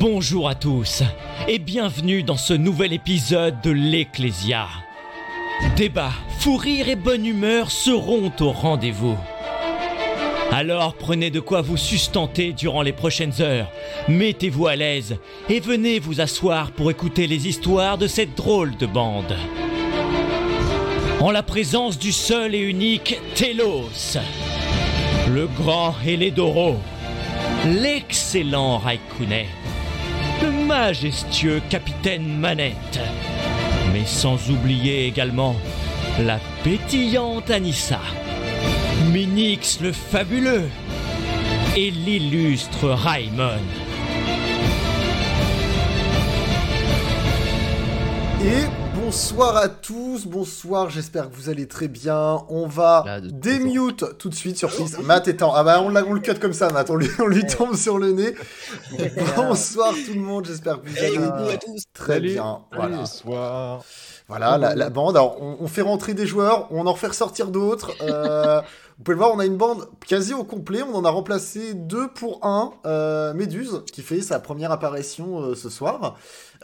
Bonjour à tous et bienvenue dans ce nouvel épisode de l'Ecclésia. Débat, fou rire et bonne humeur seront au rendez-vous. Alors prenez de quoi vous sustenter durant les prochaines heures, mettez-vous à l'aise et venez vous asseoir pour écouter les histoires de cette drôle de bande. En la présence du seul et unique Telos, le grand Hélédoro, l'excellent Raikkonen, le majestueux capitaine Manette, mais sans oublier également la pétillante Anissa, Minix le fabuleux et l'illustre Raimon. Et bonsoir à tous, bonsoir, j'espère que vous allez très bien. On va Là, de- démute tout de suite, surprise. Matt étant. Ah bah on, l'a- on le cut comme ça, Matt, on lui, on lui tombe sur le nez. bonsoir tout le monde, j'espère que vous allez très Salut. bien. Voilà. Bonsoir. Voilà, la, la bande. Alors, on, on fait rentrer des joueurs, on en fait ressortir d'autres. Euh, vous pouvez le voir, on a une bande quasi au complet. On en a remplacé deux pour un. Euh, Méduse, qui fait sa première apparition euh, ce soir,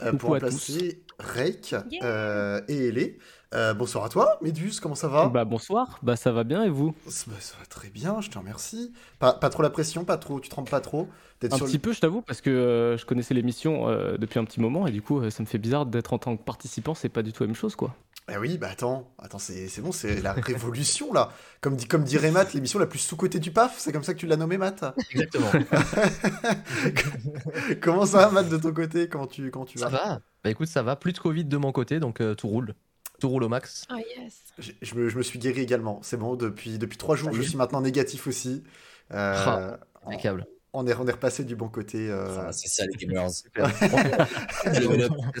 euh, pour remplacer Rake euh, et Elé. Euh, bonsoir à toi, Méduse, comment ça va Bah bonsoir, bah ça va bien et vous? Ça, bah, ça va très bien, je te remercie. Pas, pas trop la pression, pas trop, tu trembles pas trop d'être Un sur le- petit peu je t'avoue parce que euh, je connaissais l'émission euh, depuis un petit moment et du coup euh, ça me fait bizarre d'être en tant que participant, c'est pas du tout la même chose quoi. Eh oui, bah attends, attends, c'est c'est bon, c'est la révolution là. Comme, dit, comme dirait Matt, l'émission la plus sous-cotée du PAF, c'est comme ça que tu l'as nommé Matt? Exactement. Comment ça va, Matt, de ton côté? Comment tu, comment tu ça vas va Bah écoute, ça va. Plus de Covid de mon côté, donc euh, tout roule. Tout roule au max. Ah yes. Je me, je me suis guéri également. C'est bon, depuis, depuis trois jours, je est. suis maintenant négatif aussi. Euh, Impeccable. on, est, on est repassé du bon côté. euh, Ah, c'est ça les gamers. C'est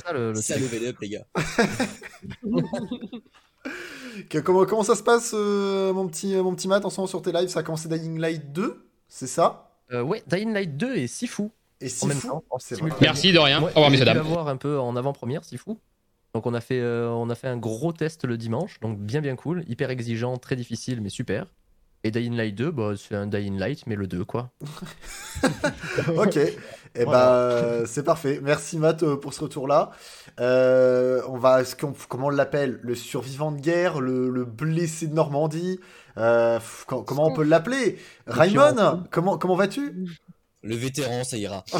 ça le, le Ça level up les gars. que- comment, comment ça se passe, euh, mon, petit, mon petit Matt, en ce moment sur tes lives? Ça a commencé Dying Light 2, c'est ça? Euh, ouais, Dying Light 2 et Sifu Et en si même fou temps. Merci de rien. Au revoir, messieurs, dames. l'avoir un peu en avant-première, Sifu. Donc on a, fait, euh, on a fait un gros test le dimanche, donc bien bien cool, hyper exigeant, très difficile, mais super. Et Dying Light 2, bah, c'est un Dying Light, mais le 2 quoi. Ok, et ben euh, c'est parfait. Merci Matt euh, pour ce retour-là. Euh, on va, est-ce qu'on- comment on l'appelle? Le survivant de guerre, le, le blessé de Normandie. Euh, comment on peut l'appeler? Raymond, comment comment vas-tu? Le vétéran, ça ira.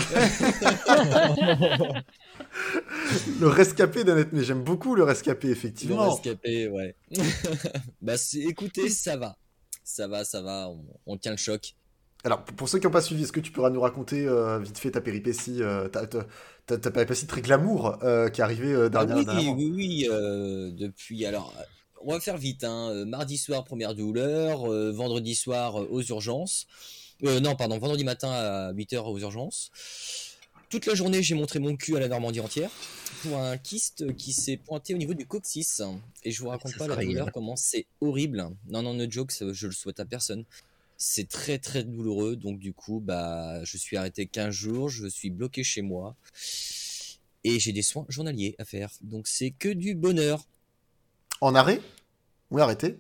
Le rescapé d'Annette, mais j'aime beaucoup le rescapé Le effectivement. rescapé, ouais. bah écoutez, ça va. Ça va, ça va. On, on tient le choc. Alors pour ceux qui n'ont pas suivi, est-ce que tu pourras nous raconter euh, vite fait ta péripétie, euh, ta, ta, ta- ta péripétie très glamour euh, qui est arrivée Ah dernière, oui, dernièrement oui, oui. euh, depuis alors. On va faire vite. Hein. Mardi soir, première douleur. vendredi soir, aux urgences. Euh, non, pardon, vendredi matin à 8h aux urgences. Toute la journée, j'ai montré mon cul à la Normandie entière pour un kyste qui s'est pointé au niveau du coccyx. Et je vous raconte Ça pas la douleur, comment c'est horrible. Non, non, no jokes, je le souhaite à personne. C'est très très douloureux, donc du coup, bah, je suis arrêté 15 jours, je suis bloqué chez moi et j'ai des soins journaliers à faire. Donc c'est que du bonheur. En arrêt? Oui, arrêtez.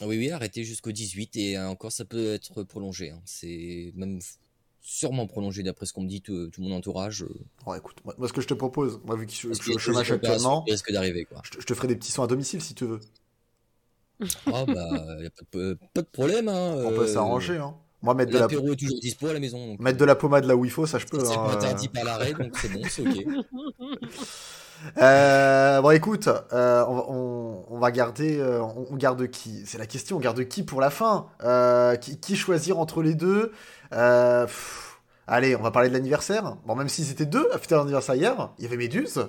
Ah Oui, oui, arrêté jusqu'au 18 et euh, encore ça peut être prolongé. hein. C'est même sûrement prolongé d'après ce qu'on me dit tout, tout mon entourage. euh, Bon, écoute, moi, moi, ce que je te propose, moi vu que je, je y a des chômage actuellement, qui risquent d'arriver quoi. je te, je te ferai des petits soins à domicile si tu veux. Ah bah y a pas de, pas de problème. Hein, On peut euh, s'arranger. Hein. Moi, mettre de, la, est toujours dispo à la maison. Donc, mettre de la pommade là où il faut, ça je peux. c'est hein, pas euh. interdit par l'arrêt, donc c'est bon, c'est ok. Euh, bon, écoute, euh, on, va- on- va garder. euh, on, garde qui? C'est la question, on garde qui pour la fin? Qui, qui choisir entre les deux? Pff, Allez, on va parler de l'anniversaire. Bon, même s'ils étaient deux à fêter leur anniversaire hier, il y avait Méduse.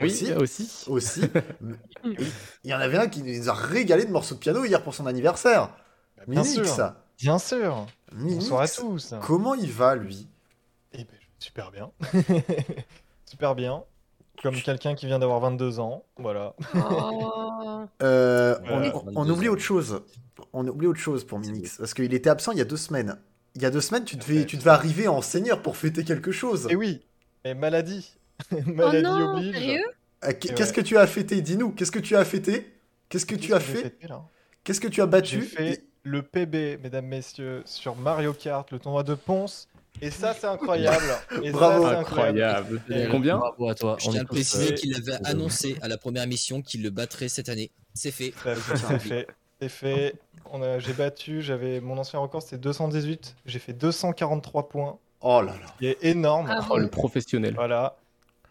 Oui, Aussi. aussi. Aussi. Il y en avait un qui nous a régalé de morceaux de piano hier pour son anniversaire. Bien Minix. sûr. Bien sûr. Minix. Bonsoir à tous. Comment il va, lui? Eh ben, super bien. super bien. Comme quelqu'un qui vient d'avoir 22 ans. Voilà. Oh. Euh, on, Ouais, on- 22 on oublie autre chose. On oublie autre chose pour Minix. Parce qu'il était absent il y a deux semaines. Il y a deux semaines, tu devais, Ouais. tu devais arriver en seigneur pour fêter quelque chose. Et oui. Et maladie. Oh maladie non, oblige. sérieux? Euh, Qu'est-ce ouais. que tu as fêté? Dis-nous. Qu'est-ce que tu as fêté? Qu'est-ce que tu as fait? Qu'est-ce que tu as J'ai battu fait le PB, mesdames, messieurs, sur Mario Kart, le tournoi de Ponce. Et ça, c'est incroyable. Et ça, Bravo. c'est Incroyable. Et Combien Bravo à toi. Je On tiens à préciser euh, qu'il avait annoncé à la première mission qu'il le battrait cette année. C'est fait. C'est fait. C'est fait. On a- J'ai battu, j'avais mon ancien record c'était 218, j'ai fait 243 points, Oh là là. qui est énorme. Ah Oh, le professionnel. Voilà.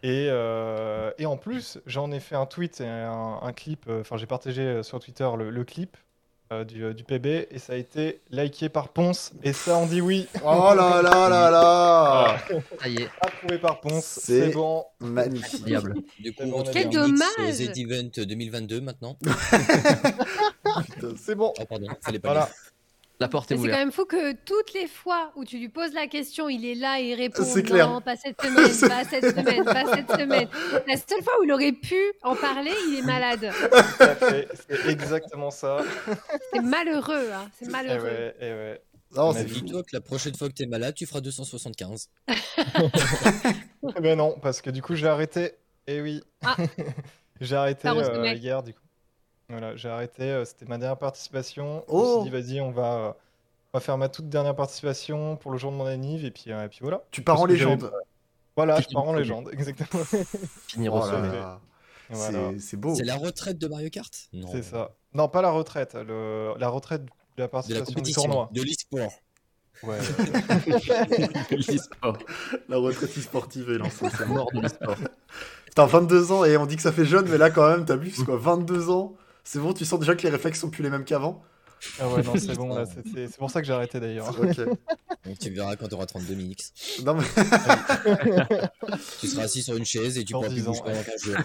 Et, euh, et en plus, j'en ai fait un tweet et un, un clip, euh, enfin j'ai partagé sur Twitter le, le clip du, euh, du PB et ça a été liké par Ponce et ça on dit oui. Oh là là là là. Ça y est. Approuvé par Ponce, C'est- bon. Magnifique. Du coup, bon, Quel dommage. euh, Z Event 2022 maintenant. C'est bon. Oh pardon, fallait pas Voilà. La porte est Mais C'est quand ouverte. même fou que toutes les fois où tu lui poses la question, il est là et il répond C'est clair. non, pas cette semaine, pas cette semaine, pas cette semaine. La seule fois où il aurait pu en parler, il est malade. Tout à fait, C'est exactement ça. C'est malheureux, hein, c'est Et malheureux. ouais, et ouais. Non, c'est. Dis-toi que la prochaine fois que t'es malade, tu feras 275. Eh ben non, parce que du coup j'ai arrêté. Et oui. Ah. j'ai arrêté euh, hier du coup. Voilà, j'ai arrêté. euh, C'était ma dernière participation. Oh. Je me suis dit vas-y, on va, euh, on va faire ma toute dernière participation pour le jour de mon anniv et puis euh, et puis voilà. Tu pars en légende. Voilà, Tu je pars en légende, exactement. Finir Oh au là sommet. là. Voilà, C'est- C'est beau. C'est la retraite de Mario Kart? Non. c'est ça. Non, pas la retraite, le... la retraite de la De la participation du tournoi. de l'e-sport. Ouais. l'e-sport. La retraite e-sportive est lancée. C'est mort de l'e-sport. Putain, 22 ans et on dit que ça fait jeune, mais là quand même, t'abuses quoi. 22 ans. C'est bon, tu sens déjà que les réflexes sont plus les mêmes qu'avant? Ah ouais, non, c'est bon, là, c'est- c'est c'est pour ça que j'ai arrêté d'ailleurs. Ok. Donc tu verras quand tu auras 32 minix. Non, mais... Tu seras assis sur une chaise et tu Dans pourras plus 10 ans, bouger pendant 15 jours.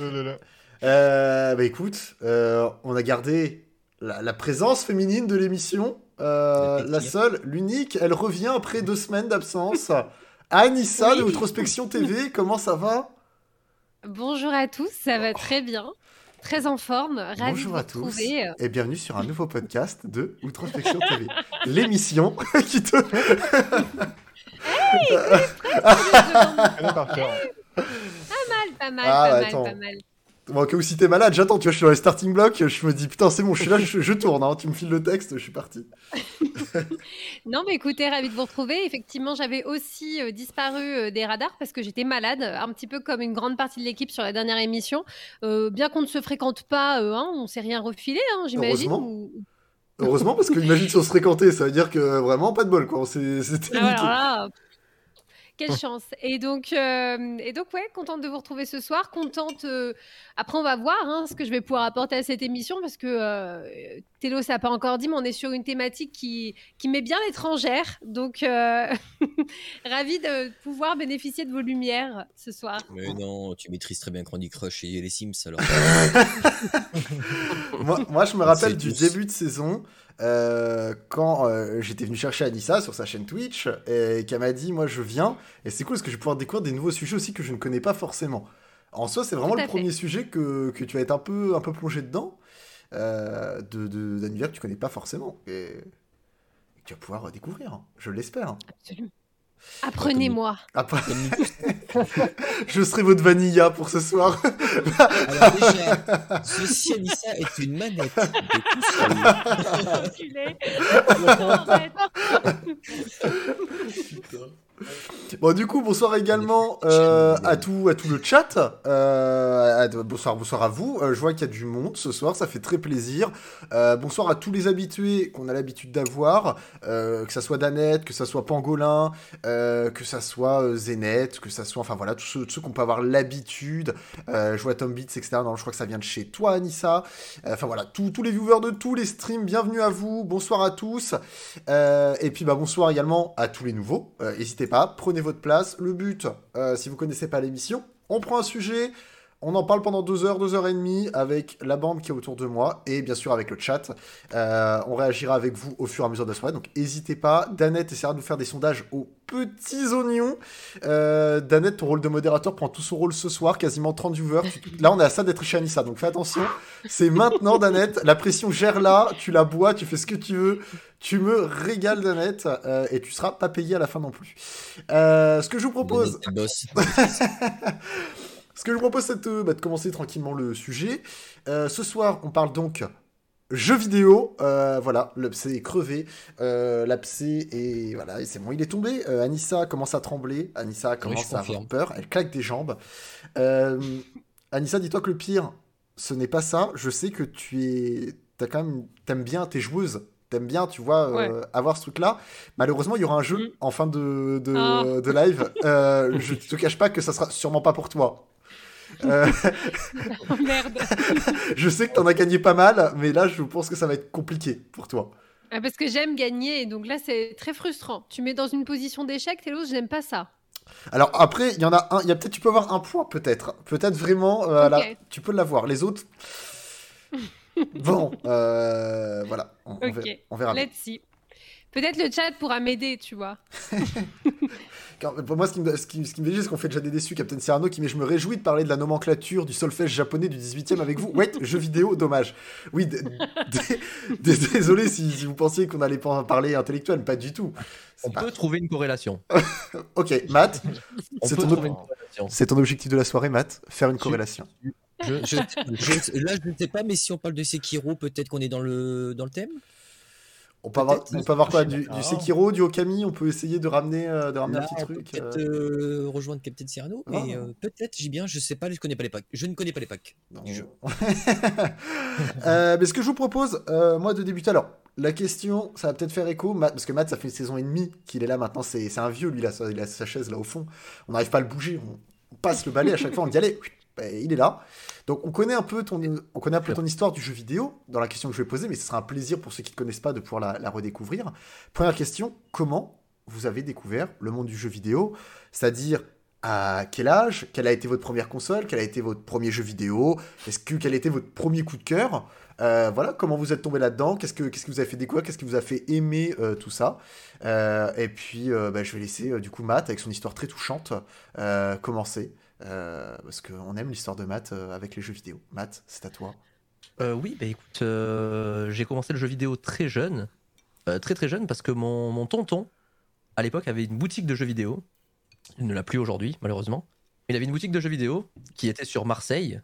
Oh là là. Euh, bah écoute, euh, on a gardé la, la présence féminine de l'émission. Euh, la seule, l'unique, elle revient après deux semaines d'absence. Anissa de Oui. Outrospection TV, comment ça va? Bonjour à tous, ça va très bien. Très en forme, ravi Bonjour de vous à tous retrouver. et bienvenue sur un nouveau podcast de Outrospection TV. L'émission qui te... Cœur. Pas mal, pas mal, Ah, pas bah, mal, attends. pas mal. Bon, que si t'es malade, j'attends, tu vois, je suis dans les starting blocks, je me dis putain, c'est bon, je suis là, je, je tourne, hein, tu me files le texte, je suis parti. Non, mais écoutez, ravi de vous retrouver. Effectivement, j'avais aussi euh, disparu euh, des radars parce que j'étais malade, un petit peu comme une grande partie de l'équipe sur la dernière émission. Euh, bien qu'on ne se fréquente pas, hein, on s'est rien refilé, hein, j'imagine. Heureusement. ou- Heureusement, parce que imagine si on se fréquentait, ça veut dire que vraiment pas de bol, quoi. C'était Ah, alors niqué. là, quelle chance. Et donc, euh, et donc, ouais, contente de vous retrouver ce soir. Contente. euh, Après, on va voir hein, ce que je vais pouvoir apporter à cette émission parce que euh, Télo, ça n'a pas encore dit, mais on est sur une thématique qui, qui met bien l'étrangère. Donc, euh, ravi de pouvoir bénéficier de vos lumières ce soir. Mais non, tu maîtrises très bien Candy Crush et les Sims alors. moi, moi, je me rappelle du début de saison, euh, quand euh, j'étais venu chercher Anissa sur sa chaîne Twitch, et qu'elle m'a dit, moi je viens, et c'est cool parce que je vais pouvoir découvrir des nouveaux sujets aussi que je ne connais pas forcément. En soi, c'est vraiment le fait. premier sujet que, que tu vas être un peu, un peu plongé dedans, euh, de, de, d'un univers que tu connais pas forcément, et, et que tu vas pouvoir découvrir, hein. je l'espère. Absolument. Apprenez-moi. Je serai votre vanilla pour ce soir. Alors déjà, ceci Anissa est une manette de tout seul. Bon, du coup, bonsoir également euh, à, tout, à tout le chat. Euh, à- bonsoir, bonsoir à vous. Euh, je vois qu'il y a du monde ce soir, ça fait très plaisir. Euh, bonsoir à tous les habitués qu'on a l'habitude d'avoir, euh, que ça soit Danette, que ça soit Pangolin, euh, que ça soit euh, Zénette, que ça soit, enfin voilà, tous ceux, tous ceux qu'on peut avoir l'habitude. Euh, je vois Tom Beats, etc. Non, je crois que ça vient de chez toi, Anissa. Euh, Enfin voilà, tous tous les viewers de tous les streams, bienvenue à vous. Bonsoir à tous. Euh, et puis bah, bonsoir également à tous les nouveaux. Euh, N'hésitez pas, prenez votre place. Le but, euh, si vous connaissez pas l'émission, on prend un sujet, on en parle pendant deux heures, deux heures et demie avec la bande qui est autour de moi et bien sûr avec le chat. Euh, on réagira avec vous au fur et à mesure de la soirée. Donc n'hésitez pas. Danette essaiera de nous faire des sondages aux petits oignons. Euh, Danette, ton rôle de modérateur prend tout son rôle ce soir, quasiment 30 viewers. Là, on est à ça d'être chez Anissa, donc fais attention. C'est maintenant, Danette. La pression gère là, tu la bois, tu fais ce que tu veux. Tu me régales, Danette, euh, et tu seras pas payé à la fin non plus. Euh, ce que je vous propose. ce que je vous propose, c'est de, bah, de commencer tranquillement le sujet. Euh, ce soir, on parle donc jeux vidéo, euh, voilà, l'abcès est crevé, euh, l'abcès est voilà, et c'est bon, il est tombé. Euh, Anissa commence à trembler, Anissa commence à avoir peur, elle claque des jambes. Euh, Anissa, dis-toi que le pire, ce n'est pas ça. Je sais que tu es, t'as quand même, t'aimes bien tes joueuses. T'aimes bien, tu vois, euh, avoir ce truc-là. Malheureusement, il y aura un jeu Mm. en fin de, de, Ah. de live. Euh, je te cache pas que ça sera sûrement pas pour toi. Euh, Oh, merde. je sais que t'en as gagné pas mal, mais là, je pense que ça va être compliqué pour toi. Ah, parce que j'aime gagner, donc là, c'est très frustrant. Tu mets dans une position d'échec, Télos, je n'aime pas ça. Alors après, il y en a un, il y a peut-être, tu peux avoir un point peut-être, peut-être vraiment, euh, là, tu peux l'avoir. Les autres, bon, euh, voilà, on, on Ok. verra, on verra. Let's see. Peut-être le chat pourra m'aider, tu vois. Pour moi, ce qui me, ce qui, ce qui me fait qu'on fait déjà des déçus, Captain Cyrano, qui met Je me réjouis de parler de la nomenclature du solfège japonais du 18e avec vous. Ouais, jeu vidéo, dommage. Oui, d- d- d- désolé si, si vous pensiez qu'on allait pas en parler intellectuel, pas du tout. On pas- peut trouver une corrélation. Ok, Matt, On C'est peut ton trouver op- une corrélation. c'est ton objectif de la soirée, Matt, faire une Je- corrélation. Je, je- je- là, je ne sais pas, mais si on parle de Sekiro, peut-être qu'on est dans le, dans le thème? On peut avoir, Peut-être. on peut avoir quoi du, Sekiro, du Okami On peut essayer de ramener, euh, de ramener Là, un petit on peut truc. peut-être euh, euh, rejoindre Captain Cyrano, Ah. mais euh, peut-être, j'ai bien, je sais pas, je connais pas les packs. Je ne connais pas les packs. non. du jeu. Euh, mais ce que je vous propose, euh, moi, de débuter. Alors, la question, ça va peut-être faire écho, Matt, parce que Matt, ça fait une saison et demie qu'il est là maintenant. C'est c'est un vieux, lui, là, il a sa chaise là au fond. On n'arrive pas à le bouger. On, on passe le balai à chaque fois, on dit allez, bah, il est là. Donc, on connaît un peu ton, histoire du jeu vidéo dans la question que je vais poser, mais ce sera un plaisir pour ceux qui ne connaissent pas de pouvoir la, redécouvrir. Première question comment vous avez découvert le monde du jeu vidéo? C'est-à-dire à quel âge? Quelle a été votre première console? Quel a été votre premier jeu vidéo? Est-ce que quel a été votre premier coup de cœur? Euh, Voilà, comment vous êtes tombé là-dedans? Qu'est-ce que vous avez fait découvrir? Qu'est-ce qui vous a fait aimer euh, tout ça? Euh, Et puis, bah, je vais laisser du coup Matt avec son histoire très touchante commencer. Euh, parce qu'on aime l'histoire de Matt euh, avec les jeux vidéo. Matt, c'est à toi. Euh, oui, bah écoute, euh, j'ai commencé le jeu vidéo très jeune. Très très jeune parce que mon, mon tonton, à l'époque, avait une boutique de jeux vidéo. Il ne l'a plus aujourd'hui, malheureusement. Il avait une boutique de jeux vidéo qui était sur Marseille.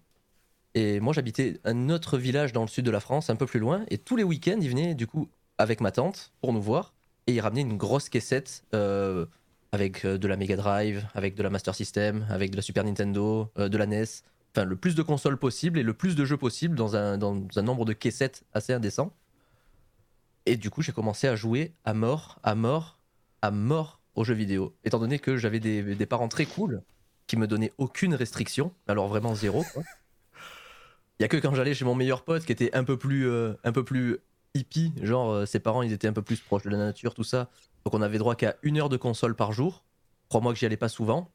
Et moi, j'habitais un autre village dans le sud de la France, un peu plus loin. Et tous les week-ends, il venait du coup avec ma tante pour nous voir. Et il ramenait une grosse caissette avec euh, de la Mega Drive, avec de la Master System, avec de la Super Nintendo, euh, de la NES. Enfin, le plus de consoles possible et le plus de jeux possible dans un, dans un nombre de caissettes assez indécent. Et du coup, j'ai commencé à jouer à mort, à mort, à mort aux jeux vidéo. Étant donné que j'avais des, des parents très cool qui me donnaient aucune restriction, alors vraiment zéro. Il y a que quand j'allais chez mon meilleur pote qui était un peu plus, euh, un peu plus hippie, genre ses parents ils étaient un peu plus proches de la nature, tout ça. Donc on avait droit qu'à une heure de console par jour. Crois-moi que j'y allais pas souvent.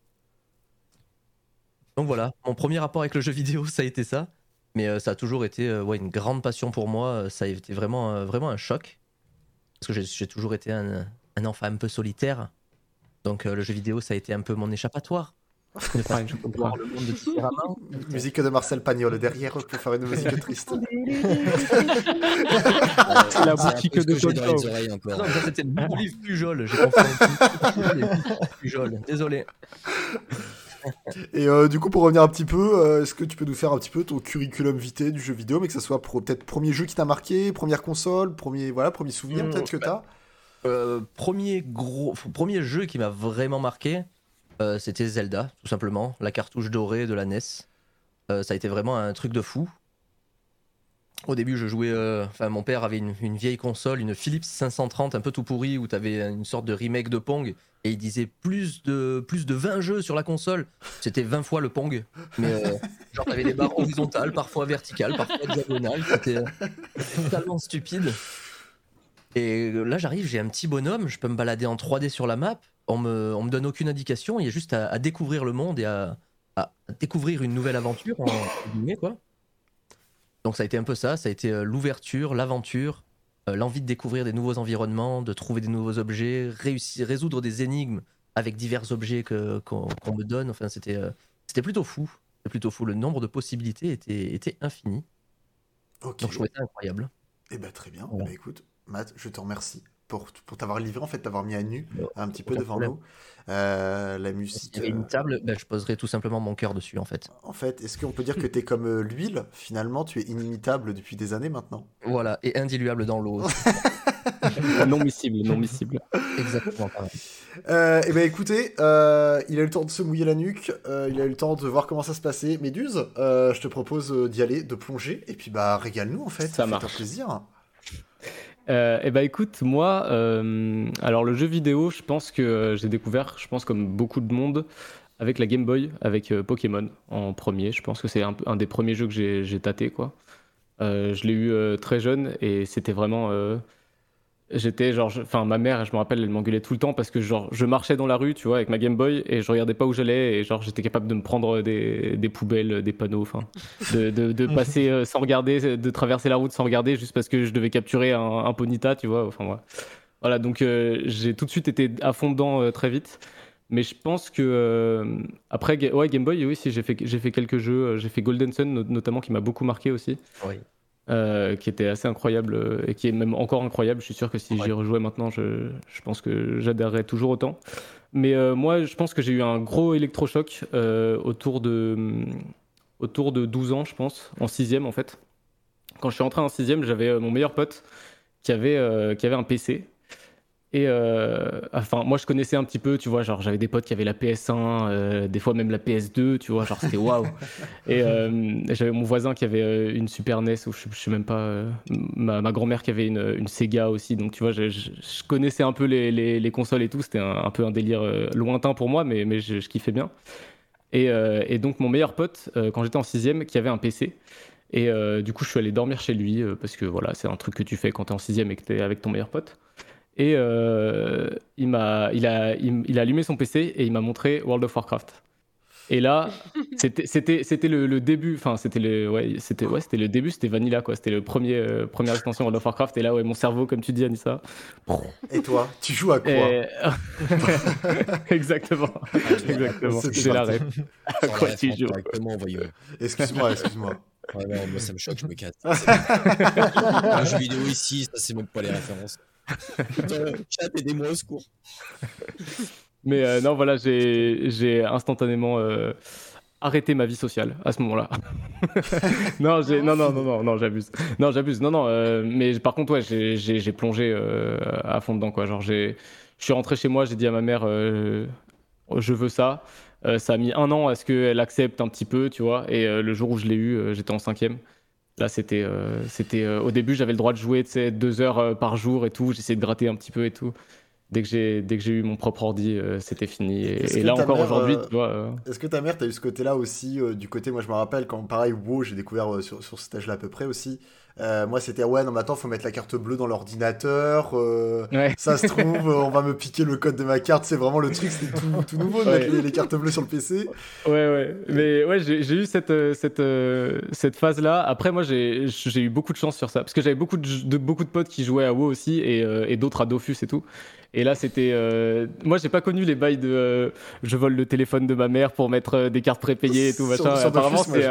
Donc voilà, mon premier rapport avec le jeu vidéo, ça a été ça. Mais euh, ça a toujours été euh, une grande passion pour moi. Euh, Ça a été vraiment, vraiment un choc. Parce que j'ai- toujours été un, enfant un peu solitaire. Donc le jeu vidéo, ça a été un peu mon échappatoire. Je comprends, je comprends. Le monde. Musique de Marcel Pagnol derrière pour faire une musique triste. C'est la boutique ce de encore. Non, ça c'était le livre Pujol. J'ai confondu. Pujol, désolé. Et euh, du coup, pour revenir un petit peu, euh, est-ce que tu peux nous faire un petit peu ton curriculum vitae du jeu vidéo, mais que ça soit pour peut-être premier jeu qui t'a marqué, première console, premier voilà, premier souvenir Mmh, peut-être que t'as? Euh, premier gros, premier jeu qui m'a vraiment marqué, euh, c'était Zelda, tout simplement, la cartouche dorée de la NES. Euh, ça a été vraiment un truc de fou. Au début, je jouais. euh, Enfin, mon père avait une, vieille console, une Philips 530, un peu tout pourri, où t'avais une sorte de remake de Pong, et il disait plus de plus de 20 jeux sur la console. C'était 20 fois le Pong, mais genre t'avais des barres horizontales, parfois verticales, parfois diagonales. C'était totalement stupide. Et là, j'arrive, j'ai un petit bonhomme, je peux me balader en 3D sur la map. On me, on me donne aucune indication, il y a juste à, à découvrir le monde et à, à découvrir une nouvelle aventure, en, en guillemets, quoi. Donc ça a été un peu ça, ça a été euh, l'ouverture, l'aventure, euh, l'envie de découvrir des nouveaux environnements, de trouver des nouveaux objets, réussir, résoudre des énigmes avec divers objets qu'on me donne. Enfin, c'était euh, c'était plutôt fou. C'était plutôt fou. Le nombre de possibilités était, était infini. Ok. Donc je trouvais ça incroyable. Eh ben très bien. Voilà. Bah, écoute, Matt, je te remercie. pour, pour t'avoir livré, en fait, t'avoir mis à nu un petit peu devant problème. nous. Euh, la musique. y avait euh, une table, ben, je poserais tout simplement mon cœur dessus en fait. En fait, est-ce qu'on peut dire que t'es comme euh, l'huile? Finalement, tu es inimitable depuis des années maintenant. Voilà, et indiluable dans l'eau. non miscible, non miscible. Exactement. Euh, eh ben écoutez, euh, il a eu le temps de se mouiller la nuque, euh, il a eu le temps de voir comment ça se passait. Méduse, euh, je te propose euh, d'y aller, de plonger, et puis bah régale-nous en fait. Ça Fais-toi marche. plaisir. Euh, et bah écoute, moi, euh, alors le jeu vidéo, je pense que euh, j'ai découvert, je pense comme beaucoup de monde, avec la Game Boy, avec euh, Pokémon en premier. Je pense que c'est un, un des premiers jeux que j'ai tâté, quoi. Je l'ai eu très jeune et c'était vraiment. J'étais genre, enfin ma mère, je me rappelle, elle m'engueulait tout le temps parce que genre je marchais dans la rue, tu vois, avec ma Game Boy et je regardais pas où j'allais et genre j'étais capable de me prendre des, des poubelles, des panneaux, enfin, de, de, de passer euh, sans regarder, de traverser la route sans regarder juste parce que je devais capturer un, un Ponyta, tu vois, enfin voilà. Voilà, donc euh, j'ai tout de suite été à fond dedans euh, très vite. Mais je pense que euh, après, Ga- ouais, Game Boy, oui, si j'ai fait, j'ai fait quelques jeux, j'ai fait Golden Sun no- notamment qui m'a beaucoup marqué aussi Oui. Euh, qui était assez incroyable euh, et qui est même encore incroyable. Je suis sûr que si Ouais. j'y rejouais maintenant, je, je pense que j'adhérerais toujours autant. Mais euh, moi, je pense que j'ai eu un gros électrochoc euh, autour, de, hum, autour de 12 ans, je pense, en sixième en fait. Quand je suis entré en sixième, j'avais mon meilleur pote qui avait, qui avait un PC. Et euh, enfin, moi je connaissais un petit peu, tu vois, genre j'avais des potes qui avaient la PS1, euh, des fois même la PS2, tu vois, genre c'était waouh. Et euh, j'avais mon voisin qui avait une Super NES, ou je, je sais même pas, ma, ma grand-mère qui avait une, une Sega aussi, donc tu vois, je, je- je connaissais un peu les, les- les consoles et tout, c'était un, un peu un délire lointain pour moi, mais, mais je, kiffais bien. Et, et donc mon meilleur pote, quand j'étais en sixième, qui avait un PC, et du coup je suis allé dormir chez lui, parce que voilà, c'est un truc que tu fais quand t'es en sixième et que t'es avec ton meilleur pote. Et euh, il, m'a, il, a, il, il a allumé son PC et il m'a montré World of Warcraft. Et là, c'était, c'était, c'était le, le début, enfin c'était le, ouais, c'était, ouais, c'était le début, c'était Vanilla quoi, c'était le premier, euh, première extension World of Warcraft. Et là, ouais, mon cerveau, comme tu dis, Anissa. Et toi, tu joues à quoi Et... Exactement, exactement. C'est la ref. Sans quoi la tu joues. Excuse-moi, excuse-moi. Ouais, non, moi ça me choque, je me casse. Un jeu vidéo ici, ça c'est même pas les références. Putain, chat, aidez-moi au secours. Mais euh, non, voilà, j'ai, instantanément euh, arrêté ma vie sociale à ce moment-là. non, non, non, non, non, j'abuse. Non, j'abuse. Non, non. euh, mais par contre, ouais, j'ai, plongé euh, à fond dedans, quoi. Genre, je suis rentré chez moi, j'ai dit à ma mère, euh, je veux ça. Euh, ça a mis un an à ce qu'elle accepte un petit peu, tu vois. Et euh, le jour où je l'ai eu, euh, j'étais en cinquième. Là, c'était, euh, c'était euh, au début, j'avais le droit de jouer, deux heures euh, par jour et tout. J'essayais de gratter un petit peu et tout. Dès que j'ai, dès que j'ai eu mon propre ordi, c'était fini. Et, là encore mère, aujourd'hui, tu vois. Est-ce que ta mère, t'as eu ce côté-là aussi, du côté, moi je me rappelle, quand pareil, WoW, j'ai découvert sur, sur cet âge-là à peu près aussi. Euh, moi c'était, ouais, non mais attends, faut mettre la carte bleue dans l'ordinateur. euh, Ouais. Ça se trouve, euh, on va me piquer le code de ma carte. C'est vraiment le truc, c'était tout, tout nouveau de Ouais. mettre les, les cartes bleues sur le PC. Ouais, ouais. Mais ouais, j'ai eu cette, cette, cette phase-là. Après, moi, j'ai eu beaucoup de chance sur ça. Parce que j'avais beaucoup de, de, beaucoup de potes qui jouaient à WoW aussi et, euh, et d'autres à Dofus et tout. Et là, c'était. euh, Moi, j'ai pas connu les bails de. euh, je vole le téléphone de ma mère pour mettre euh, des cartes prépayées et tout, machin. sur apparemment, c'est.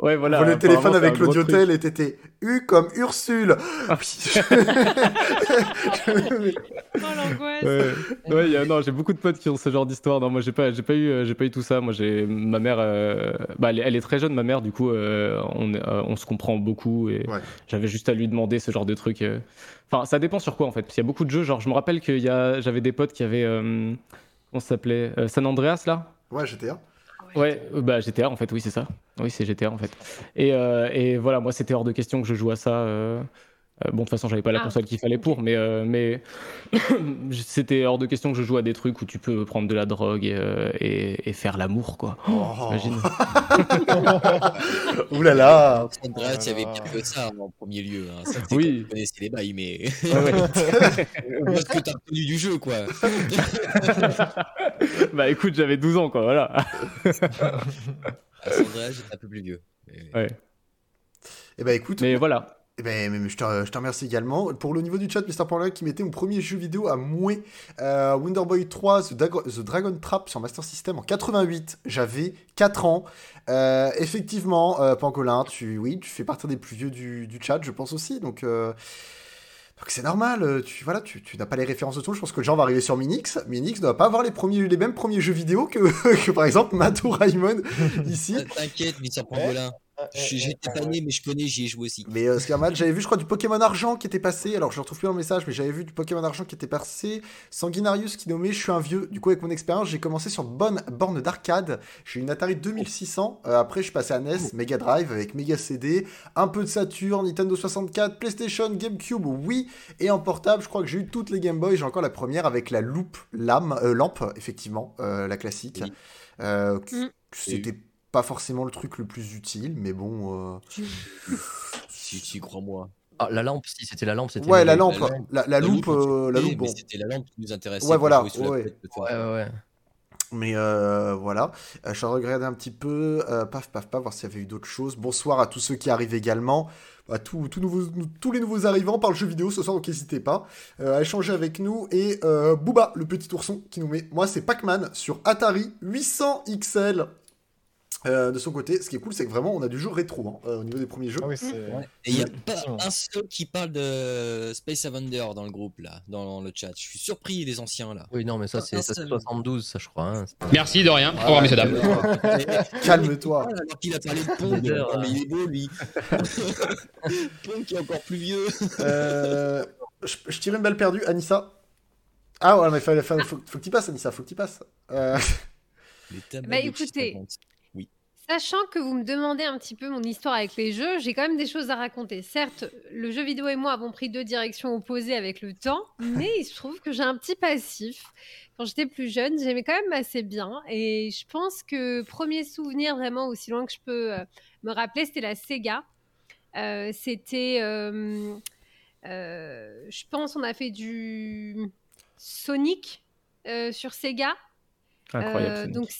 Ouais, voilà. Le téléphone avec l'audiotel et t'étais U comme Ursule. Ah Oh l'angoisse. Ouais, ouais, il y a- non, j'ai beaucoup de potes qui ont ce genre d'histoire. Non, moi, j'ai pas, j'ai pas eu, euh, j'ai pas eu tout ça. Moi, j'ai ma mère, euh, bah, elle, est- elle est très jeune, ma mère. Du coup, euh, on, euh, on se comprend beaucoup et Ouais. j'avais juste à lui demander ce genre de truc. euh. Enfin, ça dépend sur quoi en fait. Parce qu'il y a beaucoup de jeux. Genre, je me rappelle qu'il y a, j'avais des potes qui avaient, euh, comment ça s'appelait, Euh, San Andreas là? Ouais, GTA. Ouais, euh, bah GTA en fait, oui c'est ça. Oui c'est GTA en fait. Et, euh, et voilà, moi c'était hors de question que je joue à ça. euh, bon de toute façon j'avais pas la Ah, console qu'il fallait pour, mais, euh, mais c'était hors de question que je joue à des trucs où tu peux prendre de la drogue et, euh, et, et faire l'amour quoi. Oh. Imagine. Ouh là là. Il y avait pire que ça en premier lieu. Hein. Ça, Oui. tu connaissais les bails, mais. Ouais, ouais. Parce que t'as reconnu du jeu, quoi. bah écoute j'avais 12 ans quoi, voilà. À Andreas, j'étais un peu plus vieux. Mais- Ouais. Eh ben écoute, Mais voilà. Eh ben, je, te, je te remercie également. Pour le niveau du chat, Mr. Paula qui mettait mon premier jeu vidéo à mouer, euh, Wonder Boy 3, The, Dago- The Dragon Trap sur Master System en 88. J'avais 4 ans. Euh, effectivement, euh, Pangolin, tu, oui, tu fais partie des plus vieux du, du chat, je pense aussi. Donc, euh, Donc c'est normal, euh, tu, voilà, tu, tu n'as pas les références de tout. Je pense que le genre va arriver sur Minix. Minix ne va pas avoir les, premiers, les mêmes premiers jeux vidéo que, que par exemple Matt ou Raymond ici. T'inquiète, Vincent Pangolin. J'ai j'ai été tanné, mais je connais, j'y ai joué aussi. Mais euh, ce qui est mal, j'avais vu, je crois, du Pokémon Argent qui était passé. Alors, je retrouve plus un message, mais j'avais vu du Pokémon Argent qui était passé. Sanguinarius qui nommait Je suis un vieux. Du coup, avec mon expérience, j'ai commencé sur bonne borne d'arcade. J'ai une Atari 2600. Euh, après, je suis passé à NES, Mega Drive avec Mega CD, un peu de Saturn, Nintendo 64, PlayStation, GameCube, oui. Et en portable, je crois que j'ai eu toutes les Game Boy. J'ai encore la première avec la loupe, lame, euh, lampe, effectivement, euh, la classique. Oui. Euh, Mm. C'était pas forcément le truc le plus utile, mais bon. euh, Si, si, crois-moi. Ah, la lampe, si c'était la lampe, c'était. Ouais, la lampe, la la, la loupe, euh, la Oui, loupe, bon. mais C'était la lampe qui nous intéressait. Ouais, voilà, la ouais. Ouais, ouais, ouais. Mais euh, voilà, Euh, je regarder un petit peu, euh, paf, paf, paf, voir s'il y avait eu d'autres choses. Bonsoir à tous ceux qui arrivent également, à tous, tous nouveaux- nous- tous les nouveaux arrivants par le jeu vidéo ce soir, donc n'hésitez pas euh, à échanger avec nous. Et euh, Booba, le petit ourson, qui nous met, moi c'est Pac-Man sur Atari 800 XL. Euh, de son côté, ce qui est cool, c'est que vraiment on a du jeu rétro hein, euh, au niveau des premiers jeux. Ah oui. Ouais. Et il n'y a pas un seul qui parle de Space Avenger dans le groupe, là, dans le chat. Je suis surpris, les anciens, là. Oui, non, mais ça, c'est ça, c'est seul. 72, ça, je crois. hein. Merci de rien. Au revoir, messieurs, dames. Calme-toi. Ah, alors qu'il a parlé de Pong, mais il est beau, lui. Pong qui est encore plus vieux. Euh, je, je tire une balle perdue, Anissa. Ah ouais, mais fallait- faut, faut que tu passes, Anissa, faut que tu passes. Euh, Bah, écoutez. Sachant que vous me demandez un petit peu mon histoire avec les jeux, j'ai quand même des choses à raconter. Certes, le jeu vidéo et moi avons pris deux directions opposées avec le temps, mais il se trouve que j'ai un petit passif. Quand j'étais plus jeune, j'aimais quand même assez bien. Et je pense que premier souvenir vraiment aussi loin que je peux euh, me rappeler, c'était la Sega. Euh, c'était, euh, euh, je pense, on a fait du Sonic sur Sega. Incroyable. Sonic. donc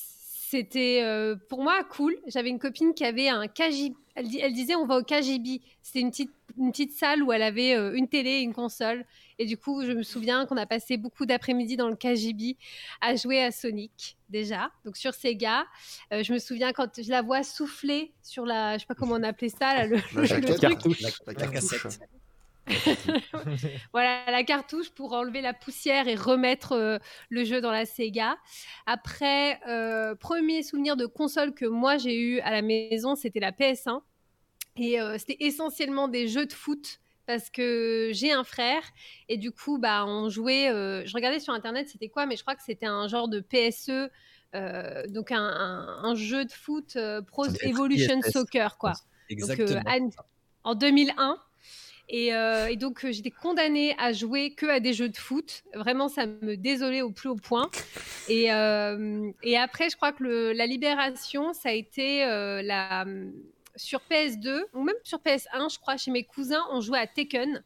c'était euh, pour moi cool. J'avais une copine qui avait un KGB. Elle, di- elle disait on va au KGB. C'était une petite, une petite salle où elle avait euh, une télé et une console. Et du coup, je me souviens qu'on a passé beaucoup d'après-midi dans le KGB à jouer à Sonic déjà. Donc sur Sega, Euh, je me souviens quand je la vois souffler sur la, je sais pas comment on appelait ça, là, le, La le jaquette. truc. Cartouche. la, La cartouche. cassette. voilà la cartouche pour enlever la poussière et remettre euh, le jeu dans la Sega. Après, euh, premier souvenir de console que moi j'ai eu à la maison, c'était la PS1. Et euh, c'était essentiellement des jeux de foot parce que j'ai un frère et du coup, bah, on jouait. je regardais sur internet, c'était quoi, mais je crois que c'était un genre de PSE. donc un, un- un jeu de foot Pro être Evolution. Soccer quoi. Exactement. en 2001. Et, euh, et donc, euh, j'étais condamnée à jouer que à des jeux de foot. Vraiment, ça me désolait au plus haut point. Et, euh, et après, je crois que le- la libération, ça a été la, sur PS2 ou même sur PS1, je crois, chez mes cousins, on jouait à Tekken.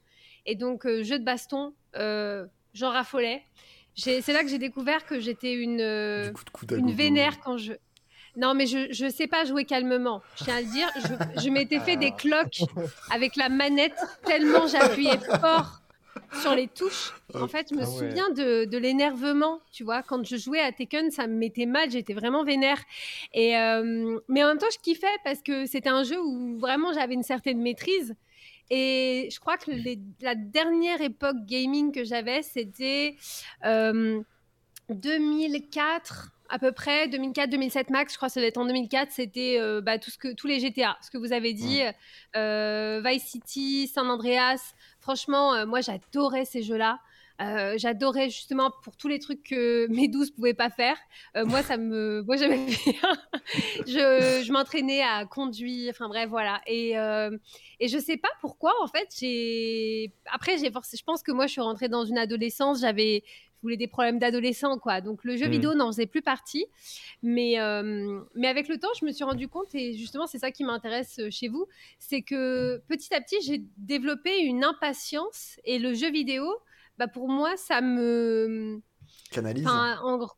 Et donc, jeu de baston, j'en raffolais. C'est là que j'ai découvert que j'étais une, une vénère quand je. Non, mais je je sais pas jouer calmement. Je tiens à le dire. Je, je m'étais fait des cloques avec la manette tellement j'appuyais fort sur les touches. En fait, je me Ah ouais. souviens de, de l'énervement. Tu vois, quand je jouais à Tekken, ça me mettait mal. J'étais vraiment vénère. Et euh, mais en même temps, je kiffais parce que c'était un jeu où vraiment j'avais une certaine maîtrise. Et je crois que les- la dernière époque gaming que j'avais, c'était euh, 2004 à peu près 2004 2007 max je crois que ça doit être en 2004 c'était euh, bah, tout ce que tous les GTA ce que vous avez dit euh, Vice City San Andreas franchement euh, moi j'adorais ces jeux là Euh, j'adorais justement pour tous les trucs que mes 12 pouvaient pas faire. Moi, ça me, moi j'aimais bien. je je m'entraînais à conduire. Enfin bref, voilà. Et et je sais pas pourquoi en fait j'ai. Après j'ai forcé. Je pense que moi je suis rentrée dans une adolescence. J'avais voulais des problèmes d'adolescent, quoi. Donc le jeu Mm. vidéo n'en faisait plus partie. Mais, euh, mais avec le temps, je me suis rendu compte, et justement, c'est ça qui m'intéresse euh, chez vous, c'est que petit à petit, j'ai développé une impatience. Et le jeu vidéo, bah, pour moi, ça me. Canalise. Enfin, en gros.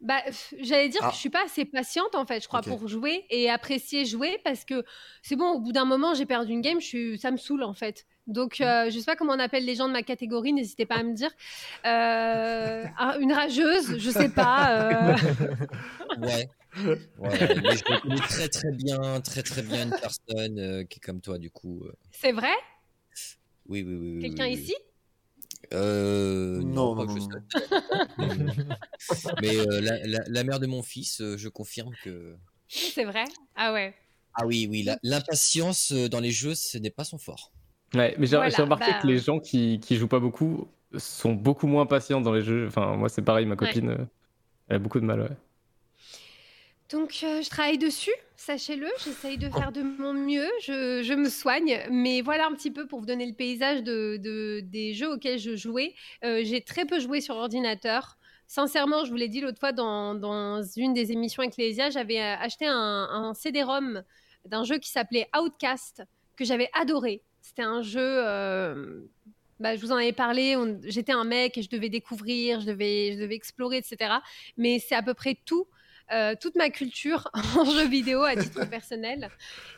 Bah, j'allais dire Ah. que je suis pas assez patiente en fait, je crois, pour jouer et apprécier jouer parce que c'est bon, au bout d'un moment, j'ai perdu une game, je suis... ça me saoule en fait. Donc, Mm. euh, je sais pas comment on appelle les gens de ma catégorie, n'hésitez pas à me dire. Euh, un- une rageuse, je sais pas. euh, Ouais. ouais. Mais je connais très très bien, très très bien une personne euh, qui est comme toi, du coup. euh. C'est vrai? Oui, oui, oui. oui, Quelqu'un oui, oui. ici? Euh, Non, pas non. Mais euh, la, la- la mère de mon fils, euh, je confirme que. C'est vrai? Ah ouais. Ah oui, oui, l'impatience dans les jeux, ce n'est pas son fort. Ouais, mais j'ai Voilà, remarqué bah- que les gens qui, qui jouent pas beaucoup sont beaucoup moins patients dans les jeux. Enfin, moi, c'est pareil, ma copine, euh, elle a beaucoup de mal. Ouais. Donc, euh, je travaille dessus, sachez-le. J'essaye de faire de mon mieux. Je, je me soigne. Mais voilà un petit peu pour vous donner le paysage de, de- des jeux auxquels je jouais. Euh, J'ai très peu joué sur ordinateur. Sincèrement, je vous l'ai dit l'autre fois dans, dans une des émissions Ecclesia, j'avais acheté un, un CD-ROM d'un jeu qui s'appelait Outcast, que j'avais adoré. C'était un jeu. euh, bah, je vous en avais parlé. on- J'étais un mec et je devais découvrir, je devais, je devais explorer, etc. Mais c'est à peu près tout euh, toute ma culture en jeu vidéo à titre personnel.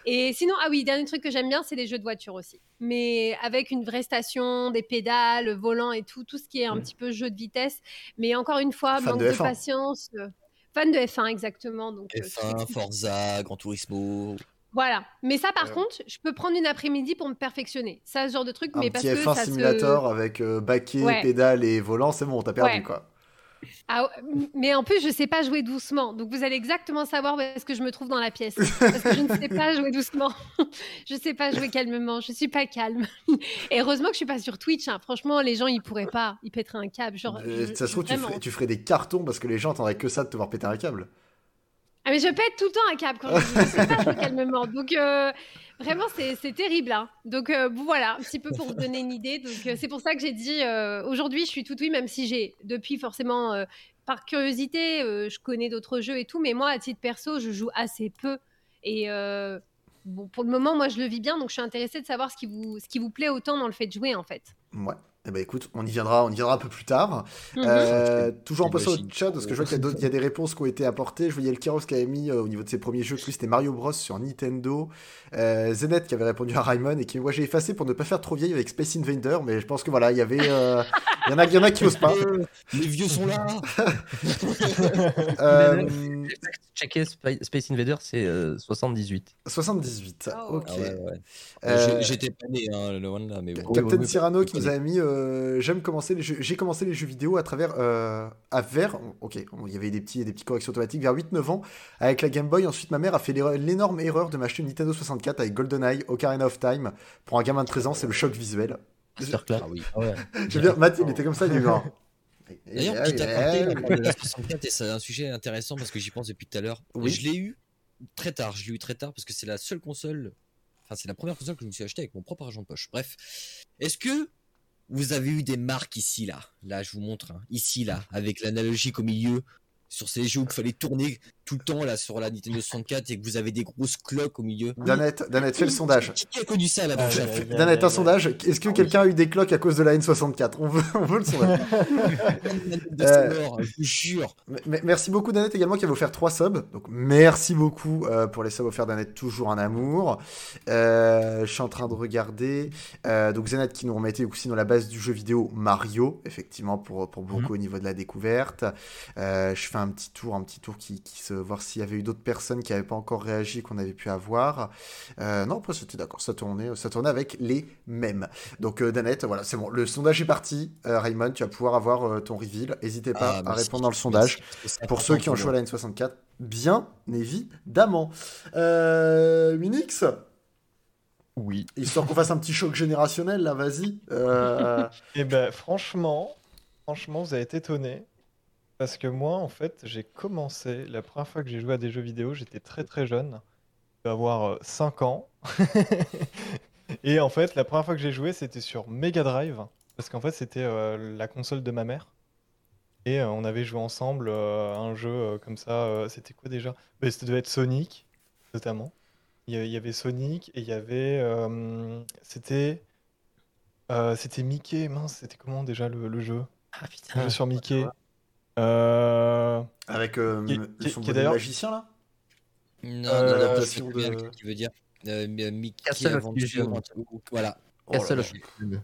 Et sinon, ah oui, dernier truc que j'aime bien, c'est les jeux de voiture aussi. Mais avec une vraie station, des pédales, volant et tout, tout ce qui est un petit peu jeu de vitesse. Mais encore une fois, Fan manque de de, F1. patience. euh, Fan de F1, exactement. Donc, euh, F1, Forza, Gran Turismo. Voilà. Mais ça, par Ouais. contre, je peux prendre une après-midi pour me perfectionner. Ça, ce genre de truc, Un mais parce petit que F1 ça simulator avec euh, baquet, Ouais. pédale et volant, c'est bon, t'as perdu Ouais. quoi. Ah, mais en plus, je sais pas jouer doucement. Donc, vous allez exactement savoir où est-ce que je me trouve dans la pièce. Parce que je ne sais pas jouer doucement. je sais pas jouer calmement. Je suis pas calme. Et heureusement que je suis pas sur Twitch. hein. Franchement, les gens, ils pourraient pas. Ils pèteraient un câble. Genre, Euh, je- ça se trouve, tu ferais, tu ferais des cartons parce que les gens attendraient que ça de te voir péter un câble. Ah, mais je pète tout le temps un câble quand je. Je sais pas jouer calmement. Donc, euh, vraiment, c'est terrible. hein. Donc, euh, voilà, un petit peu pour vous donner une idée. Donc, euh, c'est pour ça que j'ai dit aujourd'hui, je suis tout oui, même si j'ai, depuis forcément, par curiosité, je connais d'autres jeux et tout. Mais moi, à titre perso, je joue assez peu. Et bon, pour le moment, moi, je le vis bien. Donc, je suis intéressée de savoir ce qui vous, ce qui vous plaît autant dans le fait de jouer, en fait. Ouais. Eh ben écoute, on y viendra, on y viendra un peu plus tard. Mhm. Euh, toujours en passant au chat, parce que je vois qu'il y a y, des réponses qui ont été apportées. Je voyais le Kiros qui avait mis euh, au niveau de ses premiers jeux, que lui c'était Mario Bros sur Nintendo. Euh, Zenet qui avait répondu à Raimon et qui moi j'ai effacé pour ne pas faire trop vieille avec Space Invader, mais je pense que voilà, il y avait, euh, il y en a, il y en a qui osent pas. Les vieux sont là. Euh, Checker Spa- Space Invader, c'est euh, 78. 78. Oh. Ok. Ah ouais. Euh, J'étais pas né, hein, le one là, mais bon. Captain. Cyrano qui nous a mis euh, j'aime commencer les jeux j'ai commencé les jeux vidéo à travers euh, à vers ok il y avait des petits des petites corrections automatiques vers 8 9 ans avec la Game Boy ensuite ma mère a fait l'énorme erreur de m'acheter une Nintendo 64 avec GoldenEye Ocarina of Time pour un gamin de 13 ans c'est le choc visuel Masterclass. Ah oui. je veux dire Matt il était comme ça il est genre D'ailleurs, petit aparté, la 64 et c'est un sujet intéressant parce que j'y pense depuis tout à l'heure. Oui. Je l'ai eu très tard. Je l'ai eu très tard parce que c'est la seule console. Enfin, c'est la première console que je me suis achetée avec mon propre argent de poche. Bref, est-ce que vous avez eu des marques ici là. Là, je vous montre hein, ici là avec l'analogique au milieu sur ces jeux où il fallait tourner tout le temps là sur la Nintendo 64 et que vous avez des grosses cloques au milieu. Danette Danette fais le sondage Qui a connu ça la Ah, prochaine ouais. Danette un sondage est-ce que quelqu'un a eu des cloques à cause de la N64 on veut on veut le sondage Euh, je vous jure. M- Merci beaucoup Danette également qui avait offert 3 subs. Donc merci beaucoup euh, pour les subs offerts Danette, toujours un amour. Euh, je suis en train de regarder. Euh, donc Zenet qui nous remettait aussi dans la base du jeu vidéo Mario, effectivement pour, pour beaucoup au niveau de la découverte. Euh, je fais un petit tour, un petit tour qui, qui se voir s'il y avait eu d'autres personnes qui n'avaient pas encore réagi qu'on avait pu avoir. Euh, non, après c'était d'accord, ça tournait, ça tournait avec les mêmes. Donc euh, Danette, voilà, c'est bon, le sondage est parti. Euh, Raymond, tu vas pouvoir avoir euh, ton reveal. N'hésitez pas Ah, à merci. répondre dans le sondage. Pour ceux qui ont joué à la N64, bien évidemment. Euh, Minix, Oui. histoire qu'on fasse un petit choc générationnel là, vas-y. Euh, Et ben franchement, franchement, vous avez été étonné. Parce que moi, en fait, j'ai commencé, la première fois que j'ai joué à des jeux vidéo, j'étais très très jeune. Je avoir 5 ans. Et en fait, la première fois que j'ai joué, c'était sur Mega Drive. Parce qu'en fait, c'était euh, la console de ma mère. Et euh, on avait joué ensemble euh, à un jeu euh, comme ça. euh, c'était quoi déjà? Ben, C'était devait être Sonic, notamment. Il y avait, Sonic et il y avait. euh, c'était. euh, c'était Mickey, mince, c'était comment déjà le, le jeu? Ah Le putain. jeu sur Mickey. Euh, avec euh, Qui- son qui est magicien là? Non, Euh, non, non, l'adaptation de- bien qu'il veut dire. Euh, euh, Mickey Castle of Illusion. Voilà. Oh là Castle of Illusion.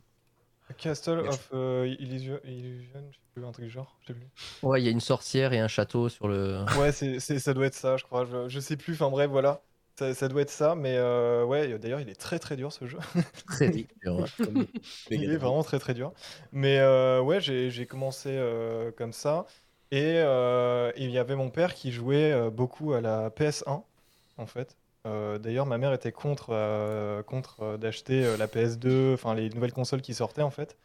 Castle of euh, Illusion, Illusion, je sais plus, un truc du genre, je sais plus. Ouais, il y a une sorcière et un château sur le. Ouais, c'est, c'est- ça doit être ça, je crois. Je, je sais plus, enfin bref, voilà. Ça, ça doit être ça, mais euh, ouais, d'ailleurs, il est très très dur ce jeu. Très dur. ouais. Il est vraiment très très dur. Mais euh, ouais, j'ai commencé euh, comme ça. Et euh, il y avait mon père qui jouait euh, beaucoup à la PS1, en fait. Euh, D'ailleurs, ma mère était contre, euh, contre euh, d'acheter euh, la PS2, enfin les nouvelles consoles qui sortaient, en fait.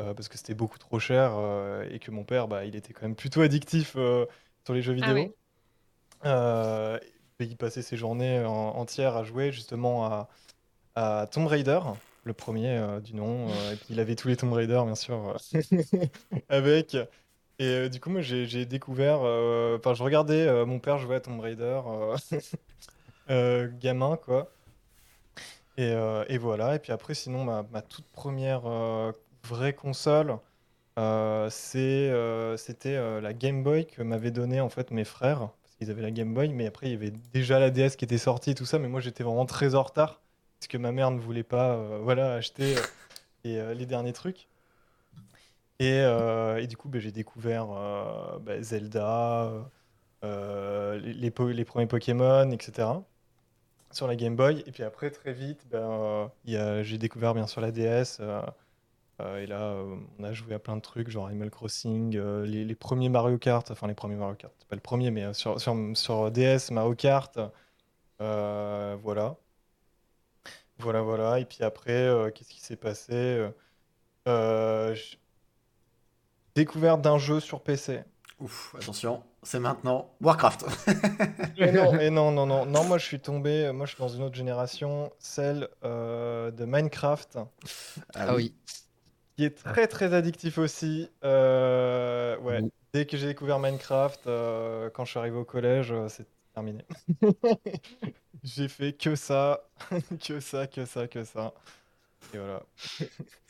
euh, parce que c'était beaucoup trop cher euh, et que mon père, bah, il était quand même plutôt addictif euh, sur les jeux vidéo. Ah oui. Euh, il passait ses journées en- entières à jouer justement à, à Tomb Raider, le premier euh, du nom. euh, et puis il avait tous les Tomb Raider, bien sûr, euh, avec. Et euh, du coup, moi, j'ai découvert. euh, Enfin, je regardais euh, mon père jouer à Tomb Raider, euh, euh, gamin, quoi. Et, euh, et voilà. Et puis après, sinon, ma, ma toute première euh, vraie console, euh, euh, c'était euh, la Game Boy que m'avaient donné en fait mes frères. Qu'ils avaient la Game Boy, mais après, il y avait déjà la DS qui était sortie et tout ça. Mais moi, j'étais vraiment très en retard. Parce que ma mère ne voulait pas euh, voilà, acheter euh, les, euh, les derniers trucs. Et, du coup, ben, j'ai découvert ben, Zelda, les, premiers Pokémon, etc. sur la Game Boy. Et puis après, très vite, ben, j'ai découvert bien sûr la DS. Euh, et là, euh, on a joué à plein de trucs, genre Animal Crossing, euh, les, les premiers Mario Kart, enfin les premiers Mario Kart, c'est pas le premier, mais sur, sur, sur DS, Mario Kart, euh, voilà. Voilà, voilà. Et puis après, euh, qu'est-ce qui s'est passé? Découverte d'un jeu sur PC. Ouf, attention, c'est maintenant Warcraft. Et non, et non, non, non, non, moi je suis tombé, moi je suis dans une autre génération, celle euh, de Minecraft, Ah oui. Qui est très très addictif aussi. Euh, ouais, Oui. dès que j'ai découvert Minecraft, euh, quand je suis arrivé au collège, euh, c'est terminé. J'ai fait que ça, que ça, que ça, que ça. Et voilà.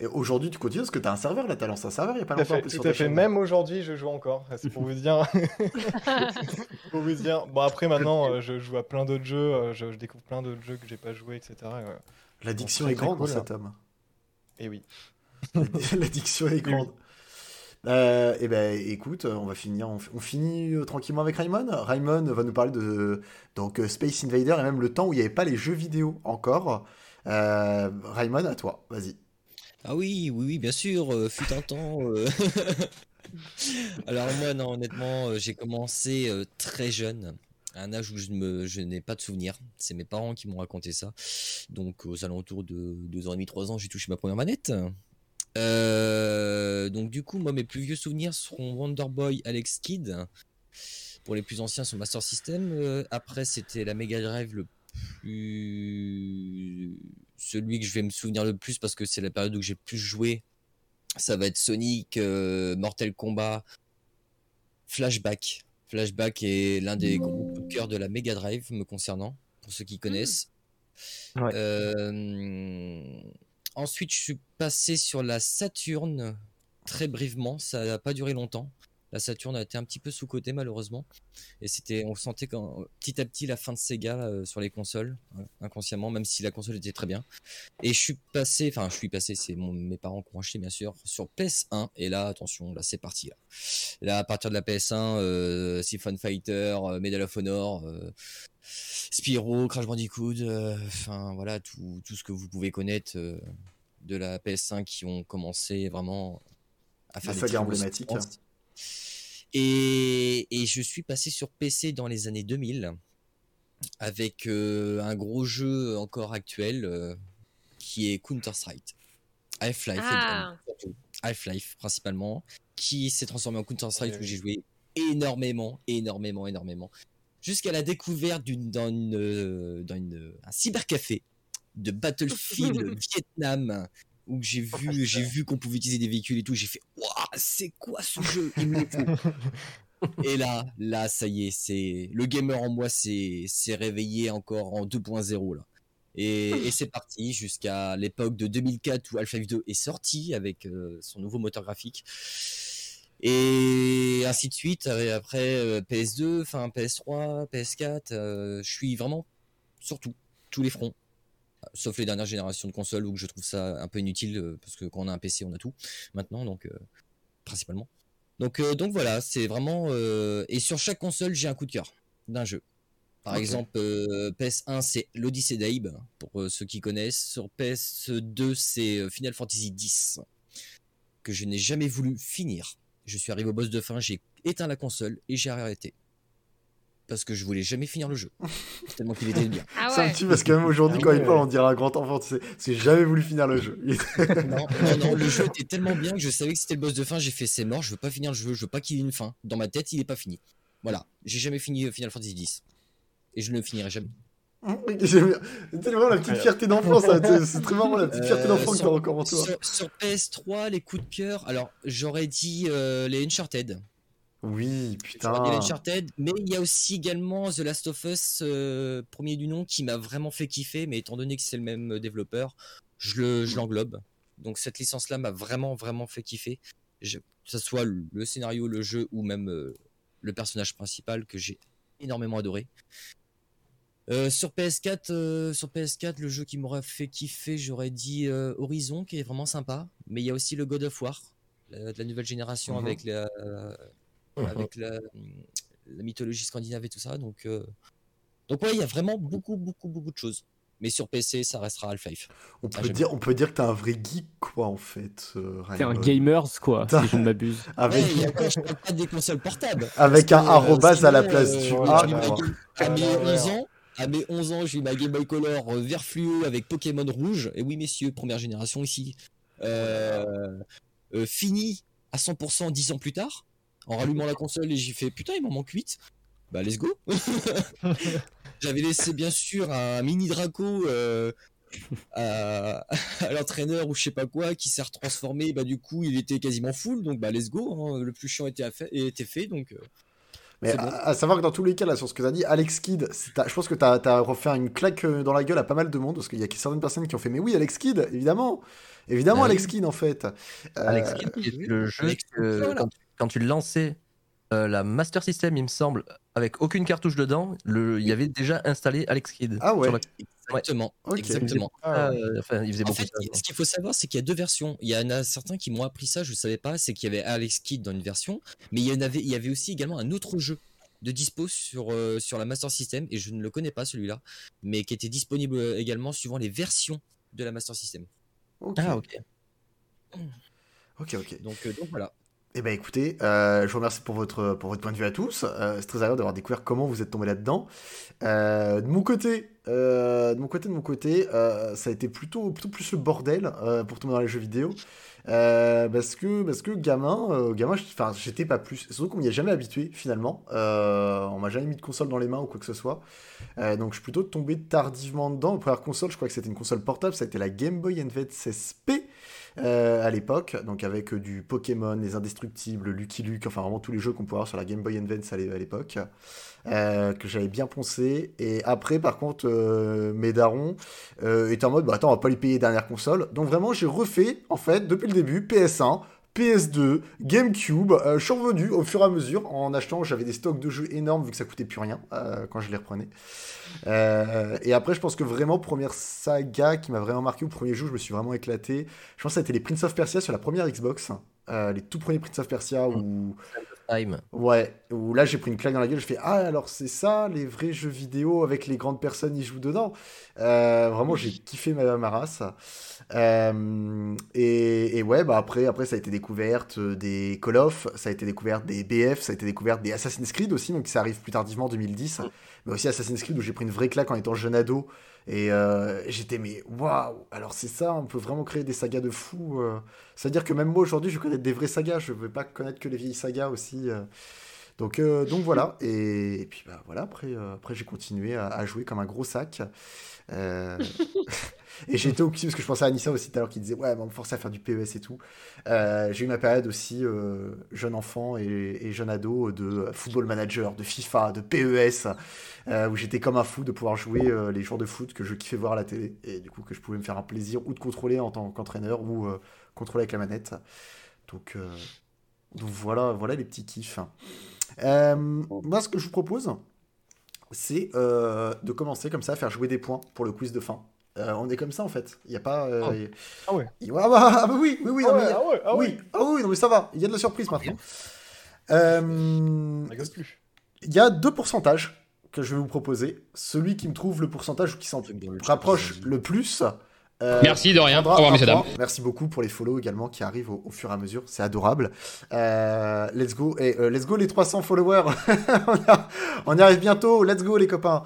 Et aujourd'hui, tu continues parce que t'as un serveur là, t'as lancé un serveur il y a pas Tout à longtemps fait, tout à fait. Même aujourd'hui, je joue encore. C'est pour vous dire? Pour vous dire. Bon, après, maintenant, euh, je joue à plein d'autres jeux. euh, Je, je découvre plein d'autres jeux que j'ai pas joué, etc. Et, euh, L'addiction est grande dans cet homme. et oui. L'addiction est grande. Euh, et ben écoute, on va finir, on, finit euh, tranquillement avec Raymond. Raymond va nous parler de donc euh, Space Invader et même le temps où il n'y avait pas les jeux vidéo encore. Euh, Raymond, à toi, vas-y. Ah oui, oui, oui, bien sûr, euh, fut un temps. euh. Alors moi, non, honnêtement, euh, j'ai commencé euh, très jeune, un âge où je, je n'ai pas de souvenirs. C'est mes parents qui m'ont raconté ça. Donc aux alentours de 2 ans et demi, 3 ans, j'ai touché ma première manette. Euh, donc du coup, moi, mes plus vieux souvenirs seront Wonder Boy, Alex Kidd. Pour les plus anciens, sur Master System. Euh, après, c'était la Mega Drive le plus... Celui que je vais me souvenir le plus parce que c'est la période où j'ai plus joué. Ça va être Sonic, euh, Mortal Kombat, Flashback. Flashback est l'un des gros coups de cœur de la Mega Drive me concernant, pour ceux qui connaissent. Ouais. Ensuite, je suis passé sur la Saturn très brièvement. Ça n'a pas duré longtemps. La Saturn a été un petit peu sous-cotée malheureusement. Et c'était, on sentait petit à petit la fin de Sega euh, sur les consoles, euh, inconsciemment, même si la console était très bien. Et je suis passé, enfin, je suis passé, c'est mes parents qui ont acheté bien sûr, sur PS1. Et là, attention, là c'est parti. Là, à partir de la PS1, euh, Siphon Fighter, Medal of Honor, Spyro, Crash Bandicoot, euh, enfin voilà, tout, tout ce que vous pouvez connaître euh, de la PS1 qui ont commencé vraiment à faire des grosses emblématiques. Et, et je suis passé sur PC dans les années 2000 avec euh, un gros jeu encore actuel euh, qui est Counter-Strike. Half-Life, Ah. Half-Life principalement, qui s'est transformé en Counter-Strike Oui, où j'ai joué énormément, énormément, énormément. Jusqu'à la découverte d'une, dans, une, euh, dans une, un cybercafé de Battlefield Vietnam où j'ai vu, j'ai vu qu'on pouvait utiliser des véhicules et tout. J'ai fait, waouh, c'est quoi ce jeu? Il me. Et là, là, ça y est, c'est le gamer en moi s'est s'est réveillé encore en 2.0 là. Et, et c'est parti jusqu'à l'époque de 2004 où Half-Life 2 est sorti avec euh, son nouveau moteur graphique. Et ainsi de suite. euh, Après euh, PS2, enfin PS3, PS4, euh, je suis vraiment sur tout, tous les fronts. Sauf les dernières générations de consoles où je trouve ça un peu inutile euh, parce que quand on a un PC, on a tout maintenant, donc euh, principalement. Donc, euh, donc voilà, c'est vraiment. euh, Et sur chaque console, j'ai un coup de cœur d'un jeu. Par Ok. exemple, euh, PS1, c'est l'Odyssée d'Abe, pour ceux qui connaissent. Sur PS2, c'est Final Fantasy X, que je n'ai jamais voulu finir. Je suis arrivé au boss de fin, j'ai éteint la console et j'ai arrêté. Parce que je voulais jamais finir le jeu. Tellement qu'il était bien. Ah Ça ouais. me tue parce que même aujourd'hui, Ah quand il parle, on dirait un grand enfant, tu sais. J'ai jamais voulu finir le jeu. Non, non, non, le jeu était tellement bien que je savais que c'était le boss de fin. J'ai fait c'est mort, je veux pas finir le jeu, je veux pas qu'il ait une fin. Dans ma tête, il est pas fini. Voilà, j'ai jamais fini euh, Final Fantasy X. Et je ne le finirai jamais. C'est vraiment la petite fierté d'enfant, ça. C'est très marrant, la petite fierté Euh, d'enfant que sur- t'as encore en toi. Sur, sur PS3, les coups de cœur, alors j'aurais dit euh, les Uncharted. Oui, dit les putain. Uncharted, mais il y a aussi également The Last of Us, euh, premier du nom, qui m'a vraiment fait kiffer, mais étant donné que c'est le même développeur, je le- je l'englobe. Donc cette licence-là m'a vraiment, vraiment fait kiffer. Je- que ce soit le le scénario, le jeu ou même euh, le personnage principal que j'ai énormément adoré. Euh, sur PS4, euh, sur PS4, le jeu qui m'aurait fait kiffer, j'aurais dit euh, Horizon, qui est vraiment sympa. Mais il y a aussi le God of War, la- de la nouvelle génération Mhm. avec la, avec la, la mythologie scandinave et tout ça. Donc, euh, donc ouais, il y a vraiment beaucoup, beaucoup, beaucoup de choses. Mais sur PC, ça restera Half-Life. On Ah, peut, dire, on peut dire que t'es un vrai geek, quoi, en fait. euh, T'es un gamers, quoi, si je ne m'abuse. Avec, Ouais, je parle pas des consoles portables. avec un que, arrobase à la place euh, du A, mes Ah, ouais. 11 ans, à mes 11 ans, j'ai eu ma Game Boy Color euh, vert fluo avec Pokémon rouge. Et oui, messieurs, première génération ici. Euh, euh, fini à 100% 10 ans plus tard, en rallumant la console et j'ai fait putain, il m'en manque 8. Bah, let's go. J'avais laissé bien sûr un mini Draco à, l'entraîneur ou je sais pas quoi qui s'est retransformé. Bah, du coup, il était quasiment full. Donc, bah, let's go. hein. Le plus chiant était, fait- était fait. Donc, Mais à, bon. à savoir que dans tous les cas, là, sur ce que t'as dit, Alex Kidd, je pense que t'as as refait une claque euh, dans la gueule à pas mal de monde, parce qu'il y a certaines personnes qui ont fait, mais oui, Alex Kidd, évidemment. Évidemment, Ah oui. Alex Kidd, en fait. Euh, Alex Kidd, oui, le jeu que, quand, quand tu lançais euh, la Master System, il me semble, avec aucune cartouche dedans, le, il y avait déjà installé Alex Kidd. Ah ouais. la- exactement. Exactement. Ah, ouais. euh, enfin, il faisait En beaucoup fait, ça. ce qu'il faut savoir, c'est qu'il y a deux versions. Il y en a certains qui m'ont appris ça, je ne savais pas, c'est qu'il y avait Alex Kidd dans une version, mais il y en avait, il y avait aussi également un autre jeu de dispo sur, euh, sur la Master System, et je ne le connais pas celui-là, mais qui était disponible également suivant les versions de la Master System. Ah, ok. ok, ok. Donc, euh, donc voilà. Eh ben écoutez, euh, je vous remercie pour votre, pour votre point de vue à tous. Euh, c'est très agréable d'avoir découvert comment vous êtes tombé là-dedans. Euh, de mon côté, de mon côté, de mon côté, ça a été plutôt, plutôt plus le bordel pour tomber dans les jeux vidéo. Parce que, parce que gamin, gamin, enfin, j'étais pas plus. Surtout qu'on m'y a jamais habitué finalement. On m'a jamais mis de console dans les mains ou quoi que ce soit. Donc je suis plutôt tombé tardivement dedans. La première console, je crois que c'était une console portable, ça a été la Game Boy Advance SP à l'époque, donc avec euh, du Pokémon, les Indestructibles, Lucky Luke, enfin vraiment tous les jeux qu'on pouvait avoir sur la Game Boy Advance à l'é- à l'époque, euh, que j'avais bien poncé. Et après, par contre, euh, mes darons euh, étaient en mode, bah attends, on va pas les payer les dernières consoles. Donc vraiment, j'ai refait, en fait, depuis le début, PS1. PS2, GameCube, euh, je suis revenu au fur et à mesure en achetant, j'avais des stocks de jeux énormes vu que ça coûtait plus rien euh, quand je les reprenais. Euh, et après, je pense que vraiment, première saga qui m'a vraiment marqué, ou premier jeu, je me suis vraiment éclaté. Je pense que ça a été les Prince of Persia sur la première Xbox. Euh, les tout premiers Prince of Persia où, Time. ouais, où là j'ai pris une claque dans la gueule. Je fais Ah, alors c'est ça, les vrais jeux vidéo avec les grandes personnes, ils jouent dedans. Euh, vraiment, j'ai kiffé ma, ma race. Euh, et, et ouais, bah après, après, ça a été découverte euh, des Call of, ça a été découverte des BF, ça a été découverte des Assassin's Creed aussi, donc ça arrive plus tardivement en 2010. Mais aussi Assassin's Creed où j'ai pris une vraie claque en étant jeune ado. Et euh, j'étais, mais waouh! Alors c'est ça, on peut vraiment créer des sagas de fous. euh. C'est-à-dire que même moi aujourd'hui, je connais des vraies sagas, je ne veux pas connaître que les vieilles sagas aussi. euh. Donc, donc voilà, et, puis bah, voilà, après, après j'ai continué à, jouer comme un gros sac. et été occupé parce que je pensais à Anissa aussi tout à l'heure qui disait ouais, on va me forcer à faire du PES et tout. Euh, j'ai eu ma période aussi euh, jeune enfant et, jeune ado de football manager, de FIFA, de PES, euh, où j'étais comme un fou de pouvoir jouer les joueurs de foot que je kiffais voir à la télé et du coup que je pouvais me faire un plaisir ou de contrôler en tant qu'entraîneur ou contrôler avec la manette. Donc, donc voilà, voilà les petits kiffs. Moi, ce que je vous propose, c'est de commencer comme ça à faire jouer des points pour le quiz de fin. Euh, on est comme ça en fait. Il y a pas. euh, Ah. y- Ah ouais. Ah bah, ah bah oui, oui, oui. Ah non, mais ouais, a- ah ouais, ah oui, ah oui, non mais ça va. Il y a de la surprise maintenant. Euh, plus. Il y a deux pourcentages que je vais vous proposer. Celui qui me trouve le pourcentage ou qui s'en rapproche le plus. Euh, Merci de rien. Au revoir, messieurs, dames. Merci beaucoup pour les follow également qui arrivent au, au fur et à mesure. C'est adorable. Euh, let's go. Et euh, let's go les 300 followers. on, a- on y arrive bientôt. Let's go les copains.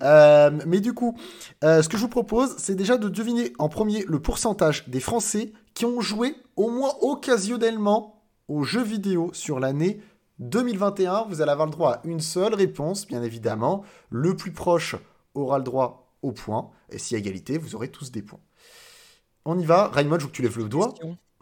Mais du coup, ce que je vous propose, c'est déjà de deviner en premier le pourcentage des Français qui ont joué au moins occasionnellement aux jeux vidéo sur l'année 2021. Vous allez avoir le droit à une seule réponse, bien évidemment. Le plus proche aura le droit au point. Et si égalité, vous aurez tous des points. On y va. Raymond, je veux que tu lèves le doigt.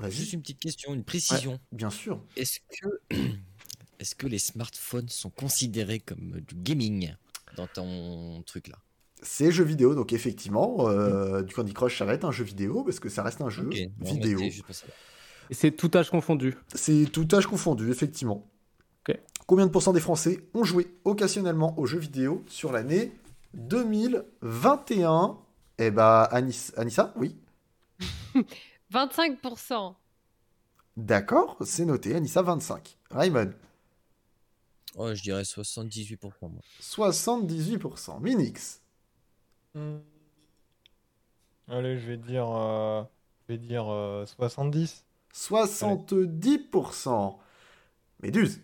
Juste une petite question, une précision. Bien sûr. Est-ce que, les smartphones sont considérés comme du gaming dans ton truc là? C'est jeux vidéo, donc effectivement, euh, du Candy Crush, ça reste un jeu vidéo, parce que ça reste un jeu vidéo. c'est tout âge confondu. C'est tout âge confondu, effectivement. Combien de pourcents des Français ont joué occasionnellement aux jeux vidéo sur l'année 2021 Eh bah, Anis- Anissa, oui. 25%. D'accord, c'est noté. Anissa, 25. Raymond, Oh, je dirais 78% moi. 78%. Minix, Hmm. Allez, je vais dire, euh, je vais dire euh, 70. 70%. Méduse,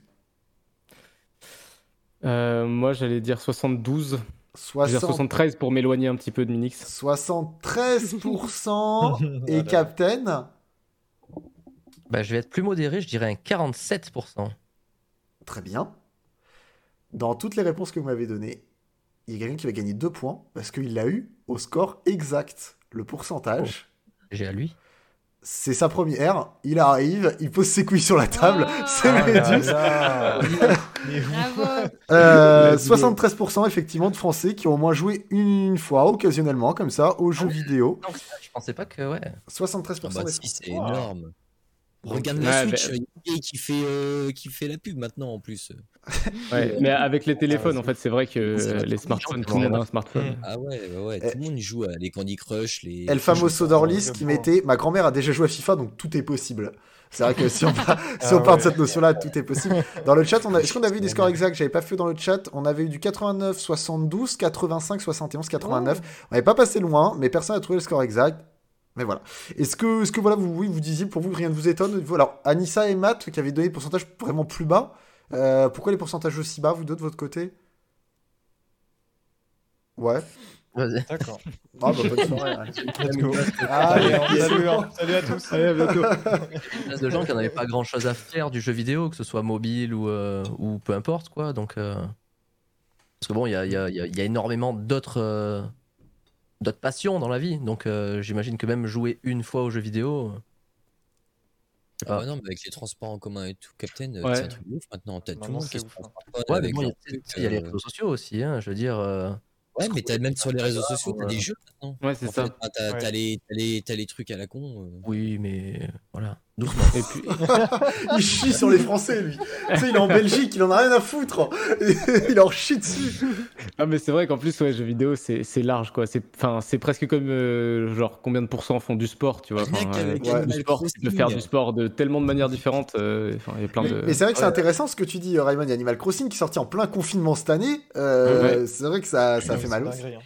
Euh, moi, j'allais dire 72. Je vais dire 60 73 pour m'éloigner un petit peu de Minix. 73% et Voilà. Captain Bah, je vais être plus modéré, je dirais un 47%. Très bien. Dans toutes les réponses que vous m'avez données, il y a quelqu'un qui va gagner 2 points parce qu'il l'a eu au score exact. Le pourcentage, J'ai à lui. c'est sa première. Il arrive, il pose ses couilles sur la table. Oh. c'est Ah là Méduse. là. Mais vous- Bravo. Euh, Let's go. 73% effectivement de Français qui ont au moins joué une fois, occasionnellement, comme ça, aux jeux vidéo. Donc, ça, je pensais pas que, ouais. 73% Ah bah des si, Français. c'est Wow. énorme. Donc, Regarde ouais, la Switch, qui fait, euh, qui fait la pub maintenant en plus. Ouais, mais avec les téléphones, ouais, en fait, c'est vrai que euh, vrai. les smartphones, tout le monde a un smartphone. Ah ouais, ouais, ouais, Eh. tout le monde joue à les Candy Crush, les. El famoso Dorlis qui mettait Ma grand-mère a déjà joué à FIFA, donc tout est possible. C'est vrai que si on, part, si Ah on part de ouais. cette notion-là, tout est possible. Dans le chat, on a, est-ce qu'on avait eu des scores exacts J'avais pas fait dans le chat. On avait eu du 89, 72, 85, 71, 89. On n'avait pas passé loin, mais personne n'a trouvé le score exact. Mais voilà. Est-ce que, est-ce que voilà, vous, oui, vous disiez, pour vous, rien ne vous étonne? Alors, Anissa et Matt, qui avaient donné des pourcentages vraiment plus bas, euh, pourquoi les pourcentages aussi bas, vous deux, de votre côté? Ouais. Vas-y. D'accord. Ah, bah, bonne soirée. Let's go. Allez, salut, hein. salut à tous. Allez, à bientôt. Il y a de gens qui n'avaient pas grand chose à faire du jeu vidéo, que ce soit mobile ou, euh, ou peu importe, quoi. Donc, euh, Parce que bon, il y a, il y a- il y a- y a énormément d'autres euh, d'autres passions dans la vie. Donc, euh, j'imagine que même jouer une fois aux jeux vidéo. euh, Ah ouais, non, mais avec les transports en commun et tout, Captain, Ouais. c'est un truc de ouf maintenant. T'as tout le monde qui se hein. transporte Ouais, mais bon, il y a- les réseaux sociaux aussi, hein, je veux dire. euh, Ouais, mais t'as même sur les réseaux sociaux, t'as Ouais. des jeux maintenant. Ouais, c'est En ça. fait, t'as les, t'as les, t'as les trucs à la con. euh. Oui, mais voilà, doucement. Et puis, Il chie sur les Français, lui. tu sais, il est en Belgique, il en a rien à foutre. il leur chie dessus. ah, mais c'est vrai qu'en plus, ouais, jeux vidéo, c'est c'est large, quoi. C'est enfin, c'est presque comme, euh, genre, combien de pourcents font du sport, tu vois. Qu'avec ouais. Du sport, Crossing. faire du sport de tellement de manières différentes. euh, il y a plein Mais, de. mais c'est vrai que c'est intéressant ce que tu dis, euh, Raymond. Il y a Animal Crossing qui est sorti en plein confinement cette année. Euh, Ouais. C'est vrai que ça, ça Ouais, fait mal aussi. dinguerie, hein.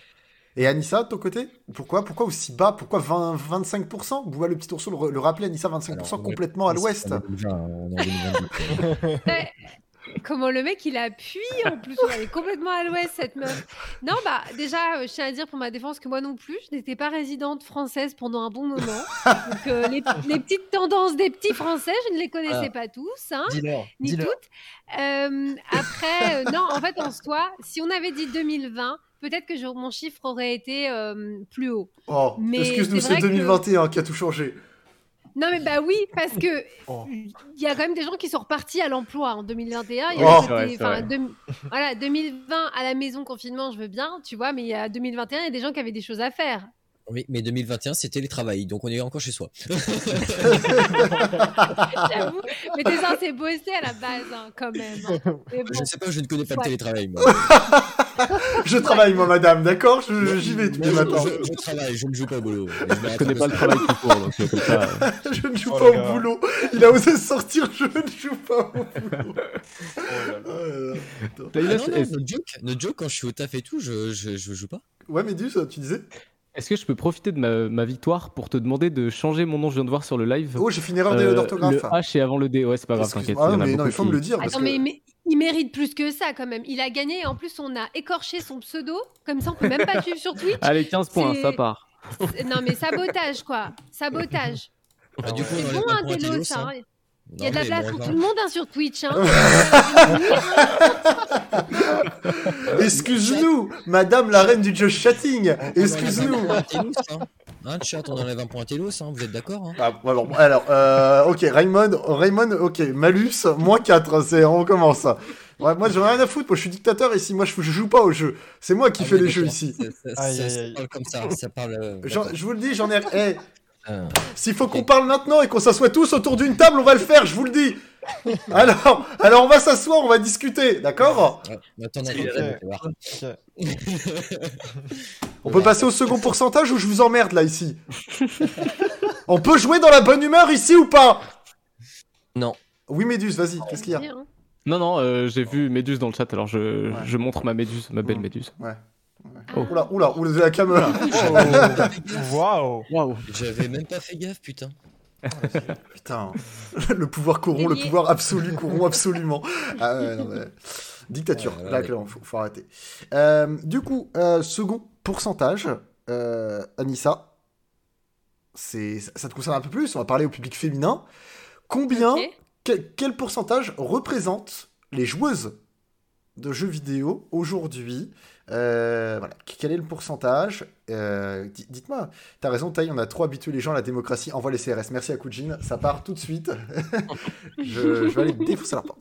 Et Anissa, de ton côté Pourquoi Pourquoi aussi bas Pourquoi 20, 25% Vous voyez le petit ourson le, le rappeler, Anissa, 25% Alors, complètement à c'est l'ouest. en 2020, on est en 2022. Comment le mec il appuie en plus, elle est complètement à l'ouest cette meuf. Non bah déjà euh, je tiens à dire pour ma défense que moi non plus, je n'étais pas résidente française pendant un bon moment. Donc euh, les, les petites tendances des petits français, je ne les connaissais Ah. pas tous, hein, ni toutes. Euh, après, euh, non, en fait en soi, si on avait dit 2020, peut-être que je- mon chiffre aurait été plus haut. Oh, Mais excuse-nous, c'est c'est vrai que- 2021 qui a tout changé. Non mais bah oui, parce que Oh. il y a quand même des gens qui sont repartis à l'emploi en 2021. Il y Oh. a vrai, côté- vrai. deux- voilà, 2020 à la maison confinement, je veux bien, tu vois, mais il y a 2021, il y a des gens qui avaient des choses à faire. Oui, mais 2021, c'est télétravail, donc on est encore chez soi. J'avoue, mais t'es censé bosser à la base hein, quand même. bon. Je ne sais pas, je ne connais pas Ouais. le télétravail. moi. Je travaille, moi, madame, d'accord Je- J'y vais tous les matins. Je, je travaille, je ne joue pas au boulot. Je, Je connais pas le travail tout court, donc euh, comme ça. euh, Je ne joue Oh, pas au boulot. Il a osé sortir, je ne joue pas au boulot. Oh là là. Euh, Ah non, non, notre joke, notre joke, quand je suis au taf et tout, je, je, je joue pas. Ouais, Méduse, tu disais est-ce que je peux profiter de ma, ma victoire pour te demander de changer mon nom? Je viens de voir sur le live. Oh, j'ai fait une erreur Euh, d'orthographe. le H est avant le D. Ouais, c'est pas grave, t'inquiète. Ah, il mais non, beaucoup il faut qui- me le dire. Parce Attends, que... mais, mais il mérite plus que ça quand même. Il a gagné et en plus on a écorché son pseudo. Comme ça on peut même pas suivre sur Twitch. Allez, 15 points, ça part. Non mais sabotage quoi. Sabotage. Ah, du coup, C'est on bon un point à télo ça. hein. Il y a de la place pour tout le monde hein, sur Twitch. Hein. Excuse-nous, madame la reine du just chatting. Un Excuse-nous. Télos, hein. Hein, chat, on enlève un point à Télos, hein, vous êtes d'accord hein Ah, bon, alors, alors, euh, ok, Raymond, Raymond, ok, malus, moins 4, c'est, on recommence. Ouais, moi, j'en ai rien à foutre, moi, je suis dictateur ici, moi, je, je joue pas au jeu. C'est moi qui Ah fais les jeux ici. Ça, parle comme ça, ça parle. euh, je vous le dis, j'en ai. S'il faut qu'on parle maintenant et qu'on s'assoit tous autour d'une table, on va le faire, je vous le dis. Alors, alors on va s'asseoir, on va discuter, d'accord on peut passer au second pourcentage ou je vous emmerde là ici? On peut jouer dans la bonne humeur ici ou pas? Non. Oui, Méduse, vas-y, qu'est-ce qu'il y a? hein? Non, non, euh, j'ai vu Méduse dans le chat, alors je, Ouais. je montre ma Méduse, ma belle Mm. Méduse. Oh. Oula, oula, oula, la caméra. Oh. Waouh. Waouh J'avais même pas fait gaffe, putain. Putain, le pouvoir corrompt, le pouvoir absolu corrompt absolument. Ah ouais, non, mais- Dictature, Ouais, là, ouais. clairement, faut, faut arrêter. Euh, du coup, euh, second pourcentage, euh, Anissa, c'est, ça te concerne un peu plus, on va parler au public féminin. Combien, Ok. quel, quel pourcentage représente les joueuses de jeux vidéo aujourd'hui Euh, voilà. Quel est le pourcentage Euh, di- Dites-moi. T'as raison, Taï, on a trop habitué les gens à la démocratie. Envoie les CRS. Merci à Kujin. Ça part tout de suite. je, je vais aller défoncer leur porte.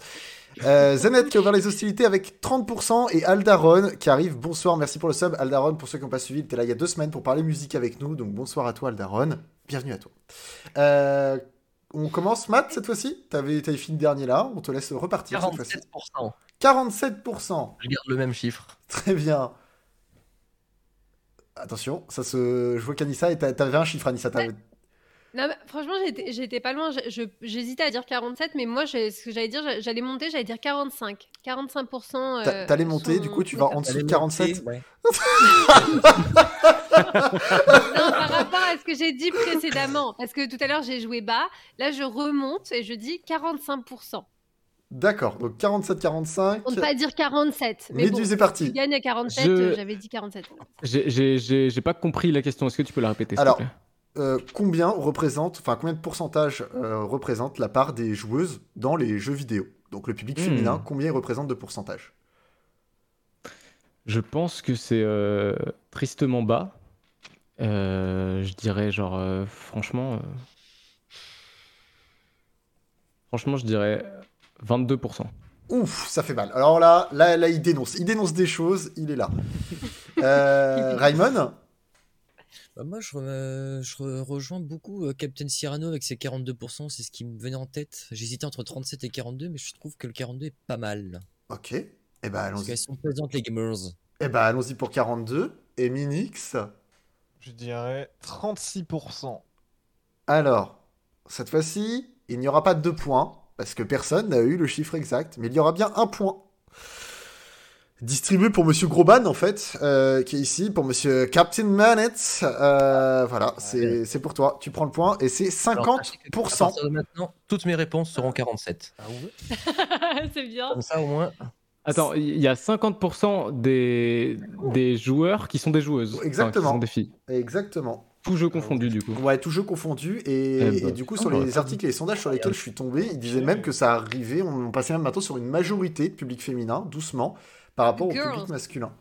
Euh, Zenet qui a ouvert les hostilités avec 30% et Aldaron qui arrive. Bonsoir, merci pour le sub. Aldaron, pour ceux qui n'ont pas suivi, il était là il y a deux semaines pour parler musique avec nous. Donc bonsoir à toi, Aldaron. Bienvenue à toi. Euh, on commence, Matt, cette fois-ci? T'avais avais fini le dernier là. On te laisse repartir cette fois-ci. 47%. 47%. Je garde le même chiffre. Très bien. Attention, ça se. Je vois qu'Anissa, t'avais un chiffre, Anissa. Non, mais franchement, j'étais pas loin. J'hésitais à dire 47, mais moi, j'ai- ce que j'allais dire, j'a- j'allais monter, j'allais dire 45. 45%. T'a- euh, T'allais monter, sont- du coup, tu vas en dessous de 47. Ouais. Non, par rapport à ce que j'ai dit précédemment. Parce que tout à l'heure, j'ai joué bas. Là, je remonte et je dis 45%. D'accord, donc 47-45. Pour ne pas dire 47. Mais bon, Méduse est tu parti. gagnes à 47, Je- euh, j'avais dit 47. J'ai- J'ai j'ai- j'ai pas compris la question, est-ce que tu peux la répéter Alors, plaît? Euh, combien représente, enfin combien de pourcentage euh, représente la part des joueuses dans les jeux vidéo? Donc le public Hmm. féminin, combien il représente de pourcentage? Je pense que c'est euh, tristement bas. Euh, je dirais genre euh, franchement euh, franchement je dirais 22%. Ouf, ça fait mal. Alors là, là, là, il dénonce. Il dénonce des choses, il est là. Euh, Raymond Bah, moi, je, re- je re- rejoins beaucoup euh, Captain Cyrano avec ses 42%, c'est ce qui me venait en tête. J'hésitais entre 37 et 42, mais je trouve que le 42 est pas mal. Ok. Eh ben, Parce allons-y. qu'elles sont présentes, les gamers. Eh ben, allons-y pour 42. Et Minix Je dirais 36%. Alors, cette fois-ci, il n'y aura pas de deux points, parce que personne n'a eu le chiffre exact, mais il y aura bien un point. Distribué pour Monsieur Groban, en fait, euh, qui est ici, pour Monsieur Captain Manet. Euh, voilà, c'est c'est pour toi. Tu prends le point, et c'est Alors, sachez que À 50%. partir de maintenant, toutes mes réponses seront 47. C'est bien. Comme ça, au moins. Attends, il y a 50% des, des joueurs qui sont des joueuses. Enfin, Exactement. qui sont des filles. Exactement. Tout jeu confondu du coup. Ouais, tout jeu confondu. Et, Eh ben, et du coup, putain, sur les articles et les sondages sur lesquels je suis tombé, ils disaient même que ça arrivait, on passait même maintenant sur une majorité de public féminin, doucement, par rapport au public masculin.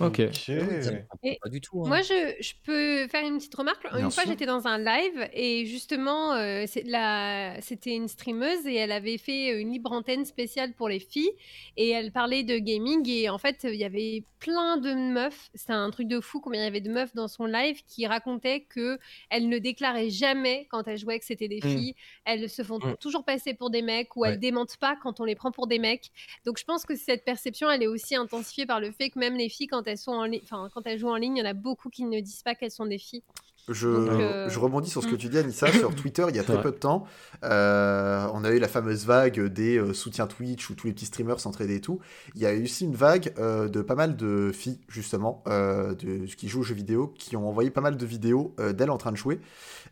Ok. Et Pas du tout. hein. Moi, je, je peux faire une petite remarque. Bien une fois, j'étais dans un live et justement, euh, c'est la- c'était une streameuse et elle avait fait une libre antenne spéciale pour les filles et elle parlait de gaming et en fait, il y avait plein de meufs. C'était un truc de fou combien il y avait de meufs dans son live qui racontaient que elles ne déclaraient jamais quand elles jouaient que c'était des Mm. filles. Elles se font Mm. toujours passer pour des mecs ou Ouais. elles démentent pas quand on les prend pour des mecs. Donc je pense que cette perception, elle est aussi intensifiée par le fait que même les filles, quand elles sont en ligne, enfin quand elles jouent en ligne, il y en a beaucoup qui ne disent pas qu'elles sont des filles. Je, Donc, euh, je rebondis sur ce que mm. tu dis, Anissa, sur Twitter, il y a très Ouais. peu de temps. euh, on a eu la fameuse vague des euh, soutiens Twitch où tous les petits streamers s'entraidaient et tout. Il y a eu aussi une vague euh, de pas mal de filles, justement, euh, de, qui jouent aux jeux vidéo, qui ont envoyé pas mal de vidéos euh, d'elles en train de jouer.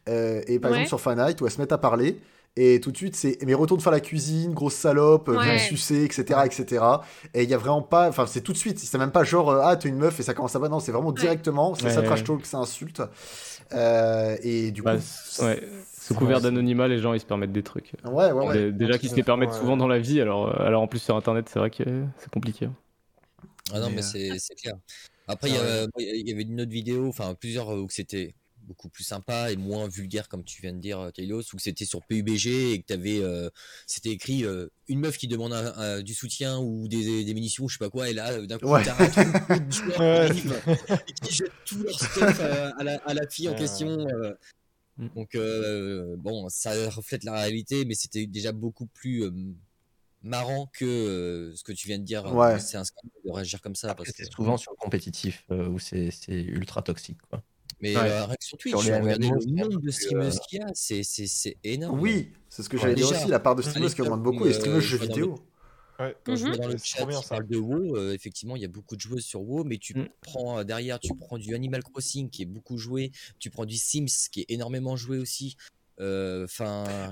Euh, et par Ouais. exemple, sur Fanite, où elles se mettent à parler. Et tout de suite, c'est mais retourne faire la cuisine, grosse salope, euh, viens me Ouais. sucer, etc., etc. Et il y a vraiment pas, enfin c'est tout de suite. C'est même pas genre euh, ah t'es une meuf et ça commence à pas. Non, c'est vraiment directement. C'est Ouais, ça ouais. trash talk, ça insulte. Euh, et du Bah, coup, ouais. Sous couvert d'anonymat, les gens ils se permettent des trucs. ouais, ouais, ouais. Dé- Déjà qu'ils se les permettent Ouais. souvent dans la vie, alors, alors en plus sur internet, c'est vrai que c'est compliqué. hein. Ah non, Mais, mais, euh, c'est clair. Après, il y, Ah il y avait une autre vidéo, enfin plusieurs où c'était beaucoup plus sympa et moins vulgaire, comme tu viens de dire, euh, Tailos, où c'était sur PUBG et que t'avais, euh, c'était écrit euh, une meuf qui demande un- un- du soutien ou des, des munitions, je sais pas quoi, et là, euh, d'un coup, Ouais. t'as un de joueurs qui Ouais. arrivent et qui jettent tout leur stuff à, à la, à la fille en question. euh. Mm. Donc, euh, bon, ça reflète la réalité, mais c'était déjà beaucoup plus. euh, marrant que euh, ce que tu viens de dire Ouais. c'est un scandale de réagir comme ça Après, parce que c'est souvent sur le compétitif euh, où c'est ultra toxique. Quoi. Mais Ouais. euh, rien que sur Twitch, Sur les regardez MMO, le nombre de euh, qu'il y a, c'est, c'est, c'est énorme. Oui, c'est ce que Ouais, j'allais dire déjà, aussi, la part de streamers qui augmente beaucoup et streameuses euh, jeux je vidéo. Ouais. Quand je vois Mhm. dans le chat, bien, ça. de WoW, euh, effectivement, il y a beaucoup de joueuses sur WoW, mais tu Mm. prends euh, derrière, tu prends du Animal Crossing qui est beaucoup joué, tu prends du Sims qui est énormément joué aussi. Euh,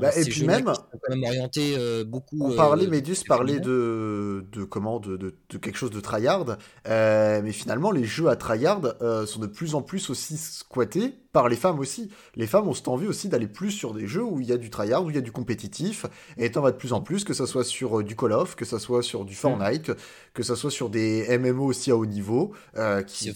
Bah, et puis même- quand même euh, beaucoup. On euh, parlait, Médus parlait de, de comment de, de, de quelque chose de tryhard, euh, mais finalement les jeux à tryhard euh, sont de plus en plus aussi squattés par les femmes aussi. Les femmes ont cette envie aussi d'aller plus sur des jeux où il y a du tryhard, où il y a du compétitif, et t'en vas de plus en plus, que ça soit sur euh, du Call of, que ça soit sur du Fortnite, que, ça soit sur des MMO aussi à haut niveau, euh, qui,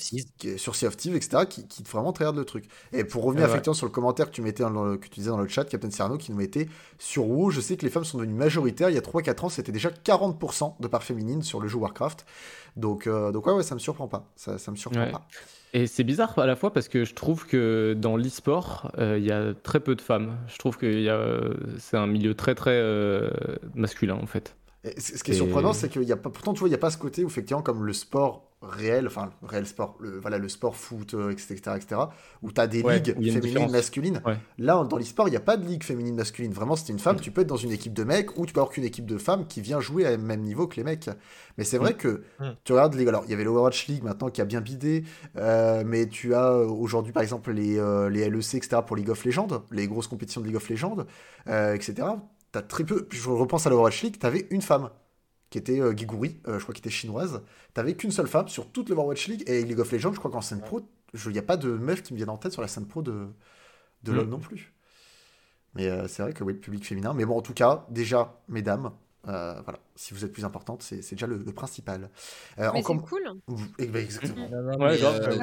sur Sea of Thieves, etc., qui, qui vraiment tryhard le truc. Et pour revenir Ouais. effectivement sur le commentaire que tu mettais dans le, que tu disais dans le chat, Captain Cyrano, qui nous mettait sur WoW, je sais que les femmes sont devenues majoritaires. Il y a 3-4 ans, c'était déjà 40% de part féminine sur le jeu Warcraft. Donc, euh, donc ouais, ouais, ça me surprend pas. Ça, ça me surprend Ouais. pas. Et c'est bizarre à la fois parce que je trouve que dans l'e-sport, euh, il y a très peu de femmes. Je trouve que euh, c'est un milieu très très euh, masculin en fait. Et ce qui est Et- surprenant, c'est qu'il y a pas, pourtant, tu vois, il n'y a pas ce côté où, effectivement, comme le sport réel, enfin, le réel sport, le, voilà, le sport foot, euh, etc., etc., où tu as des Ouais, ligues féminines, masculines. Ouais. Là, dans l'e-sport, il n'y a pas de ligue féminine, masculine. Vraiment, si t'es une femme, Mm. tu peux être dans une équipe de mecs ou tu peux avoir qu'une équipe de femmes qui vient jouer à même niveau que les mecs. Mais c'est vrai que Mm. tu regardes les. Alors, il y avait l'Overwatch League maintenant qui a bien bidé, euh, mais tu as euh, aujourd'hui, par exemple, les, euh, les LEC, etc., pour League of Legends, les grosses compétitions de League of Legends, euh, etc. T'as très peu. Je repense à l'Overwatch League, t'avais une femme qui était euh, Giguri, euh, je crois qu'elle était chinoise. T'avais qu'une seule femme sur toute l'Overwatch League et League of Legends, je crois qu'en scène pro, il n'y a pas de meuf qui me vienne en tête sur la scène pro de, de Mm. LoL non plus. Mais euh, c'est vrai que oui, le public féminin. Mais bon, en tout cas, déjà, mesdames, euh, voilà, si vous êtes plus importante, c'est c'est déjà le, le principal. Euh, Mais encore- c'est cool. Eh ben, exactement. Ouais, euh,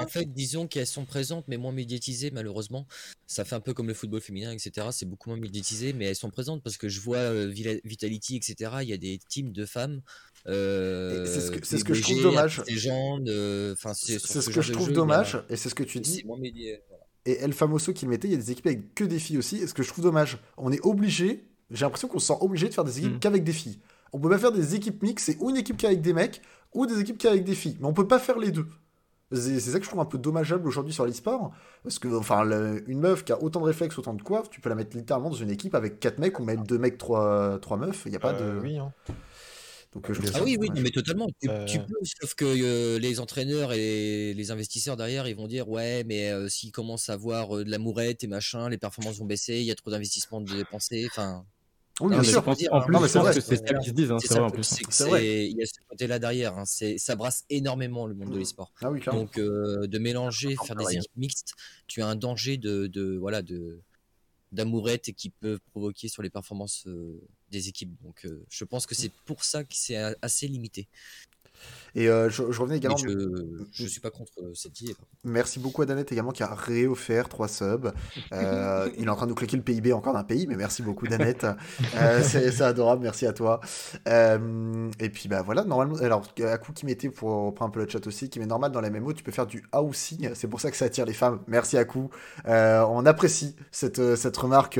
en fait, disons qu'elles sont présentes, mais moins médiatisées, malheureusement. Ça fait un peu comme le football féminin, etc. C'est beaucoup moins médiatisé, mais elles sont présentes parce que je vois euh, Vitality, etc. Il y a des teams de femmes. Euh, c'est ce que- c'est ce que je trouve dommage. Enfin, c'est ce ce que je trouve dommage, et c'est ce que tu dis. Et El Famoso qui le mettait, il y a des équipes avec que des filles aussi. Et ce que je trouve dommage, on est obligé, j'ai l'impression qu'on se sent obligé de faire des équipes Mm. qu'avec des filles. On peut pas faire des équipes mixtes, c'est ou une équipe qu'avec des mecs, ou des équipes qu'avec des filles. Mais on peut pas faire les deux. C'est ça que je trouve un peu dommageable aujourd'hui sur l'e-sport. Parce que, enfin, le- une meuf qui a autant de réflexes, autant de coiffe, tu peux la mettre littéralement dans une équipe avec quatre mecs ou même deux mecs, trois, trois meufs. Il n'y a pas Euh, de. Oui, hein. Donc, euh, je Ah ça oui, oui, mais totalement. Tu, Euh, tu peux, sauf que euh, les entraîneurs et les investisseurs derrière, ils vont dire ouais, mais euh, s'ils commencent à avoir euh, de la mourette et machin, les performances vont baisser, il y a trop d'investissements de dépenser. Enfin, Oui, bien mais je sûr. en hein. plus, c'est vrai. que c'est ça qu'ils se disent, hein, c'est vrai en plus. c'est que C'est vrai. c'est- il y a ce côté-là derrière. hein, c'est- ça brasse énormément le monde de l'e-sport. Ah oui, clairement. Donc euh, de mélanger, faire des rien. équipes mixtes, tu as un danger de, de voilà de d'amourettes qui peuvent provoquer sur les performances euh, des équipes. Donc euh, je pense que c'est pour ça que c'est assez limité. Et euh, je, je revenais également. je, je suis pas contre euh, cette idée. Merci beaucoup à Danette également qui a réoffert 3 subs. Euh, il est en train de nous cliquer le PIB encore d'un pays, mais merci beaucoup Danette. Euh, c'est adorable, merci à toi. Et puis bah voilà, normalement, alors à coup qui mettait pour reprendre un peu le chat aussi, qui met normal dans les MMO, tu peux faire du housing, c'est pour ça que ça attire les femmes. Merci à coup. On apprécie cette, cette remarque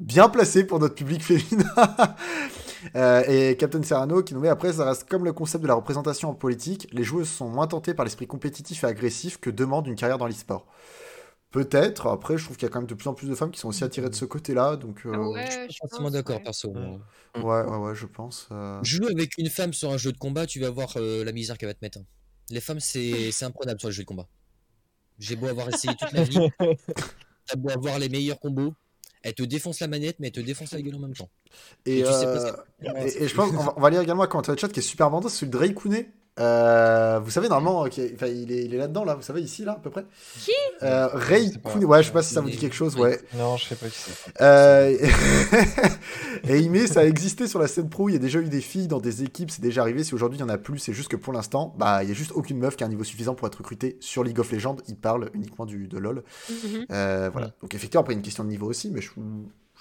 bien placée pour notre public féminin. Euh, et Captain Serrano qui nous met après, ça reste comme le concept de la représentation en politique, les joueuses sont moins tentées par l'esprit compétitif et agressif que demande une carrière dans l'e-sport. Peut-être, après je trouve qu'il y a quand même de plus en plus de femmes qui sont aussi attirées de ce côté-là, donc euh, Ouais, Je suis pense, d'accord, ouais. perso. Mm. ouais, ouais, ouais, je pense. euh. Joue avec une femme sur un jeu de combat, tu vas voir euh, la misère qu'elle va te mettre. hein. Les femmes, c'est c'est imprenable sur les jeux de combat. J'ai beau avoir essayé toute ma vie, t'as beau avoir les meilleurs combos, elle te défonce la manette, mais elle te défonce la gueule en même temps. Et, Et tu sais pas euh, ce et, et je pense qu'on va, on va lire également un commentaire de chat qui est super bandant, c'est celui de Ray Kouné. Euh, vous savez, normalement, il, est, il est là-dedans, là, vous savez, ici, là, à peu près. Qui? Euh, Ray. Kouné, ouais, je sais pas si ça vous dit quelque chose, ouais. Non, je sais pas qui c'est. Euh, et il met, ça a existé sur la scène pro, il y a déjà eu des filles dans des équipes, c'est déjà arrivé. Si aujourd'hui il y en a plus, c'est juste que pour l'instant, bah, il y a juste aucune meuf qui a un niveau suffisant pour être recrutée sur League of Legends. Il parle uniquement du, de LoL. Mhm. Euh, voilà. Ouais. Donc effectivement, après, il y a une question de niveau aussi, mais je,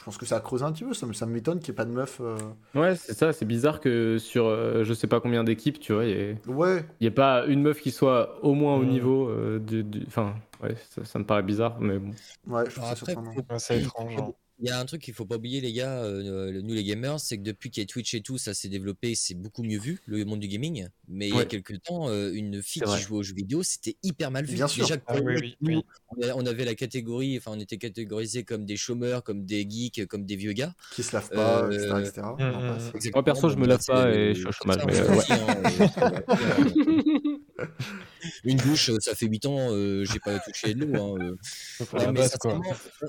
je pense que ça a creusé un petit peu. Ça, me- ça m'étonne qu'il n'y ait pas de meuf. euh. Ouais, c'est ça, c'est bizarre que sur euh, je sais pas combien d'équipes, tu vois, il n'y ait, Ouais, il y ait pas une meuf qui soit au moins au Mm. niveau euh, du. du- Enfin, ouais, ça, ça me paraît bizarre, mais bon. ouais, je trouve Alors ça c'est étrange. hein. Il y a un truc qu'il faut pas oublier, les gars, euh, nous les gamers, c'est que depuis qu'il y a Twitch et tout, ça s'est développé, c'est beaucoup mieux vu, le monde du gaming. Mais il y a quelques temps, euh, une fille qui jouait aux jeux vidéo, c'était hyper mal vu. Bien sûr. Déjà, Ah oui, oui, nous, oui. on avait la catégorie, enfin, on était catégorisés comme des chômeurs, comme des geeks, comme des vieux gars. Qui se lave pas, Euh, etc. etc. mm, Non, mm, pas mm. Moi, perso, je me lave pas et je suis au chômage, Une douche, euh, ça fait 8 ans, euh, j'ai pas touché de l'eau. hein, euh. Mais base,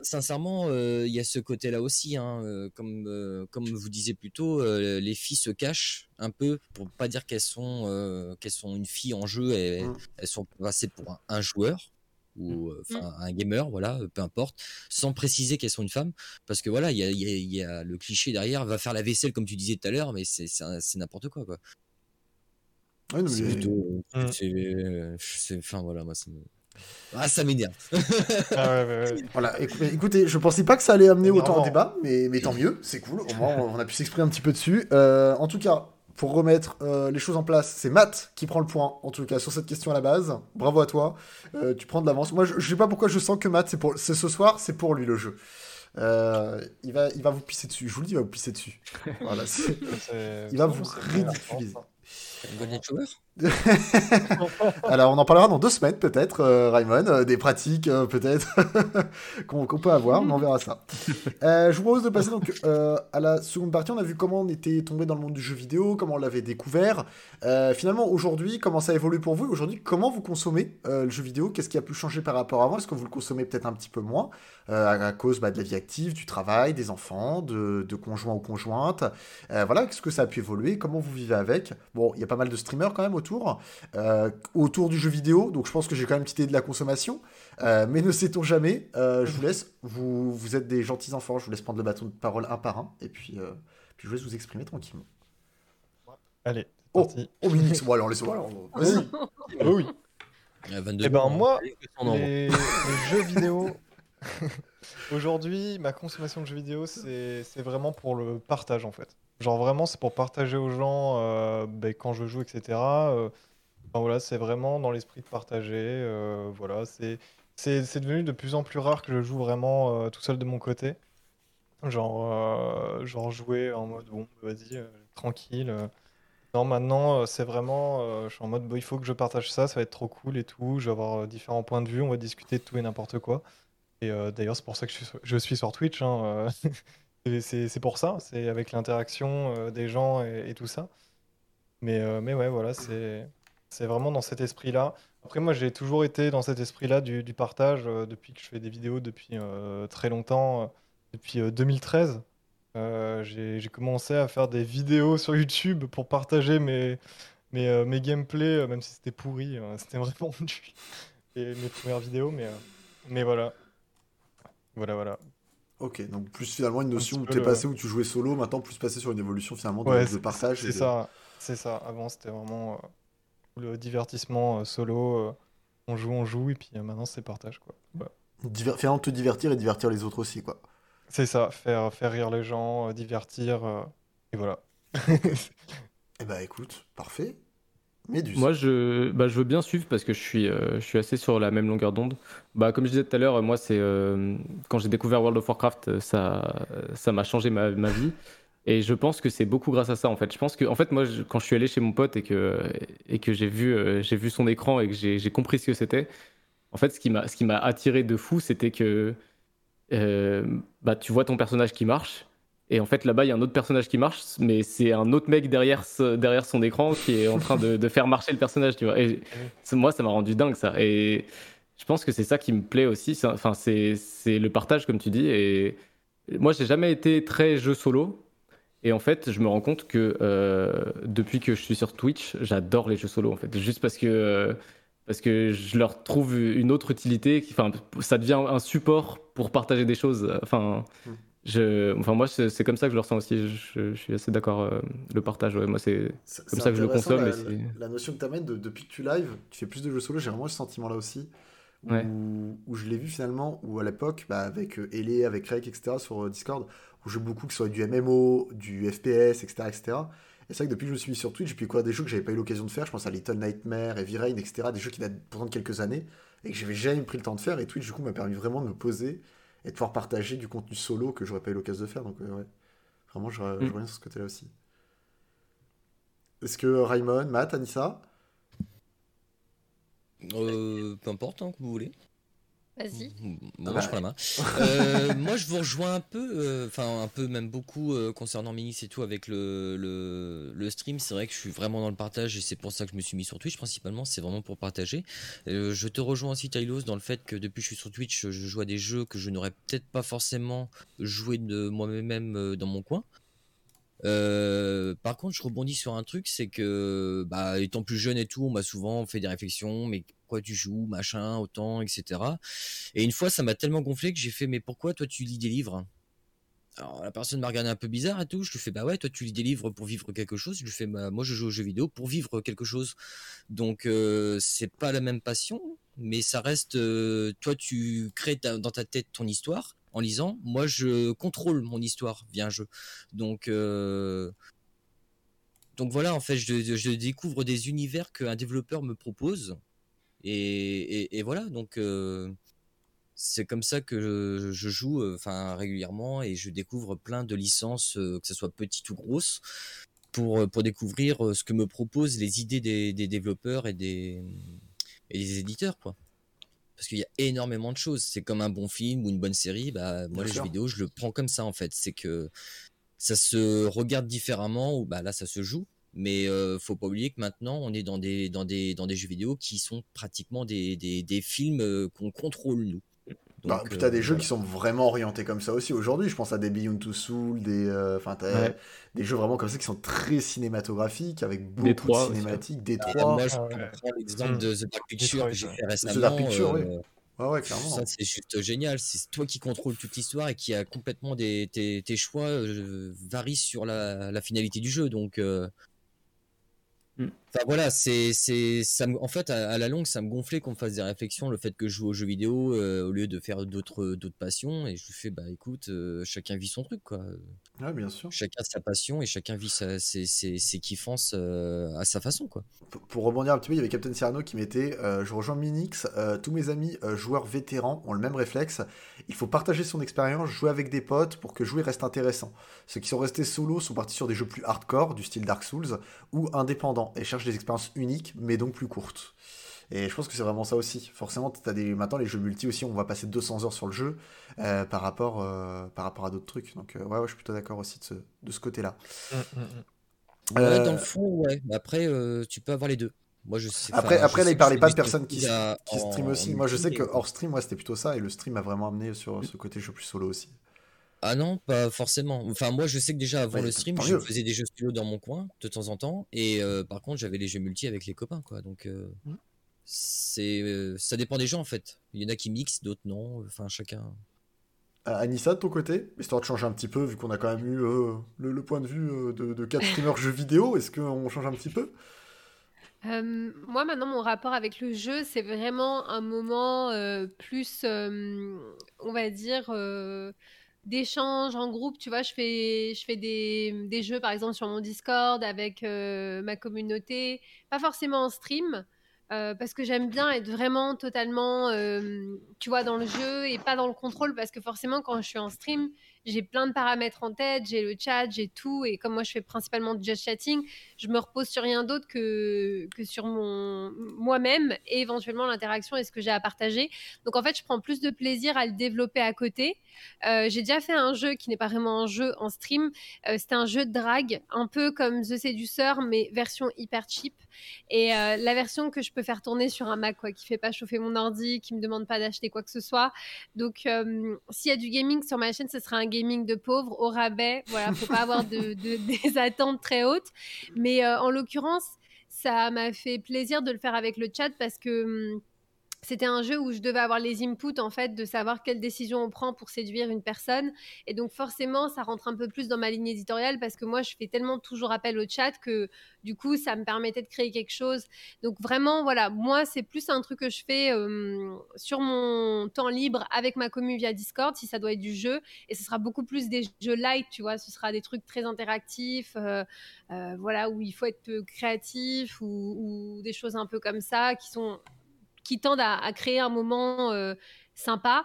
sincèrement, euh, il y a ce côté-là aussi, hein, euh, comme euh, comme vous disiez plus tôt, euh, les filles se cachent un peu pour pas dire qu'elles sont euh, qu'elles sont une fille en jeu, et, Mm. elles sont passées pour un, un joueur ou euh, enfin un gamer, voilà, peu importe, sans préciser qu'elles sont une femme, parce que voilà, il y a, il y a- il y a le cliché derrière, va faire la vaisselle comme tu disais tout à l'heure, mais c'est n'importe quoi, quoi. Ouais, non, C'est mais- plutôt, Mm. c'est, euh, c'est- enfin voilà, moi ça me, ah ça m'énerve. Ah ouais, ouais, ouais. Voilà, mais écoutez, je pensais pas que ça allait amener Mais autant de débat, mais, mais tant mieux, c'est cool, au moins on a pu s'exprimer un petit peu dessus. Euh, en tout cas, pour remettre euh, les choses en place, c'est Matt qui prend le point, en tout cas sur cette question à la base. Bravo à toi, Euh, tu prends de l'avance. Moi, je, je sais pas pourquoi je sens que Matt, c'est pour, c'est ce soir, c'est pour lui le jeu. Euh, il, va, il va vous pisser dessus, je vous le dis, il va vous pisser dessus. Voilà, c'est- C'est- Il va vous ridiculiser. Golden Shower? Alors, on en parlera dans deux semaines, peut-être, euh, Raymond, euh, des pratiques, euh, peut-être, qu'on peut avoir, mais on verra ça. Je vous propose de passer donc à la seconde partie. On a vu comment on était tombé dans le monde du jeu vidéo, comment on l'avait découvert. Finalement, aujourd'hui, comment ça évolue pour vous? Aujourd'hui, comment vous consommez le jeu vidéo? Qu'est-ce qui a pu changer par rapport à avant? Est-ce que vous le consommez peut-être un petit peu moins à, cause bah, de la vie active, du travail, des enfants, de, de conjoints ou conjointes? Voilà, qu'est-ce que ça a pu évoluer? Comment vous vivez avec? Bon, il y a pas mal de streamers quand même autour euh, autour du jeu vidéo, donc je pense que j'ai quand même une petite idée de la consommation. Euh, mais ne sait-on jamais Euh, Je vous laisse, vous, vous êtes des gentils enfants, je vous laisse prendre le bâton de parole un par un, et puis, euh, puis je vous laisse vous exprimer tranquillement. Allez, Oh. Oh, Minix, bon alors laissez-moi, alors, vas-y. Ah oui. 22 Eh ben hein. moi, les, les jeux vidéo. Aujourd'hui, ma consommation de jeux vidéo, c'est vraiment pour le partage en fait. Genre vraiment, c'est pour partager aux gens euh, ben, quand je joue, etc. Euh, voilà, c'est vraiment dans l'esprit de partager. euh, voilà, c'est devenu de plus en plus rare que je joue vraiment tout seul de mon côté. Genre, genre jouer en mode bon, vas-y, euh, tranquille. Non, maintenant, c'est vraiment. je suis en mode, il faut que je partage ça, ça va être trop cool et tout. Je vais avoir différents points de vue, on va discuter de tout et n'importe quoi. Et d'ailleurs, c'est pour ça que je suis sur, je suis sur Twitch. hein, c'est pour ça, c'est avec l'interaction euh, des gens et, tout ça. Mais, euh, mais ouais, voilà, c'est vraiment dans cet esprit-là. Après, moi, j'ai toujours été dans cet esprit-là du, partage euh, depuis que je fais des vidéos depuis très longtemps, depuis euh, 2013. Euh, j'ai commencé à faire des vidéos sur YouTube pour partager mes, mes, euh, gameplays, même si c'était pourri, euh, c'était vraiment nul. Mes premières vidéos, mais, mais voilà. Voilà, voilà. Ok, donc plus finalement une notion où tu es passé où tu jouais solo, maintenant plus passé sur une évolution finalement de, Ouais, partage. c'est de- ça. C'est ça. Avant, c'était vraiment. euh, le divertissement euh, solo, euh, on joue, on joue, et puis maintenant c'est partage quoi. Voilà. Diver- Finalement, te divertir et divertir les autres aussi, quoi. C'est ça, faire, faire rire les gens, divertir, et voilà. Eh bah écoute, parfait. Moi, je, bah, je veux bien suivre parce que je suis, euh, je suis assez sur la même longueur d'onde. Bah, comme je disais tout à l'heure, moi, c'est euh, quand j'ai découvert World of Warcraft, euh, ça, ça m'a changé ma, ma vie. Et je pense que c'est beaucoup grâce à ça, en fait. Je pense que, en fait, moi, quand je suis allé chez mon pote et que, et que j'ai vu, vu son écran et que j'ai compris ce que c'était, en fait, ce qui m'a, attiré de fou, c'était que bah, tu vois ton personnage qui marche. Et en fait, là-bas, il y a un autre personnage qui marche, mais c'est un autre mec derrière, son écran qui est en train de, faire marcher le personnage, tu vois. Et moi, ça m'a rendu dingue, ça. Et je pense que c'est ça qui me plaît aussi. Enfin, c'est le partage, comme tu dis. Et moi, j'ai jamais été très jeu solo. Et en fait, je me rends compte que euh, depuis que je suis sur Twitch, j'adore les jeux solo, en fait. Juste parce que, euh, parce que je leur trouve une autre utilité. Enfin, ça devient un support pour partager des choses. Enfin, Mm. Je, enfin moi, c'est comme ça que je le ressens aussi. Je, je suis assez d'accord. euh, le partage, ouais, moi, c'est. Comme ça que je le consomme, La, et notion que tu amènes depuis que tu live, tu fais plus de jeux solo, j'ai vraiment ce sentiment-là aussi. Où, Ouais. où je l'ai vu finalement, où à l'époque, bah, avec euh, Elé, avec Rek, etc., sur euh, Discord, où je joue beaucoup, que ce soit du MMO, du FPS, etc. etc. Et c'est vrai que depuis que je me suis mis sur Twitch, j'ai pu quoi des jeux que j'avais pas eu l'occasion de faire, je pense à Little Nightmare, Heavy Rain, etc., des jeux qui datent pourtant de quelques années, et que j'avais jamais pris le temps de faire, et Twitch, du coup, m'a permis vraiment de me poser et de pouvoir partager du contenu solo que j'aurais pas eu l'occasion de faire, donc euh, ouais. Vraiment, je, je Mm. reviens sur ce côté-là aussi. Est-ce que Raymond, Matt, Anissa? Euh, peu importe, hein, comme vous voulez. Vas-y. Bon, bah je prends la main. Euh, moi, je vous rejoins un peu, euh, enfin un peu même beaucoup euh, concernant Minix et tout avec le, le, le stream. C'est vrai que je suis vraiment dans le partage et c'est pour ça que je me suis mis sur Twitch principalement. C'est vraiment pour partager. Euh, je te rejoins aussi, Tylos, dans le fait que depuis que je suis sur Twitch, je joue à des jeux que je n'aurais peut-être pas forcément joué de moi-même euh, dans mon coin. Euh, par contre, je rebondis sur un truc, c'est que, bah, étant plus jeune et tout, on m'a souvent fait des réflexions, mais tu joues, machin, autant, etc. Et une fois, ça m'a tellement gonflé que j'ai fait, mais pourquoi toi tu lis des livres? Alors la personne m'a regardé un peu bizarre et tout. Je lui fais, bah ouais, toi tu lis des livres pour vivre quelque chose. Je lui fais, bah moi je joue aux jeux vidéo pour vivre quelque chose. Donc euh, c'est pas la même passion, mais ça reste. euh, toi tu crées dans ta tête ton histoire en lisant. Moi je contrôle mon histoire via un jeu. Donc. euh, donc voilà, en fait, je, je découvre des univers qu'un développeur me propose. Et, et- et voilà, donc euh, c'est comme ça que je, je joue euh, enfin régulièrement et je découvre plein de licences, euh, que ce soit petites ou grosses, pour, pour découvrir ce que me proposent les idées des, des développeurs et des, et des éditeurs, quoi. Parce qu'il y a énormément de choses. C'est comme un bon film ou une bonne série. Bah, moi, Bien les sûr. jeux vidéo, je le prends comme ça, en fait. C'est que ça se regarde différemment, ou bah là, ça se joue. Mais euh, faut pas oublier que maintenant, on est dans des, dans des, dans des jeux vidéo qui sont pratiquement des, des, des films euh, qu'on contrôle, nous. Bah, Donc, puis t'as euh, des jeux voilà. qui sont vraiment orientés comme ça aussi aujourd'hui. Je pense à des Beyond Two Soul, des, euh, Ouais. des jeux vraiment comme ça qui sont très cinématographiques, avec beaucoup Détroit de cinématiques, Détroit. moi, je Ah ouais. prends l'exemple Mm. de The Dark Picture que j'ai fait récemment. The Dark Picture, oui. euh, Ouais, ouais, clairement. Ça, c'est juste génial. C'est toi qui contrôle toute l'histoire et qui a complètement des, tes, tes choix euh, varient sur la, la finalité du jeu. Donc, euh, Mm. Enfin voilà, c'est, c'est, ça me- en fait, à, à la longue, ça me gonflait qu'on me fasse des réflexions, le fait que je joue aux jeux vidéo euh, au lieu de faire d'autres, d'autres passions. Et je lui fais, bah écoute, euh, chacun vit son truc, quoi. Ouais, bien sûr. Chacun sa passion et chacun vit sa, ses, ses, ses kiffances euh, à sa façon, quoi. Pour- Pour rebondir un petit peu, il y avait Captain Cyrano qui mettait Je rejoins Minix, tous mes amis joueurs vétérans ont le même réflexe. Il faut partager son expérience, jouer avec des potes pour que jouer reste intéressant. Ceux qui sont restés solo sont partis sur des jeux plus hardcore, du style Dark Souls, ou indépendants, et cherchent des expériences uniques, mais donc plus courtes. Et je pense que c'est vraiment ça aussi. Forcément, t'as des... maintenant les jeux multi aussi, on va passer 200 heures sur le jeu euh, par, rapport, euh, par rapport à d'autres trucs. Donc, euh, ouais, ouais, je suis plutôt d'accord aussi de ce, de ce côté-là. Mm. Ouais, Euh, dans le fond, ouais. Mais Après, euh, tu peux avoir les deux. Moi, je sais. Après, après je là, sais il parlait pas de personnes qui, qui stream en- aussi. en Moi, je sais que hors stream, moi, c'était plutôt ça. Et le stream a vraiment amené sur ce côté jeu plus solo aussi. Ah non, pas forcément. Enfin, moi, je sais que déjà avant Ouais, le stream, je faisais des jeux solo dans mon coin de temps en temps, et euh, par contre, j'avais les jeux multi avec les copains, quoi. Donc, euh, Mm. c'est, euh, ça dépend des gens en fait. Il y en a qui mixent, d'autres non. Enfin, chacun. Euh, Anissa, de ton côté, histoire de changer un petit peu, vu qu'on a quand même eu euh, le, le point de vue euh, de, de quatre streamers jeux vidéo, est-ce qu'on change un petit peu? Euh, moi, maintenant, mon rapport avec le jeu, c'est vraiment un moment euh, plus, euh, on va dire, euh, d'échange en groupe. Tu vois, je fais, je fais des, des jeux, par exemple, sur mon Discord avec euh, ma communauté, pas forcément en stream. euh, parce que j'aime bien être vraiment totalement, euh, tu vois, dans le jeu et pas dans le contrôle, parce que forcément, quand je suis en stream, j'ai plein de paramètres en tête, j'ai le chat, j'ai tout, et comme moi je fais principalement du just chatting, je me repose sur rien d'autre que, que sur mon moi-même et éventuellement l'interaction et ce que j'ai à partager. Donc en fait, je prends plus de plaisir à le développer à côté. Euh, j'ai déjà fait un jeu qui n'est pas vraiment un jeu en stream. Euh, C'était un jeu de drague, un peu comme The Seducer, mais version hyper cheap. Et euh, la version que je peux faire tourner sur un Mac, quoi, qui fait pas chauffer mon ordi, qui me demande pas d'acheter quoi que ce soit. Donc, euh, s'il y a du gaming sur ma chaîne, ce sera un gaming de pauvre au rabais. Voilà, faut pas avoir de, de- des attentes très hautes. Mais euh, en l'occurrence, ça m'a fait plaisir de le faire avec le chat parce que hum, c'était un jeu où je devais avoir les inputs en fait de savoir quelle décision on prend pour séduire une personne. Et donc forcément ça rentre un peu plus dans ma ligne éditoriale parce que moi je fais tellement toujours appel au chat que du coup ça me permettait de créer quelque chose. Donc vraiment voilà moi c'est plus un truc que je fais sur mon temps libre avec ma commu via Discord si ça doit être du jeu. Et ce sera beaucoup plus des jeux light tu vois. Ce sera des trucs très interactifs euh, euh, voilà où il faut être créatif ou des choses un peu comme ça qui sont qui tendent à, à créer un moment euh, sympa.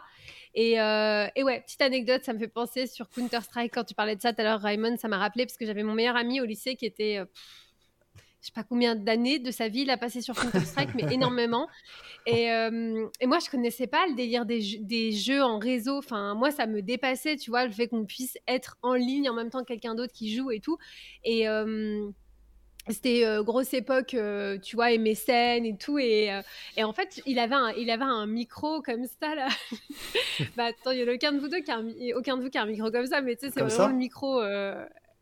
Et, euh, et ouais, petite anecdote, ça me fait penser sur Counter-Strike quand tu parlais de ça tout à l'heure, Raymond, ça m'a rappelé parce que j'avais mon meilleur ami au lycée qui était, euh, pff, je sais pas combien d'années de sa vie il a passé sur Counter-Strike, mais énormément. Et, euh, et moi, je connaissais pas le délire des, jeux- des jeux en réseau. Enfin, moi, ça me dépassait, tu vois, le fait qu'on puisse être en ligne en même temps que quelqu'un d'autre qui joue et tout. Et euh, c'était euh, grosse époque, euh, tu vois, MSN et tout. Et, euh, et en fait, il avait un, il avait un micro comme ça, là. bah attends, il y en a aucun de vous deux qui a un, aucun de vous qui a un micro comme ça, mais tu sais, c'est vraiment ça le micro.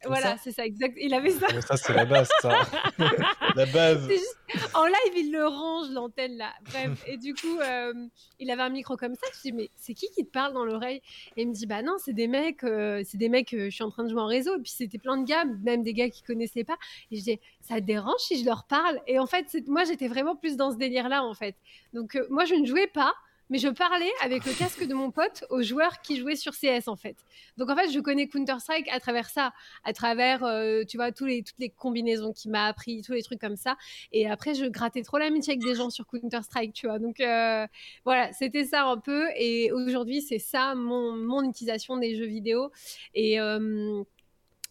Comme voilà, c'est ça, exact. Il avait ça. Mais ça, c'est la base, ça. la base. Juste- En live, il le range, l'antenne, là. Bref, et du coup, euh, il avait un micro comme ça. Je dis, mais c'est qui qui te parle dans l'oreille? Et il me dit, bah non, c'est des mecs, euh, c'est des mecs, euh, je suis en train de jouer en réseau. Et puis c'était plein de gars, même des gars qui connaissaient pas. Et je dis, ça te dérange si je leur parle? Et en fait, c'est- moi, j'étais vraiment plus dans ce délire-là, en fait. Donc, euh, moi, je ne jouais pas. Mais je parlais avec le casque de mon pote aux joueurs qui jouaient sur CS en fait. Donc en fait, je connais Counter-Strike à travers ça, à travers, euh, tu vois, tous les, toutes les combinaisons qu'il m'a appris, tous les trucs comme ça. Et après, je grattais trop l'amitié avec des gens sur Counter-Strike, tu vois. Donc euh, voilà, c'était ça un peu. Et aujourd'hui, c'est ça mon, mon utilisation des jeux vidéo. Et. euh,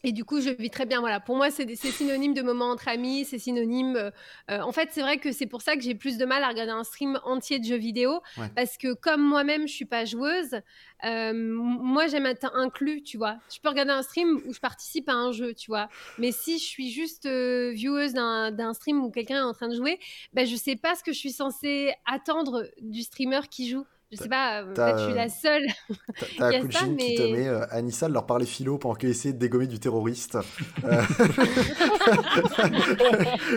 et du coup, je vis très bien. Voilà, pour moi, c'est synonyme de moment entre amis, c'est synonyme. euh, euh, en fait, c'est vrai que c'est pour ça que j'ai plus de mal à regarder un stream entier de jeux vidéo, Ouais. parce que comme moi-même, je suis pas joueuse, euh, moi, j'aime être inclus, tu vois. Je peux regarder un stream où je participe à un jeu, tu vois. Mais si je suis juste euh, vieweuse d'un d'un stream où quelqu'un est en train de jouer, ben, je sais pas ce que je suis censée attendre du streamer qui joue. Je sais pas, euh, peut-être je suis la seule. T'as- T'as Il y a un ça, Kujin qui te mais- met euh, Anissa de leur parler philo pendant qu'il essaie de dégommer du terroriste. Euh,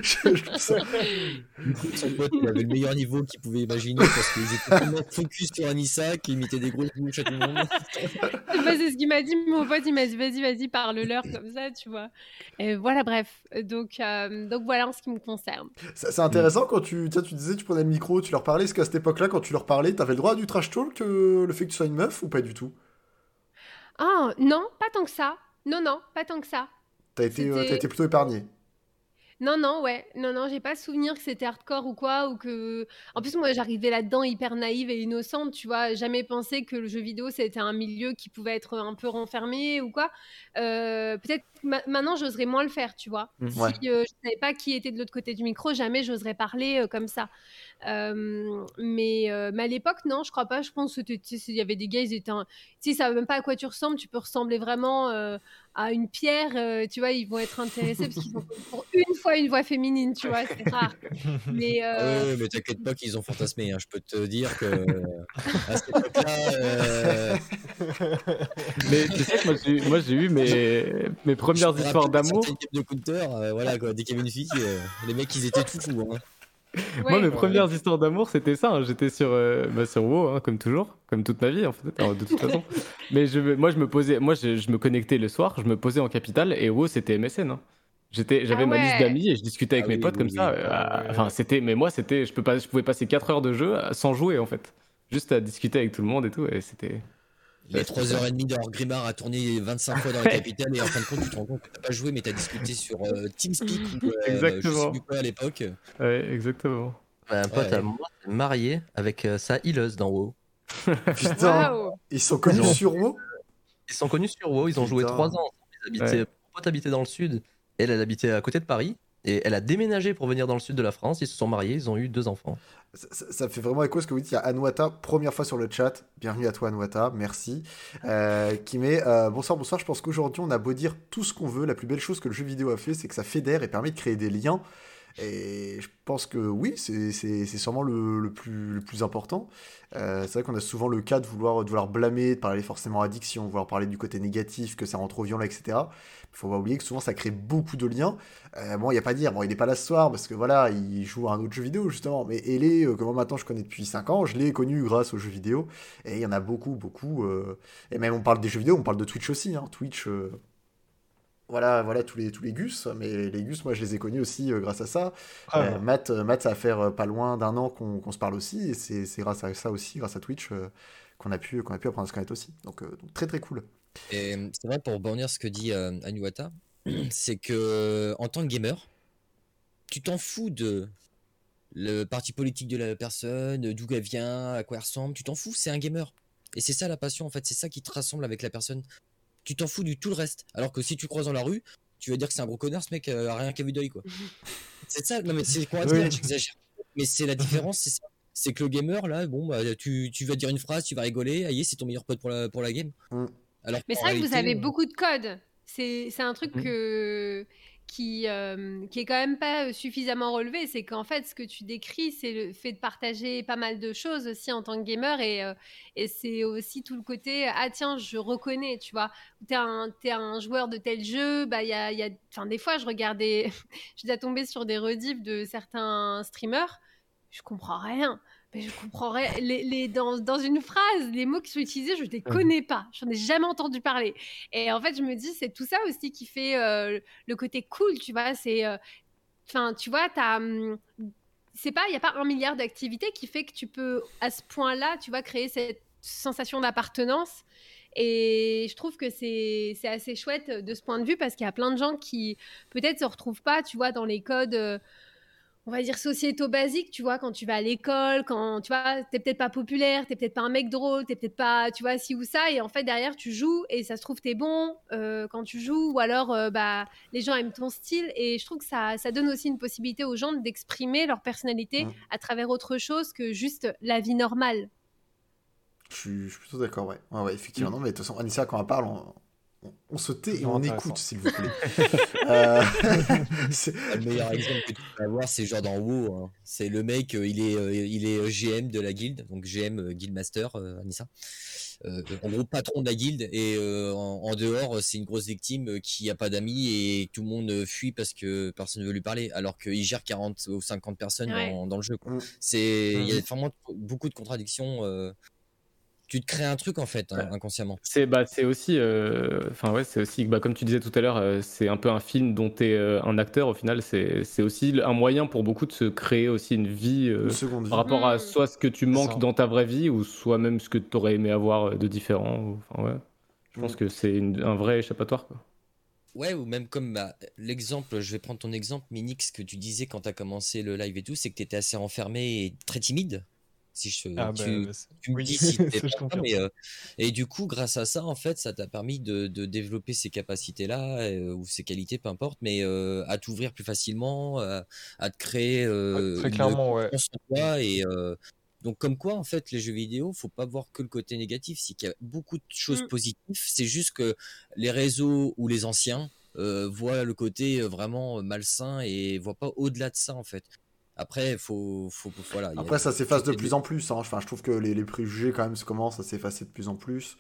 je- je ça- Son pote, il avait le meilleur niveau qu'il pouvait imaginer parce qu'ils étaient tellement focus sur Anissa qui imitait des grosses bouches à tout le monde. C'est ce qu'il m'a dit, mon pote, il m'a dit vas-y, vas-y, parle-leur comme ça, tu vois. Et voilà, bref. Donc, euh, donc voilà en ce qui me concerne. C'est intéressant quand tu, tu sais, tu disais tu prenais le micro, tu leur parlais. Est-ce qu'à cette époque-là, quand tu leur parlais, t'avais le droit du trash talk, euh, le fait que tu sois une meuf ou pas du tout? Ah, non, pas tant que ça. Non, non, pas tant que ça. T'as été, euh, été plutôt épargné. Non, non, ouais. Non, non, j'ai pas souvenir que c'était hardcore ou quoi. Ou que... En plus, moi, j'arrivais là-dedans hyper naïve et innocente, tu vois. Jamais pensé que le jeu vidéo, c'était un milieu qui pouvait être un peu renfermé ou quoi. Euh, Peut-être ma- maintenant, j'oserais moins le faire, tu vois. Mm. Si euh, je savais pas qui était de l'autre côté du micro, jamais j'oserais parler euh, comme ça. Euh, mais, mais à l'époque, non, je crois pas. Je pense qu'il y avait des gars, ils étaient. un- Si ça savent même pas à quoi tu ressembles, tu peux ressembler vraiment à une pierre. euh, tu vois, ils vont être intéressés parce qu'ils ont pour une fois une voix féminine, tu vois, c'est rare. Mais Ah euh, mais t'inquiète pas qu'ils ont fantasmé. hein. Je peux te dire que à cette époque-là, euh, Mais tu sais que moi, j'ai eu- mes, mes premières histoires d'amour. de Counter, euh, voilà quoi. Dès qu'il y avait une fille, euh, les mecs ils étaient tout fous. Hein. Moi, ouais. mes premières histoires d'amour, c'était ça. hein. J'étais sur, euh, bah, sur WoW, hein, comme toujours, comme toute ma vie, en fait, alors, de toute façon. Mais je, moi, je me posais, moi, je, je me connectais le soir, je me posais en capitale, et WoW, c'était MSN. hein. J'étais, j'avais Ah ma liste d'amis et je discutais avec Ah mes oui, potes oui, comme oui. ça. euh, Ah ouais. Enfin, c'était, mais moi, c'était, je peux pas, je pouvais passer 4 heures de jeu sans jouer en fait, juste à discuter avec tout le monde et tout, et c'était. Les 3h30 d'heure Grimard a tourné 25 fois dans la capitale et en fin de compte, tu te rends compte que t'as pas joué, mais t'as discuté sur euh, TeamSpeak ou euh, je Exactement. sais plus quoi à l'époque. Ouais, exactement. Un pote Ouais. à moi s'est marié avec euh, sa healeuse dans WoW. Putain, ils sont connus sur WoW Ils sont connus sur WoW, ils ont joué Putain. 3 ans. Ils habitaient, Ouais. Mon pote habitait dans le sud, elle, elle habitait à côté de Paris. Et elle a déménagé pour venir dans le sud de la France. Ils se sont mariés, ils ont eu deux enfants. ça, ça fait vraiment écho ce que vous dites. Il y a Anouata, première fois sur le chat. Bienvenue à toi, Anouata, merci. Euh, qui met euh, Bonsoir, bonsoir. Je pense qu'aujourd'hui, on a beau dire tout ce qu'on veut. La plus belle chose que le jeu vidéo a fait, c'est que ça fédère et permet de créer des liens. Et je pense que oui, c'est sûrement le, le plus, le plus important. Euh, c'est vrai qu'on a souvent le cas de vouloir, vouloir blâmer, de parler forcément addiction, vouloir parler du côté négatif, que ça rend trop violent, etc. Il faut pas oublier que souvent ça crée beaucoup de liens. Euh, bon, il n'y a pas à dire, bon, il n'est pas là ce soir parce que voilà, il joue à un autre jeu vidéo justement. Mais Elé, euh, que moi maintenant je connais depuis 5 ans, je l'ai connu grâce aux jeux vidéo. Et il y en a beaucoup, beaucoup. euh, Et même on parle des jeux vidéo, on parle de Twitch aussi. Hein. Twitch, euh, voilà, voilà tous les, tous les gus. Mais les gus, moi je les ai connus aussi euh, grâce à ça. Ah, Euh, Matt, euh, Matt, ça va faire euh, pas loin d'un an qu'on qu'on se parle aussi. Et c'est c'est grâce à ça aussi, grâce à Twitch, euh, qu'on a, pu- qu'on a pu apprendre à se connaître aussi. Donc, euh, donc très très cool. Et c'est vrai, pour rebondir ce que dit euh, Anuata, c'est que en tant que gamer, tu t'en fous de le parti politique de la personne, d'où elle vient, à quoi elle ressemble, tu t'en fous, c'est un gamer. Et c'est ça la passion en fait, c'est ça qui te rassemble avec la personne. Tu t'en fous du tout le reste. Alors que si tu croises dans la rue, tu vas dire que c'est un gros connard, ce mec euh, a rien qu'à vue d'œil quoi. c'est ça, non mais c'est quoi Oui. j'exagère. Mais c'est la différence, c'est ça. C'est que le gamer là, bon, bah, tu, tu vas dire une phrase, tu vas rigoler, aïe, c'est ton meilleur pote pour la, pour la game. Mm. Alors Mais c'est vrai que vous avez beaucoup de codes. C'est c'est un truc Mhm. que, qui, euh, qui est quand même pas suffisamment relevé. C'est qu'en fait, ce que tu décris, c'est le fait de partager pas mal de choses aussi en tant que gamer. Et, euh, et c'est aussi tout le côté Ah, tiens, je reconnais, tu vois. T'es un, t'es un joueur de tel jeu. Bah, il y a. Enfin, des fois, je regardais. je suis tombée sur des rediffs de certains streamers. Je comprends rien. Mais je comprends rien. Les, les- dans, dans une phrase, les mots qui sont utilisés, je ne les connais pas. J'en ai jamais entendu parler. Et en fait, je me dis, c'est tout ça aussi qui fait euh, le côté cool, tu vois. C'est, euh, enfin, tu vois, t'as, hum, c'est pas, il y a pas un milliard d'activités qui fait que tu peux à ce point-là, tu vas créer cette sensation d'appartenance. Et je trouve que c'est c'est assez chouette de ce point de vue parce qu'il y a plein de gens qui peut-être se retrouvent pas, tu vois, dans les codes. euh, on va dire sociétaux basiques, tu vois, quand tu vas à l'école, quand tu vois, t'es peut-être pas populaire, t'es peut-être pas un mec drôle, t'es peut-être pas, tu vois, ci ou ça, et en fait derrière tu joues et ça se trouve t'es bon euh, quand tu joues, ou alors euh, bah les gens aiment ton style, et je trouve que ça, ça donne aussi une possibilité aux gens d'exprimer leur personnalité Mm. à travers autre chose que juste la vie normale. Je suis, je suis plutôt d'accord, ouais. Ouais, ouais, effectivement. Non, mais de toute façon, Anissa, quand on parle, on, on- se tait et Non, on écoute, s'il vous plaît. Euh, c'est- Le meilleur exemple que tu peux avoir, c'est genre dans WoW. hein. C'est le mec, euh, il est, euh, il est GM de la guilde, donc GM Guildmaster, euh, Anissa. Euh, en gros, patron de la guilde, et euh, en, en dehors, c'est une grosse victime qui a pas d'amis et tout le monde fuit parce que personne ne veut lui parler, alors qu'il gère 40 ou 50 personnes Ouais. dans, dans le jeu. Mm. C'est, il y a Mhm. vraiment beaucoup de contradictions. Euh, tu te crées un truc en fait, hein, Ouais. inconsciemment. C'est bah, c'est aussi, euh, enfin ouais, c'est aussi, bah, comme tu disais tout à l'heure, euh, c'est un peu un film dont tu es un acteur. Au final, c'est c'est aussi un moyen pour beaucoup de se créer aussi une vie euh, une seconde vie. par rapport à Mm. soit ce que tu manques ça. dans ta vraie vie ou soit même ce que tu aurais aimé avoir euh, de différent. ou- Enfin, ouais. Je pense Mm. que c'est un vrai échappatoire. Quoi. Ouais, ou même comme bah, l'exemple, je vais prendre ton exemple, Minix, que tu disais quand tu as commencé le live et tout, c'est que tu étais assez enfermé et très timide. Si je, Ah, tu, bah, tu me dis si pas mais, euh, et du coup, grâce à ça, en fait, ça t'a permis de, de développer ces capacités-là, euh, ou ces qualités, peu importe, mais euh, à t'ouvrir plus facilement, à, à te créer euh, Très clairement, ouais. toi. Et, donc, comme quoi, en fait, les jeux vidéo, faut pas voir que le côté négatif, c'est qu'il y a beaucoup de choses Mm. positives. C'est juste que les réseaux ou les anciens voient le côté vraiment malsain et voient pas au-delà de ça, en fait. Après, faut, faut, voilà. a- Après, ça s'efface de plus en plus. hein. Enfin, je trouve que les, les préjugés, quand même, commencent à s'effacer de plus en plus.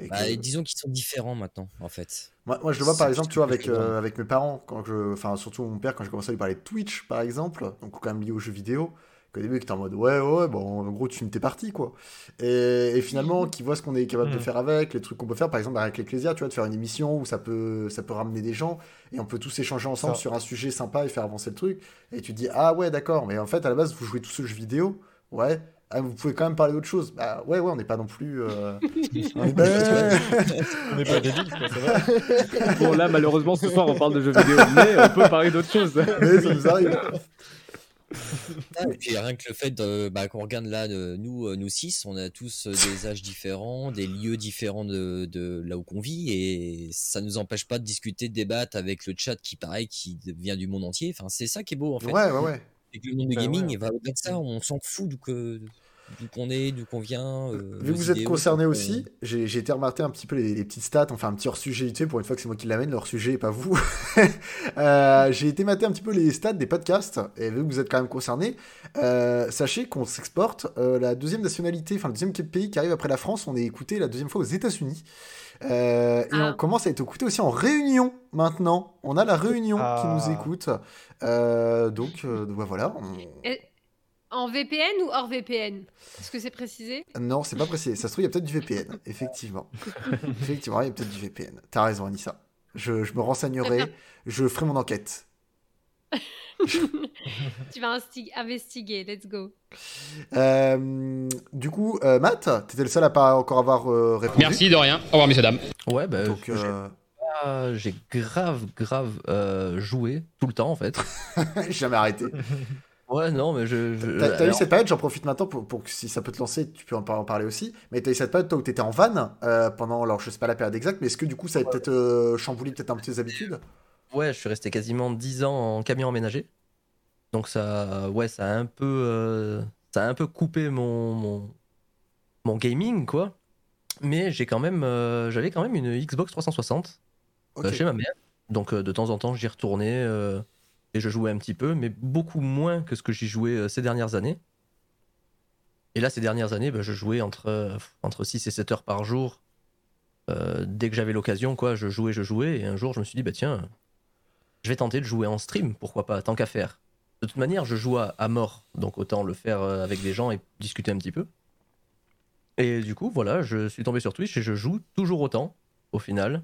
Et Bah, que- disons qu'ils sont différents maintenant, en fait. Moi, moi, je le vois par exemple, tu vois, avec, euh, avec mes parents, quand je, enfin, surtout mon père, quand j'ai commencé à lui parler de Twitch, par exemple, donc quand même lié aux jeux vidéo, Qu'au début, que t'es en mode ouais, ouais, bon, en gros, tu t'es parti, quoi. Et, et finalement, qui voit ce qu'on est capable de Mhm. faire avec, les trucs qu'on peut faire, par exemple, avec l'Ecclesia, tu vois, de faire une émission où ça peut, ça peut ramener des gens et on peut tous échanger ensemble Ça. sur un sujet sympa et faire avancer le truc. Et tu te dis, ah ouais, d'accord, mais en fait, à la base, vous jouez tous ce jeu vidéo, ouais. Ah, vous pouvez quand même parler d'autre chose. Bah ouais, ouais, on n'est pas non plus. euh, on est pas- On n'est pas débiles, quoi, ça va. Bon, là, malheureusement, ce soir, on parle de jeux vidéo, mais on peut parler d'autres choses. mais ça nous arrive. Ah, et puis rien que le fait de, bah, qu'on regarde là, de- nous, euh, nous six, on a tous euh, des âges différents, des lieux différents de, de là où qu'on vit, et ça nous empêche pas de discuter, de débattre avec le chat qui, pareil, qui vient du monde entier. Enfin, c'est ça qui est beau en fait. Ouais, ouais, ouais. Et que le monde du Bah gaming, ouais. va au-delà de ça, on s'en fout d'où qu'on est, d'où qu'on vient. euh, Vu que vous êtes concerné on- aussi, j'ai j'ai été remarquer un petit peu les, les petites stats, enfin un petit hors-sujet vite fait, pour une fois que c'est moi qui l'amène, le hors-sujet et pas vous. Euh, j'ai été mater un petit peu les stats des podcasts, et vu que vous êtes quand même concerné, euh, sachez qu'on s'exporte euh, la deuxième nationalité, enfin le deuxième pays qui arrive après la France, on est écouté la deuxième fois aux États-Unis. Euh, et Ah. on commence à être écouté aussi en Réunion maintenant. On a la Réunion qui Ah. nous écoute. Euh, donc euh, bah, voilà. on- Et- En VPN ou hors VPN Est-ce que c'est précisé? Non, c'est pas précisé. Ça se trouve, il y a peut-être du VPN, effectivement. effectivement, il y a peut-être du VPN. T'as raison, Anissa. Je, je me renseignerai, je ferai mon enquête. Tu vas investiguer, let's go. Euh, du coup, euh, Matt, t'étais le seul à pas encore avoir euh, répondu. Merci de rien. Au revoir, messieurs, dames. Ouais, bah, Donc, j'ai euh, j'ai grave, grave euh, joué tout le temps en fait. jamais arrêté. Ouais, non, mais je. je- T'as eu cette période, j'en profite maintenant pour, pour que si ça peut te lancer, tu peux en, par- en parler aussi. Mais t'as eu cette période, toi, où t'étais en van euh, pendant, alors je sais pas la période exacte, mais est-ce que du coup ça a peut-être euh, chamboulé peut-être un peu tes habitudes? Ouais, je suis resté quasiment 10 ans en camion emménagé. Donc ça, ouais, ça a un peu, euh, ça a un peu coupé mon, mon, mon gaming, quoi. Mais j'ai quand même, j'avais quand même une Xbox 360 Ok. euh, chez ma mère. Donc de temps en temps, j'y retournais et je jouais un petit peu, mais beaucoup moins que ce que j'y jouais euh, ces dernières années. Et là, ces dernières années, bah, je jouais entre, euh, entre 6 et 7 heures par jour. Euh, dès que j'avais l'occasion, quoi, je jouais, je jouais. Et un jour, je me suis dit, bah tiens, je vais tenter de jouer en stream, pourquoi pas, tant qu'à faire. De toute manière, je joue à, mort, donc autant le faire avec des gens et discuter un petit peu. Et du coup, voilà, je suis tombé sur Twitch et je joue toujours autant, au final.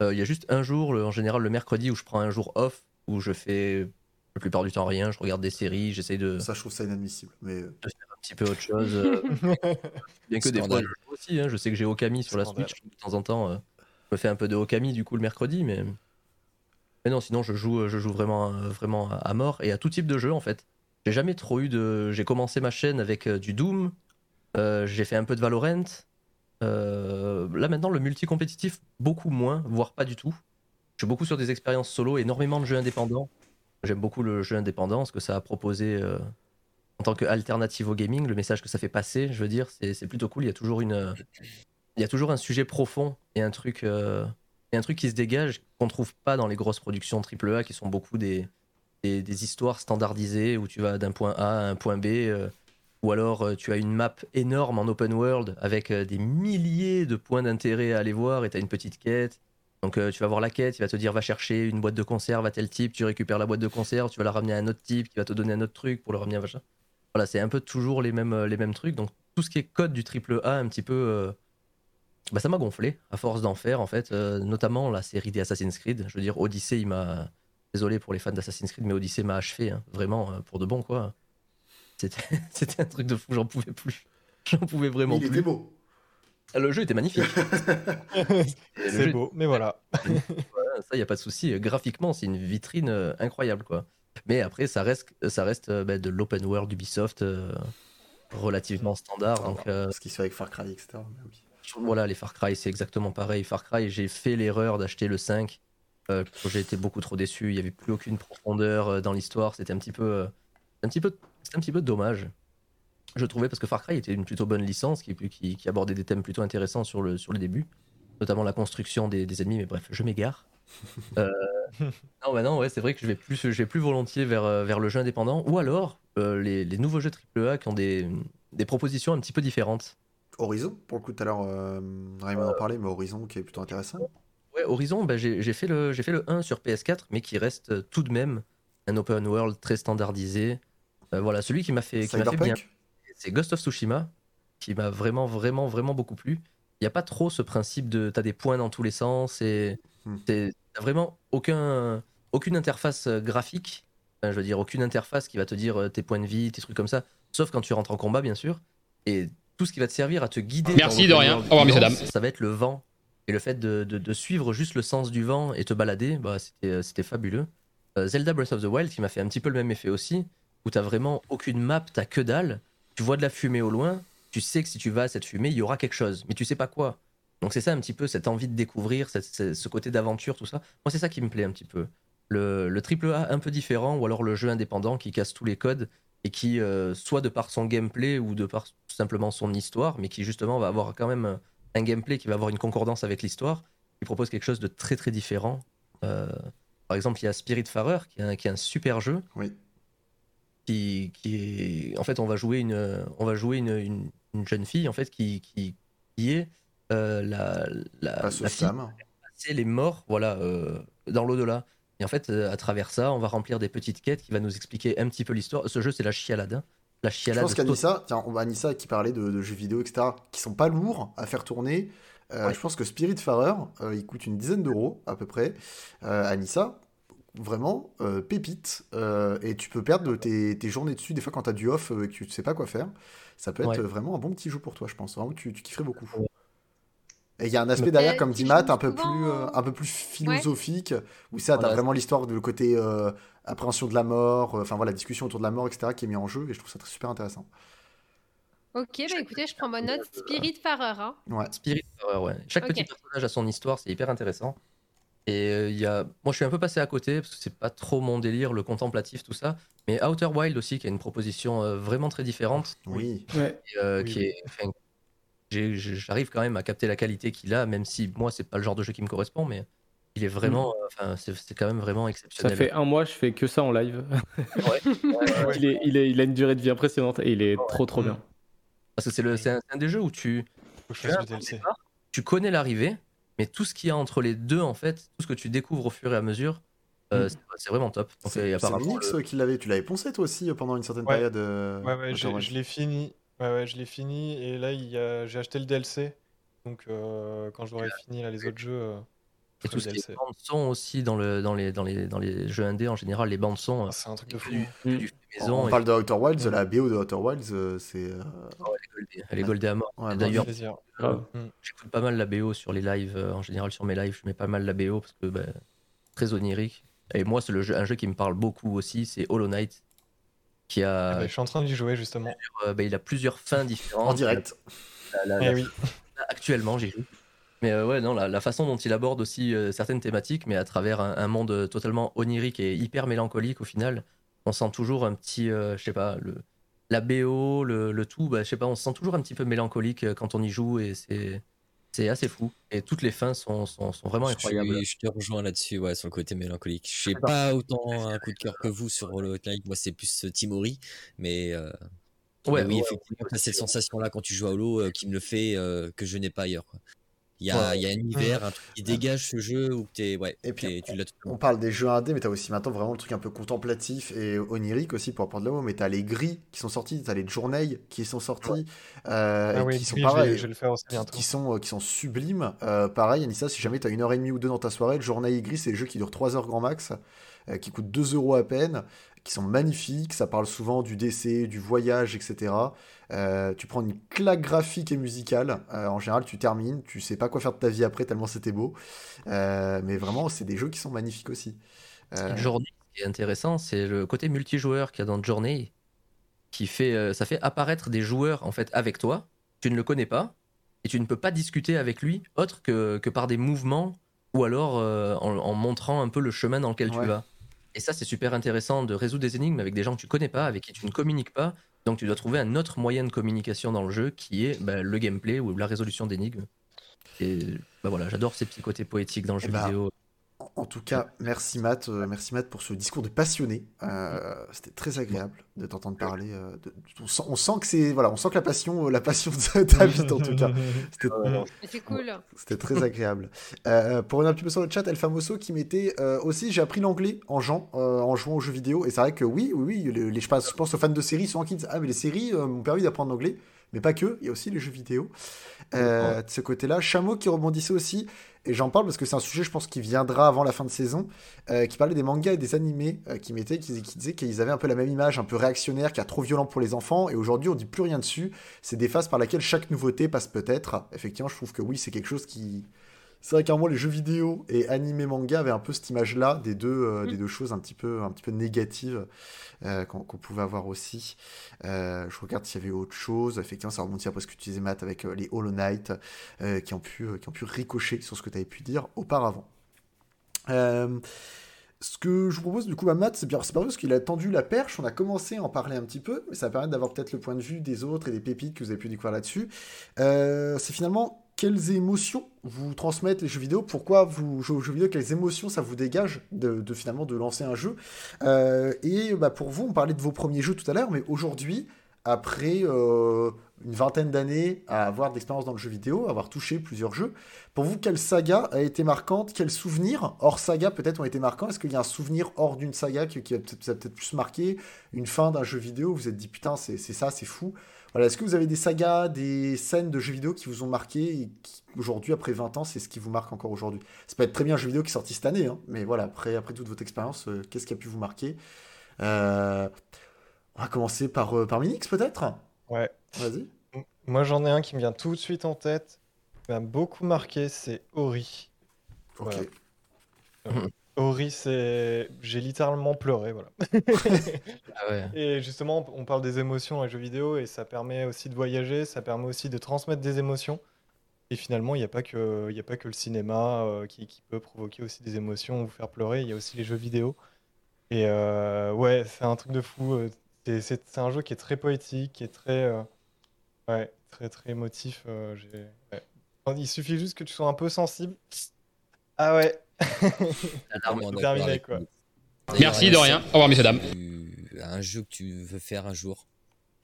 Il y a juste un jour, en général le mercredi, où je prends un jour off, où je fais la plupart du temps rien, je regarde des séries, j'essaie de, Ça, je trouve ça inadmissible. Mais euh, un petit peu autre chose. euh, bien que des fois, je joue aussi, hein, je sais que j'ai Okami sur la. Switch, de temps en temps, euh, je me fais un peu de Okami du coup le mercredi, mais, mais non, sinon je joue, je joue vraiment, vraiment à, à mort et à tout type de jeu en fait. J'ai jamais trop eu de. J'ai commencé ma chaîne avec euh, du Doom, euh, j'ai fait un peu de Valorant. euh, là maintenant, le multi-compétitif, beaucoup moins, voire pas du tout. Je suis beaucoup sur des expériences solo, énormément de jeux indépendants. J'aime beaucoup le jeu indépendant, ce que ça a proposé euh, en tant qu'alternative au gaming, le message que ça fait passer, je veux dire, c'est plutôt cool. Il y a toujours une, il y a toujours un sujet profond et un truc, euh, et un truc qui se dégage qu'on trouve pas dans les grosses productions AAA qui sont beaucoup des, des, histoires standardisées où tu vas d'un point A à un point B, euh, ou alors tu as une map énorme en open world avec des milliers de points d'intérêt à aller voir et tu as une petite quête. Donc euh, tu vas voir la quête, il va te dire va chercher une boîte de conserve à tel type, tu récupères la boîte de conserve, tu vas la ramener à un autre type qui va te donner un autre truc pour le ramener à machin. Voilà, c'est un peu toujours les mêmes, euh, les mêmes trucs. Donc tout ce qui est code du triple A, un petit peu, euh, bah, ça m'a gonflé à force d'en faire en fait, euh, notamment la série des Assassin's Creed. Je veux dire, Odyssey, il m'a, désolé pour les fans d'Assassin's Creed, mais Odyssey m'a achevé, hein, vraiment pour de bon quoi. C'était, c'était un truc de fou, j'en pouvais plus. J'en pouvais vraiment il plus. était beau. Le jeu était magnifique. C'est jeu- beau, mais voilà. voilà, ça, il n'y a pas de souci. Graphiquement, c'est une vitrine euh, incroyable, quoi. Mais après, ça reste, ça reste euh, bah, de l'open world d'Ubisoft euh, relativement standard. Donc, euh, Ce qui se fait avec Far Cry, etc. Mais oui. voilà, les Far Cry, c'est exactement pareil. Far Cry, j'ai fait l'erreur d'acheter le 5. euh, j'ai été beaucoup trop déçu. Il n'y avait plus aucune profondeur euh, dans l'histoire. C'était un petit peu, euh, un petit peu, c'était un petit peu dommage. Je trouvais parce que Far Cry était une plutôt bonne licence qui, qui, qui abordait des thèmes plutôt intéressants sur le, sur le début, notamment la construction des, des ennemis. Mais bref, je m'égare. Euh, non, bah non, ouais, c'est vrai que je vais plus, je vais plus volontiers vers, euh, vers le jeu indépendant ou alors euh, les, les nouveaux jeux AAA qui ont des, des propositions un petit peu différentes. Horizon, pour le coup, tout à l'heure, euh, Raymond en parlait, mais Horizon qui est plutôt intéressant. Ouais, Horizon, bah, j'ai j'ai fait, le- j'ai fait le 1 sur PS4, mais qui reste tout de même un open world très standardisé, Euh, voilà, celui qui m'a fait, qui m'a fait bien, Cyberpunk? C'est Ghost of Tsushima, qui m'a vraiment, vraiment, vraiment beaucoup plu. Il n'y a pas trop ce principe de t'as des points dans tous les sens et Hmm. t'as vraiment aucun, aucune interface euh, graphique. Enfin, je veux dire, aucune interface qui va te dire euh, tes points de vie, tes trucs comme ça, sauf quand tu rentres en combat, bien sûr. Et tout ce qui va te servir à te guider. Merci dans de rien. Au revoir, messieurs, Ça va être le vent. Et le fait de, de- de suivre juste le sens du vent et te balader, bah, c'était euh, c'était fabuleux. Euh, Zelda Breath of the Wild qui m'a fait un petit peu le même effet aussi, où t'as vraiment aucune map, t'as que dalle, tu vois de la fumée au loin, tu sais que si tu vas à cette fumée, il y aura quelque chose, mais tu sais pas quoi. Donc c'est ça un petit peu cette envie de découvrir, ce côté d'aventure, tout ça. Moi c'est ça qui me plaît un petit peu. Le, le triple A un peu différent, ou alors le jeu indépendant qui casse tous les codes et qui, euh, soit de par son gameplay ou de par tout simplement son histoire, mais qui justement va avoir quand même un, gameplay qui va avoir une concordance avec l'histoire, qui propose quelque chose de très très différent. Euh, par exemple, il y a Spiritfarer qui est un, qui est un super jeu Oui. Qui, qui est en fait on va jouer une on va jouer une, une, une jeune fille en fait qui qui, qui est euh, la la, la fille c'est les morts voilà euh, dans l'au-delà et en fait euh, à travers ça on va remplir des petites quêtes qui va nous expliquer un petit peu l'histoire ce jeu c'est la chialade hein. la Je chialade pense qu'Anissa, tiens, on va Anissa qui parlait de, de jeux vidéo, etc., qui sont pas lourds à faire tourner. Euh, Ouais. Je pense que Spiritfarer, euh, il coûte une dizaine d'euros à peu près. Euh, Anissa, vraiment euh, pépite. Euh, et tu peux perdre tes, tes journées dessus des fois quand tu as du off euh, et que tu ne sais pas quoi faire. Ça peut être Ouais. vraiment un bon petit jeu pour toi, je pense. Vraiment, tu, tu kifferais beaucoup. Et il y a un aspect Mais- derrière, comme dit Matt, un peu, souvent, plus, euh, un peu plus philosophique, où ça, tu as Voilà. vraiment l'histoire de le côté euh, appréhension de la mort, euh, enfin voilà, discussion autour de la mort, etc., qui est mis en jeu, et je trouve ça très- super intéressant. Ok, bah écoutez, je prends bonne note. Spiritfarer, hein. Ouais. Spiritfarer, ouais. Chaque petit personnage a son histoire, c'est hyper intéressant. Et euh, il y a... moi, je suis un peu passé à côté parce que c'est pas trop mon délire, le contemplatif, tout ça. Mais Outer Wild aussi, qui a une proposition euh, vraiment très différente, Oui. Ouais. et, euh, Oui, qui oui. est, enfin, j'arrive quand même à capter la qualité qu'il a, même si moi, c'est pas le genre de jeu qui me correspond, mais il est vraiment, euh, enfin, c'est quand même vraiment Ça exceptionnel. fait un mois, je fais que ça en live. Ouais, il, est, il, est, il a une durée de vie impressionnante et il est trop trop bien. Parce que c'est le- c'est un, un des jeux où tu, tu un tu connais l'arrivée, mais tout ce qu'il y a entre les deux, en fait, tout ce que tu découvres au fur et à mesure, euh, Mm. c'est- vraiment top. C'est apparemment, Minix le- qui l'avait. Tu l'avais poncé toi aussi euh, pendant une certaine Ouais. période. euh, Ouais, ouais, je l'ai fini. Ouais, ouais, je l'ai fini. Et là, il y a- j'ai acheté le DLC. Donc, euh, quand j'aurai fini là, les autres jeux, euh, je Et tout ce qui est bande son aussi dans, le, dans, les, dans, les, dans les jeux indés en général, les bandes son, Ah, c'est un truc de fou. du, du fait On, maison, on et- parle de Outer Wilds, Mm. la BO de Outer Wilds, euh, c'est. Elle est goldée, à mort. ouais, D'ailleurs, Plaisir. Grave. j'écoute pas mal la BO sur les lives, euh, en général sur mes lives, je mets pas mal la BO parce que bah, très onirique. Et moi, c'est le jeu, un jeu qui me parle beaucoup aussi, c'est Hollow Knight, qui Ah a, bah, je suis en train d'y jouer justement. euh, bah, il a plusieurs fins différentes. en direct. La- la- Eh la oui. Là, actuellement j'y joue. Mais euh, ouais, non, la, la façon dont il aborde aussi euh, certaines thématiques, mais à travers un, un monde totalement onirique et hyper mélancolique au final, on sent toujours un petit, euh, je sais pas, le, la BO, le, le tout, bah, je sais pas, on se sent toujours un petit peu mélancolique euh, quand on y joue et c'est, c'est assez fou. Et toutes les fins sont, sont, sont vraiment incroyables. je te rejoins là-dessus, ouais, sur le côté mélancolique. Je n'ai pas autant un coup de cœur que vous sur Hollow Knight. Moi, c'est plus euh, Timori, mais, euh, Ouais, mais oui, ouais, effectivement, t'as cette sensation-là quand tu joues à Holo euh, qui me le fait euh, que je n'ai pas ailleurs. quoi. Il y a, Ouais. il y a un univers, un truc qui dégage ce jeu où t'es, ouais, Et puis, t'es- tu l'as On parle des jeux indés, mais t'as aussi maintenant vraiment le truc un peu contemplatif et onirique aussi pour apprendre de là-haut. Mais t'as les gris qui sont sortis, t'as les journées qui sont sortis, euh, Ah et oui, qui sont oui, je vais, pareils, je vais le faire aussi qui, bientôt. qui sont, euh, qui sont sublimes. Euh, pareil, Anissa, si jamais t'as une heure et demie ou deux dans ta soirée, le journée et gris, c'est le jeu qui dure 3 heures grand max, euh, qui coûte 2 euros à peine, qui sont magnifiques. Ça parle souvent du décès, du voyage, etc. Euh, tu prends une claque graphique et musicale. Euh, en général, tu termines, tu sais pas quoi faire de ta vie après tellement c'était beau. Euh, mais vraiment, c'est des jeux qui sont magnifiques aussi. Journée, ce qui est intéressant, c'est le côté multijoueur qu'il y a dans Journey, qui fait, ça fait apparaître des joueurs en fait avec toi. Tu ne le connais pas et tu ne peux pas discuter avec lui autre que, que par des mouvements ou alors en, en montrant un peu le chemin dans lequel Ouais. tu vas. Et ça, c'est super intéressant de résoudre des énigmes avec des gens que tu connais pas, avec qui tu ne communiques pas. Donc tu dois trouver un autre moyen de communication dans le jeu qui est bah, le gameplay ou la résolution d'énigmes. Et bah voilà, j'adore ces petits côtés poétiques dans le Eh jeu bah, vidéo. En tout cas, merci Matt, euh, merci Matt pour ce discours de passionné. Euh, C'était très agréable de t'entendre parler. euh, de- on, sent, on sent que c'est voilà, on sent que la passion, la passion t'habite en tout cas. C'était cool. C'était très agréable. Euh, pour revenir un petit peu sur le chat, El Famoso qui mettait euh, aussi, j'ai appris l'anglais en jouant, euh, en jouant aux jeux vidéo. Et c'est vrai que oui, oui, oui, les, les- je, pense, je pense aux fans de séries souvent qui disent Ah, mais les séries euh, m'ont permis d'apprendre l'anglais. Mais pas que, il y a aussi les jeux vidéo. Euh, de ce côté-là, Chameau qui rebondissait aussi, et j'en parle parce que c'est un sujet, je pense, qui viendra avant la fin de saison, euh, qui parlait des mangas et des animés, euh, qui mettaient, qui, qui disaient qu'ils avaient un peu la même image, un peu réactionnaire, qui est trop violent pour les enfants, et aujourd'hui on dit plus rien dessus. C'est des phases par laquelle chaque nouveauté passe peut-être. Effectivement, je trouve que oui, c'est quelque chose qui. C'est vrai qu'à un moment, les jeux vidéo et animé manga avaient un peu cette image-là des deux, euh, des deux choses un petit peu, un petit peu négatives euh, qu'on pouvait avoir aussi. Euh, je regarde s'il y avait autre chose. Effectivement, ça remonte à ce que tu disais, Matt, avec les Hollow Knight qui, ont pu, qui ont pu ricocher sur ce que tu avais pu dire auparavant. Ce que je vous propose du coup à Matt, c'est bien, c'est pas parce qu'il a tendu la perche, on a commencé à en parler un petit peu, mais ça va permettre d'avoir peut-être le point de vue des autres et des pépites que vous avez pu découvrir là-dessus. C'est finalement quelles émotions vous transmettent les jeux vidéo, pourquoi vous jouez aux jeux vidéo, quelles émotions ça vous dégage de, finalement de lancer un jeu. Euh, et bah, pour vous, on parlait de vos premiers jeux tout à l'heure, mais aujourd'hui, après euh, une vingtaine d'années à avoir de l'expérience dans le jeu vidéo, avoir touché plusieurs jeux, pour vous, quelle saga a été marquante Quels souvenirs, hors saga peut-être, ont été marquants? Est-ce qu'il y a un souvenir hors d'une saga qui, a peut-être plus marqué? Une fin d'un jeu vidéo, vous vous êtes dit putain, c'est ça, c'est fou. Voilà, Est-ce que vous avez des sagas, des scènes de jeux vidéo qui vous ont marqué et qui, aujourd'hui, après 20 ans, c'est ce qui vous marque encore aujourd'hui? Ça peut être très bien un jeu vidéo qui est sorti cette année, hein, mais voilà, après, après toute votre expérience, euh, qu'est-ce qui a pu vous marquer? Euh, On va commencer par, euh, par Minix peut-être? Ouais. Vas-y. Moi, j'en ai un qui me vient tout de suite en tête, qui m'a beaucoup marqué, c'est Ori. Ok. Voilà. Ori, c'est. J'ai littéralement pleuré, voilà. Ah ouais. Et justement, on parle des émotions dans les jeux vidéo et ça permet aussi de voyager, ça permet aussi de transmettre des émotions. Et finalement, il n'y a, pas que- il y a pas que le cinéma euh, qui, qui peut provoquer aussi des émotions ou vous faire pleurer, il y a aussi les jeux vidéo. Et euh, ouais, c'est un truc de fou. euh, C'est un jeu qui est très poétique, qui est très, euh, ouais, très, très émotif. ouais. Il suffit juste que tu sois un peu sensible. Ah ouais, terminé quoi. Merci, de rien. ça- Au revoir, messieurs, dames. Un jeu que tu veux faire un jour.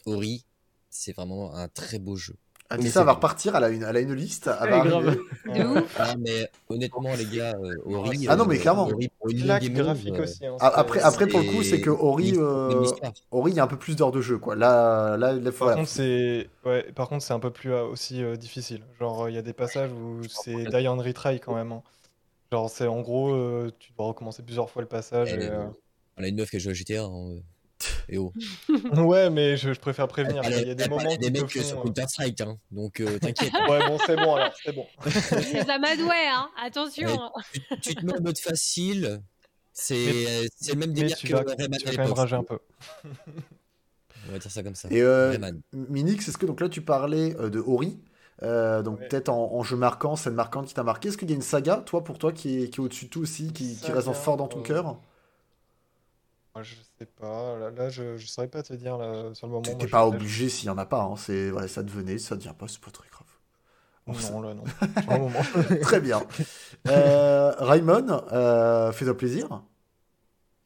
Ori, c'est vraiment un très beau jeu. Anissa c'est va bon. repartir, elle a une, elle a une liste. Elle va grave. Ah, mais honnêtement, les gars, euh, Ori. Ah non, euh, mais clairement. Ori pour une Claque démo, graphique euh, aussi. hein, Ah, Après, après pour le coup, c'est que Ori, euh. Ori, il y a un peu plus d'heures de jeu, quoi. Là, là, là Par voilà. contre, c'est ouais, par contre, c'est un peu plus euh, aussi euh, difficile. Genre, il y a des passages où c'est die and retry quand même. hein. Genre, c'est en gros, euh, tu dois recommencer plusieurs fois le passage. Elle, et, euh, On a une meuf qui a joué à GTA. hein, euh. Et oh. Ouais, mais je, je préfère prévenir. Elle. Il y a des moments des mecs euh, sur. Counter-Strike, hein, donc euh, t'inquiète. euh, Ouais, bon, c'est bon alors, c'est bon. C'est Amadouet, hein. Attention. Ouais. tu, tu te mets en mode facile, c'est euh, le même délire que vas, Rayman tu vas quand même rager un peu. On va dire ça comme ça. Et euh. Minix, est-ce que donc là tu parlais euh, de Ori? Euh, donc Ouais. peut-être en, en jeu marquant, scène marquante qui t'a marqué. Est-ce qu'il y a une saga, toi, pour toi, qui est, qui est au-dessus de tout aussi, qui, qui résonne Saga, fort dans ton euh, cœur? Moi, je sais pas. Là, là, je, je saurais pas te dire là, sur le moment. T'es je- pas obligé s'il y en a pas. Hein. C'est voilà, ça devenait, ça devient pas, c'est pas très grave. sait. Non, là, non. Le moment. Très bien. Euh, Raymond, euh, fais-toi plaisir.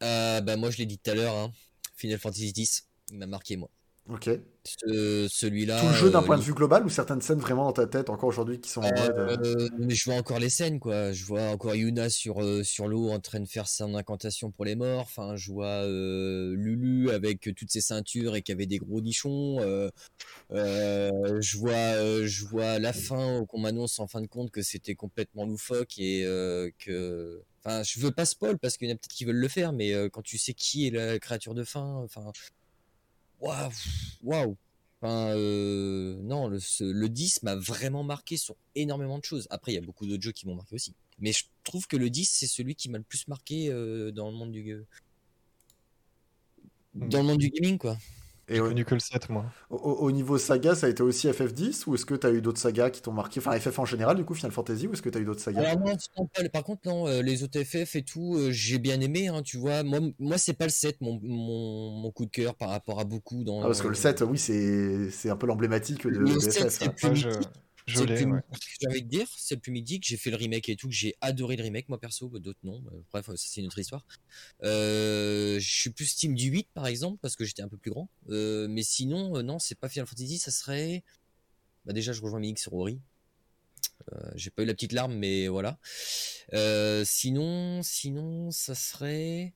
Euh, bah, moi, je l'ai dit tout à l'heure, hein, Final Fantasy X, il m'a marqué, moi. Ok. Ce- Celui-là. Tout le jeu d'un euh, point de vue global ou certaines scènes vraiment dans ta tête encore aujourd'hui qui sont en mode. euh, Euh, mais je vois encore les scènes, quoi. Je vois encore Yuna sur, euh, sur l'eau en train de faire son incantation pour les morts. Enfin, je vois euh, Lulu avec toutes ses ceintures et qui avait des gros nichons. Euh, euh, je vois, euh, je vois la fin qu'on m'annonce en fin de compte que c'était complètement loufoque et euh, que. Enfin, je veux pas spoil parce qu'il y en a peut-être qui veulent le faire, mais euh, quand tu sais qui est la créature de fin, enfin. Waouh! Waouh! Enfin, euh, non, le, ce- le 10 m'a vraiment marqué sur énormément de choses. Après, il y a beaucoup d'autres jeux qui m'ont marqué aussi. Mais je trouve que le 10, c'est celui qui m'a le plus marqué euh, dans le monde du dans le monde du gaming, quoi. Et J'ai au, connu que le 7, moi. au- au niveau saga, ça a été aussi FF10 ou est-ce que tu as eu d'autres sagas qui t'ont marqué? Enfin, FF en général, du coup, Final Fantasy, ou est-ce que tu as eu d'autres sagas? Alors non, par contre, non, euh, les autres FF et tout, euh, j'ai bien aimé, hein, tu vois. Moi, moi c'est pas le 7, mon, mon, mon coup de cœur par rapport à beaucoup dans. Ah, Parce que le 7, oui, c'est c'est un peu l'emblématique de, Le de 7, FF. c'est hein. plus Ah, je, mythique. Je C'est le l'ai, plus ouais. de dire, c'est le plus midi que j'ai fait le remake et tout, que j'ai adoré le remake, moi perso, d'autres non. Euh, Bref, ça c'est une autre histoire. Euh, je suis plus team du 8 par exemple, parce que j'étais un peu plus grand. Euh, mais sinon, euh, non, c'est pas Final Fantasy, ça serait. Bah, déjà, je rejoins Mix sur Rory. Euh, j'ai pas eu la petite larme, mais voilà. Euh, sinon, sinon, ça serait.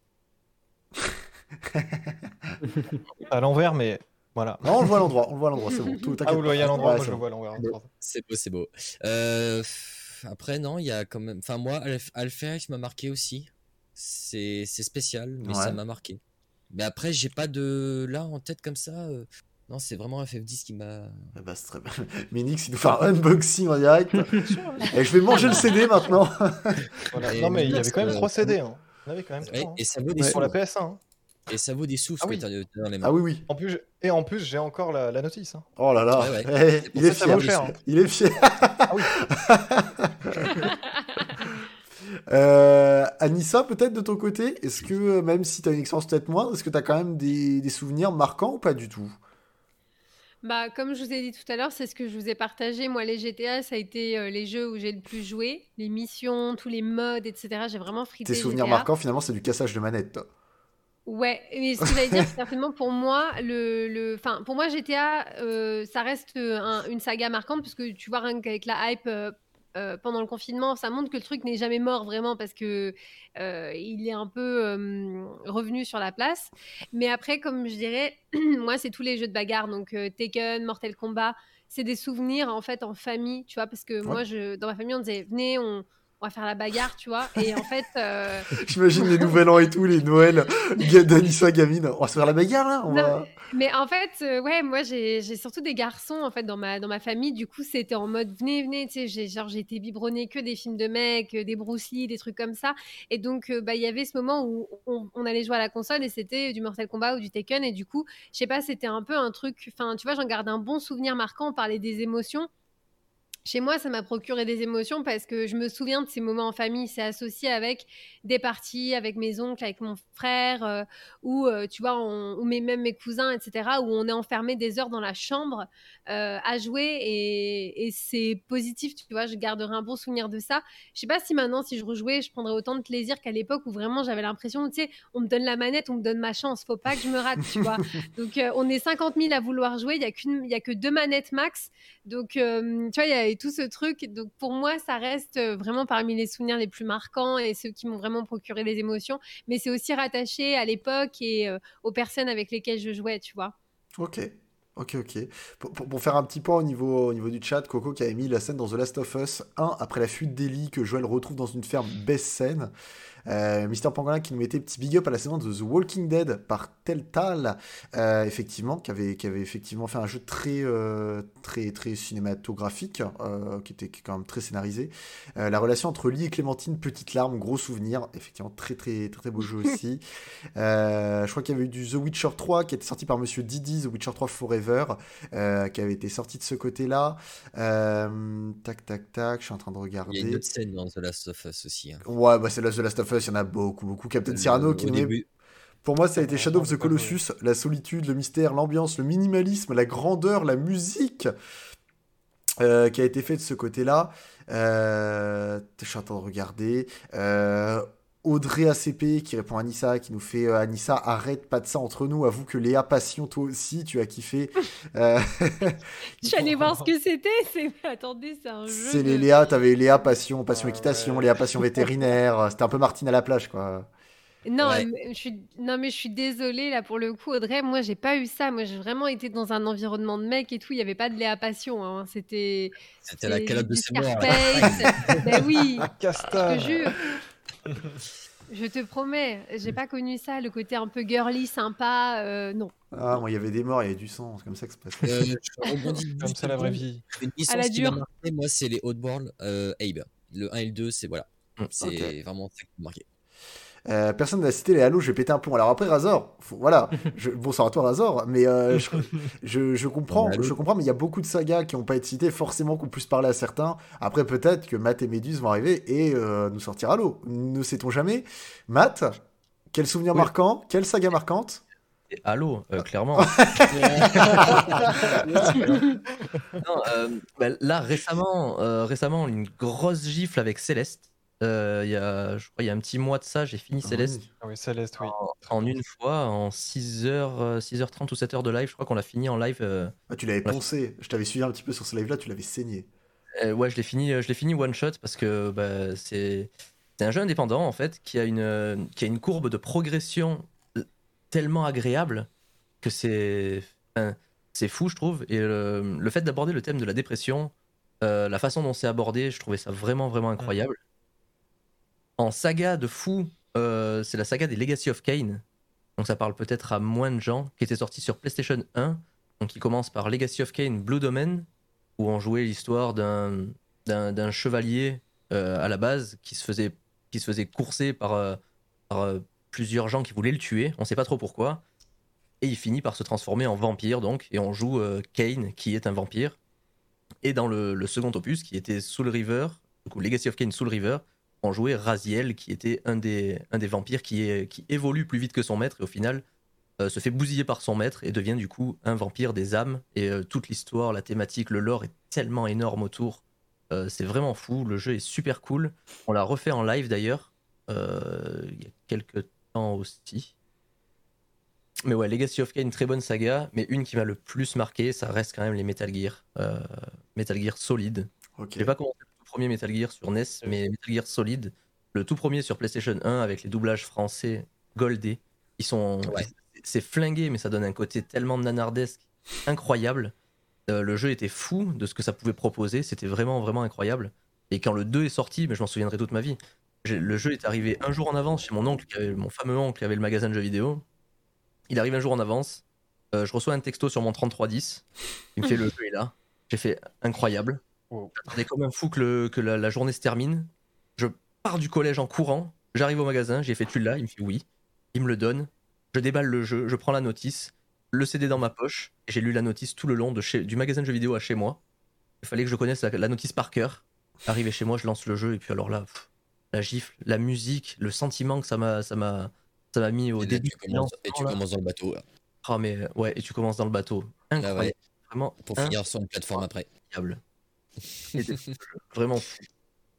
À l'envers, mais voilà. Non, on le voit à l'endroit, on le voit à l'endroit, c'est bon. Tout, Ah, vous le voyez à l'endroit, Ouais, moi c'est je le vois à l'envers. C'est beau, c'est beau. Euh, après, non, il y a quand même. Enfin, moi, Alf- Alpharex m'a marqué aussi. C'est c'est spécial, mais ça m'a marqué. Mais après, j'ai pas de. Là, en tête comme ça. euh, Non, c'est vraiment FF10 qui m'a. Bah, c'est très bien. Minix, il nous fait un unboxing en direct. Et je vais manger le CD maintenant. Voilà. Et Non, mais il y avait quand même euh, 3 CD. Hein. Il y en avait quand même Ouais, 3. et ça vaut des Sur la sous. PS1. hein. Et ça vaut des sous, ce Ah que oui. t'as dans les mains. Ah oui, oui. En plus, et en plus, j'ai encore la, la notice. hein. Oh là là. Ouais, ouais. Eh, pour il est fier. cher, hein. Il est fier. Ah oui. Euh, Anissa, peut-être de ton côté, est-ce que même si tu as une expérience peut-être moindre, est-ce que tu as quand même des, des souvenirs marquants ou pas du tout? Bah, comme je vous ai dit tout à l'heure, c'est ce que je vous ai partagé. Moi, les GTA, ça a été euh, les jeux où j'ai le plus joué. Les missions, tous les modes, etc. J'ai vraiment frité Tes souvenirs GTA. marquants, finalement, c'est du cassage de manette. toi. Ouais, mais ce que j'allais dire, c'est certainement pour moi, le, le, enfin, pour moi, GTA, euh, ça reste euh, un- une saga marquante, parce que tu vois, rien qu'avec la hype euh, euh, pendant le confinement, ça montre que le truc n'est jamais mort vraiment, parce que il est un peu revenu sur la place. Mais après, comme je dirais, moi, c'est tous les jeux de bagarre, donc Tekken, Mortal Kombat, c'est des souvenirs en fait en famille, tu vois, parce que moi, je, dans ma famille, on disait, venez, on, on va faire la bagarre, tu vois, et en fait. euh, J'imagine les nouvel an et tout, les Noëls d'Anissa Gamine. On va se faire la bagarre là on va... Mais en fait, euh, ouais, moi j'ai surtout des garçons en fait dans ma dans ma famille. Du coup, c'était en mode venez venez, tu sais, genre été biberonnée que des films de mecs, euh, des Bruce Lee, des trucs comme ça. Et donc euh, bah il y avait ce moment où on, on allait jouer à la console et c'était du Mortal Kombat ou du Tekken et du coup, je sais pas, c'était un peu un truc. Enfin, tu vois, j'en garde un bon souvenir marquant. On parlait des émotions. Chez moi, ça m'a procuré des émotions parce que je me souviens de ces moments en famille. C'est associé avec des parties, avec mes oncles, avec mon frère, euh, ou euh, tu vois, on- ou mes- même mes cousins, etc., où on est enfermé des heures dans la chambre euh, à jouer et, et c'est positif, tu vois. Je garderai un bon souvenir de ça. Je sais pas si maintenant, si je rejouais, je prendrais autant de plaisir qu'à l'époque où vraiment j'avais l'impression, tu sais, on me donne la manette, on me donne ma chance, faut pas que je me rate, tu vois. Donc on est 50 000 à vouloir jouer, il y a qu'une, il y a que deux manettes max. Donc, tu vois, il y avait tout ce truc. Donc, pour moi, ça reste euh, vraiment parmi les souvenirs les plus marquants et ceux qui m'ont vraiment procuré des émotions. Mais c'est aussi rattaché à l'époque et euh, aux personnes avec lesquelles je jouais, tu vois. Ok. Ok, ok. Pour, faire un petit point au niveau, au niveau du chat, Coco qui avait mis la scène dans The Last of Us 1 après la fuite d'Ellie que Joel retrouve dans une ferme, best scène. Euh, Mister Pangolin qui nous mettait petit big up à la saison de The Walking Dead par Telltale, euh, effectivement, qui avait, qui avait effectivement fait un jeu très, euh, très, très cinématographique, euh, qui était quand même très scénarisé. Euh, la relation entre Lee et Clémentine, petite larme, gros souvenir, effectivement très, très, très, très beau jeu aussi. Euh, je crois qu'il y avait eu du The Witcher 3 qui était sorti par Monsieur Didi, The Witcher 3 Forever, euh, qui avait été sorti de ce côté-là. Euh, tac, tac, tac, je suis en train de Il y a une regarder. autre scène dans The Last of Us aussi. hein. Ouais, bah c'est The Last of Us, il y en a beaucoup, beaucoup. Captain Cyrano Le- qui nous met- Pour moi, ça a été Shadow of the. Colossus, la solitude, le mystère, l'ambiance, le minimalisme, la grandeur, la musique euh, qui a été fait de ce côté-là. Euh, je suis en train de regarder. Euh, Audrey ACP qui répond à Anissa, qui nous fait euh, Anissa, arrête pas de ça entre nous. Avoue que Léa Passion, toi aussi, tu as kiffé. Euh, Je suis allée voir ce que c'était. C'est... Attendez, c'est un jeu. C'est les de- Léa, t'avais Léa Passion, Passion Équitation, ouais. Léa Passion Vétérinaire. C'était un peu Martine à la plage, quoi. Non, Ouais. mais je suis... non, mais je suis désolée là pour le coup, Audrey. Moi, j'ai pas eu ça. Moi, j'ai vraiment été dans un environnement de mecs et tout. Il y avait pas de Léa Passion. hein. C'était. C'était la calotte de ses ben oui. Je Casta. te jure. Je te promets, j'ai pas connu ça, le côté un peu girly, sympa, euh, non. Ah, moi, il y avait des morts, il y avait du sang, c'est comme ça que ça se passe. Euh, je rebondis Comme ça la vraie vie. Une À la licence qui m'a dure. marqué, moi, c'est les Oddworld euh, Abe. Le 1 et le 2, c'est voilà. Mm, C'est vraiment ça qui m'a marqué. Euh, personne n'a cité les Halo, je vais péter un pont. Alors après Razor, faut- voilà, je, bonsoir à toi Razor, mais euh, je, je, je comprends, je comprends, mais il y a beaucoup de sagas qui n'ont pas été citées, forcément qu'on puisse parler à certains. Après peut-être que Matt et Méduse vont arriver et euh, nous sortir Halo. Ne sait-on jamais? Matt, quel souvenir Oui. marquant, quelle saga marquante? Halo, euh, clairement. Non, euh, bah, là, récemment, euh, récemment, une grosse gifle avec Céleste. Euh, Il y a, je crois, il y a un petit mois de ça, j'ai fini Ah Céleste oui. Ah oui, Céleste, oui. en, en une fois, en 6h, 6h30 ou 7h de live. Je crois qu'on l'a fini en live. euh, Ah, tu l'avais poncé. Je t'avais suivi un petit peu sur ce live-là, tu l'avais saigné. Euh, ouais, je l'ai fini, je l'ai fini one shot parce que bah, c'est c'est un jeu indépendant en fait qui a une euh, qui a une courbe de progression euh, tellement agréable que c'est enfin, c'est fou je trouve et le, le fait d'aborder le thème de la dépression, euh, la façon dont c'est abordé, je trouvais ça vraiment vraiment incroyable. En saga de fou, euh, c'est la saga des Legacy of Kain. Donc ça parle peut-être à moins de gens qui était sorti sur PlayStation 1. Donc qui commence par Legacy of Kain Blue Domain où on jouait l'histoire d'un chevalier euh, à la base qui se faisait qui se faisait courser par, euh, plusieurs gens qui voulaient le tuer. On sait pas trop pourquoi. Et il finit par se transformer en vampire donc et on joue Kane qui est un vampire. Et dans le, second opus qui était Soul River, du Legacy of Kane Soul River, on jouait Raziel qui était un des un des vampires qui est qui évolue plus vite que son maître et au final euh, se fait bousiller par son maître et devient du coup un vampire des âmes. Et euh, toute l'histoire, la thématique, le lore est tellement énorme autour. Euh, c'est vraiment fou. Le jeu est super cool. On l'a refait en live d'ailleurs, il y a quelques temps aussi. Mais ouais, Legacy of Kain, très bonne saga. Mais une qui m'a le plus marqué, ça reste quand même les Metal Gear. Metal Gear Solid. Ok. J'ai pas commencé le tout premier Metal Gear sur NES, mais Metal Gear Solid, le tout premier sur PlayStation 1 avec les doublages français goldés. Ils sont. Ouais. C'est flingué, mais ça donne un côté tellement nanardesque, incroyable. Euh, le jeu était fou de ce que ça pouvait proposer, c'était vraiment, vraiment incroyable. Et quand le 2 est sorti, mais je m'en souviendrai toute ma vie. Le jeu est arrivé un jour en avance chez mon oncle, qui avait- mon fameux oncle qui avait le magasin de jeux vidéo. Il arrive un jour en avance. Euh, je reçois un texto sur mon 3310. Il me fait le jeu est là. J'ai fait incroyable. J'attendais comme un fou que, le- que la, la journée se termine. Je pars du collège en courant. J'arrive au magasin. J'ai fait tu l'as? Il me fait oui. Il me le donne. Je déballe le jeu. Je prends la notice. Le CD dans ma poche. et J'ai lu la notice tout le long de chez, du magasin de jeux vidéo à chez moi. Il fallait que je connaisse la, la notice par cœur. Arrivé chez moi, je lance le jeu. Et puis alors là, pff, la gifle, la musique, le sentiment que ça m'a ça m'a ça m'a mis au Et là, début. tu commences, et tu là. commences dans le bateau là. Ah, mais ouais, et tu commences dans le bateau. Incroyable. ouais. Vraiment pour finir sur une plateforme après. incroyable. C'était vraiment fou.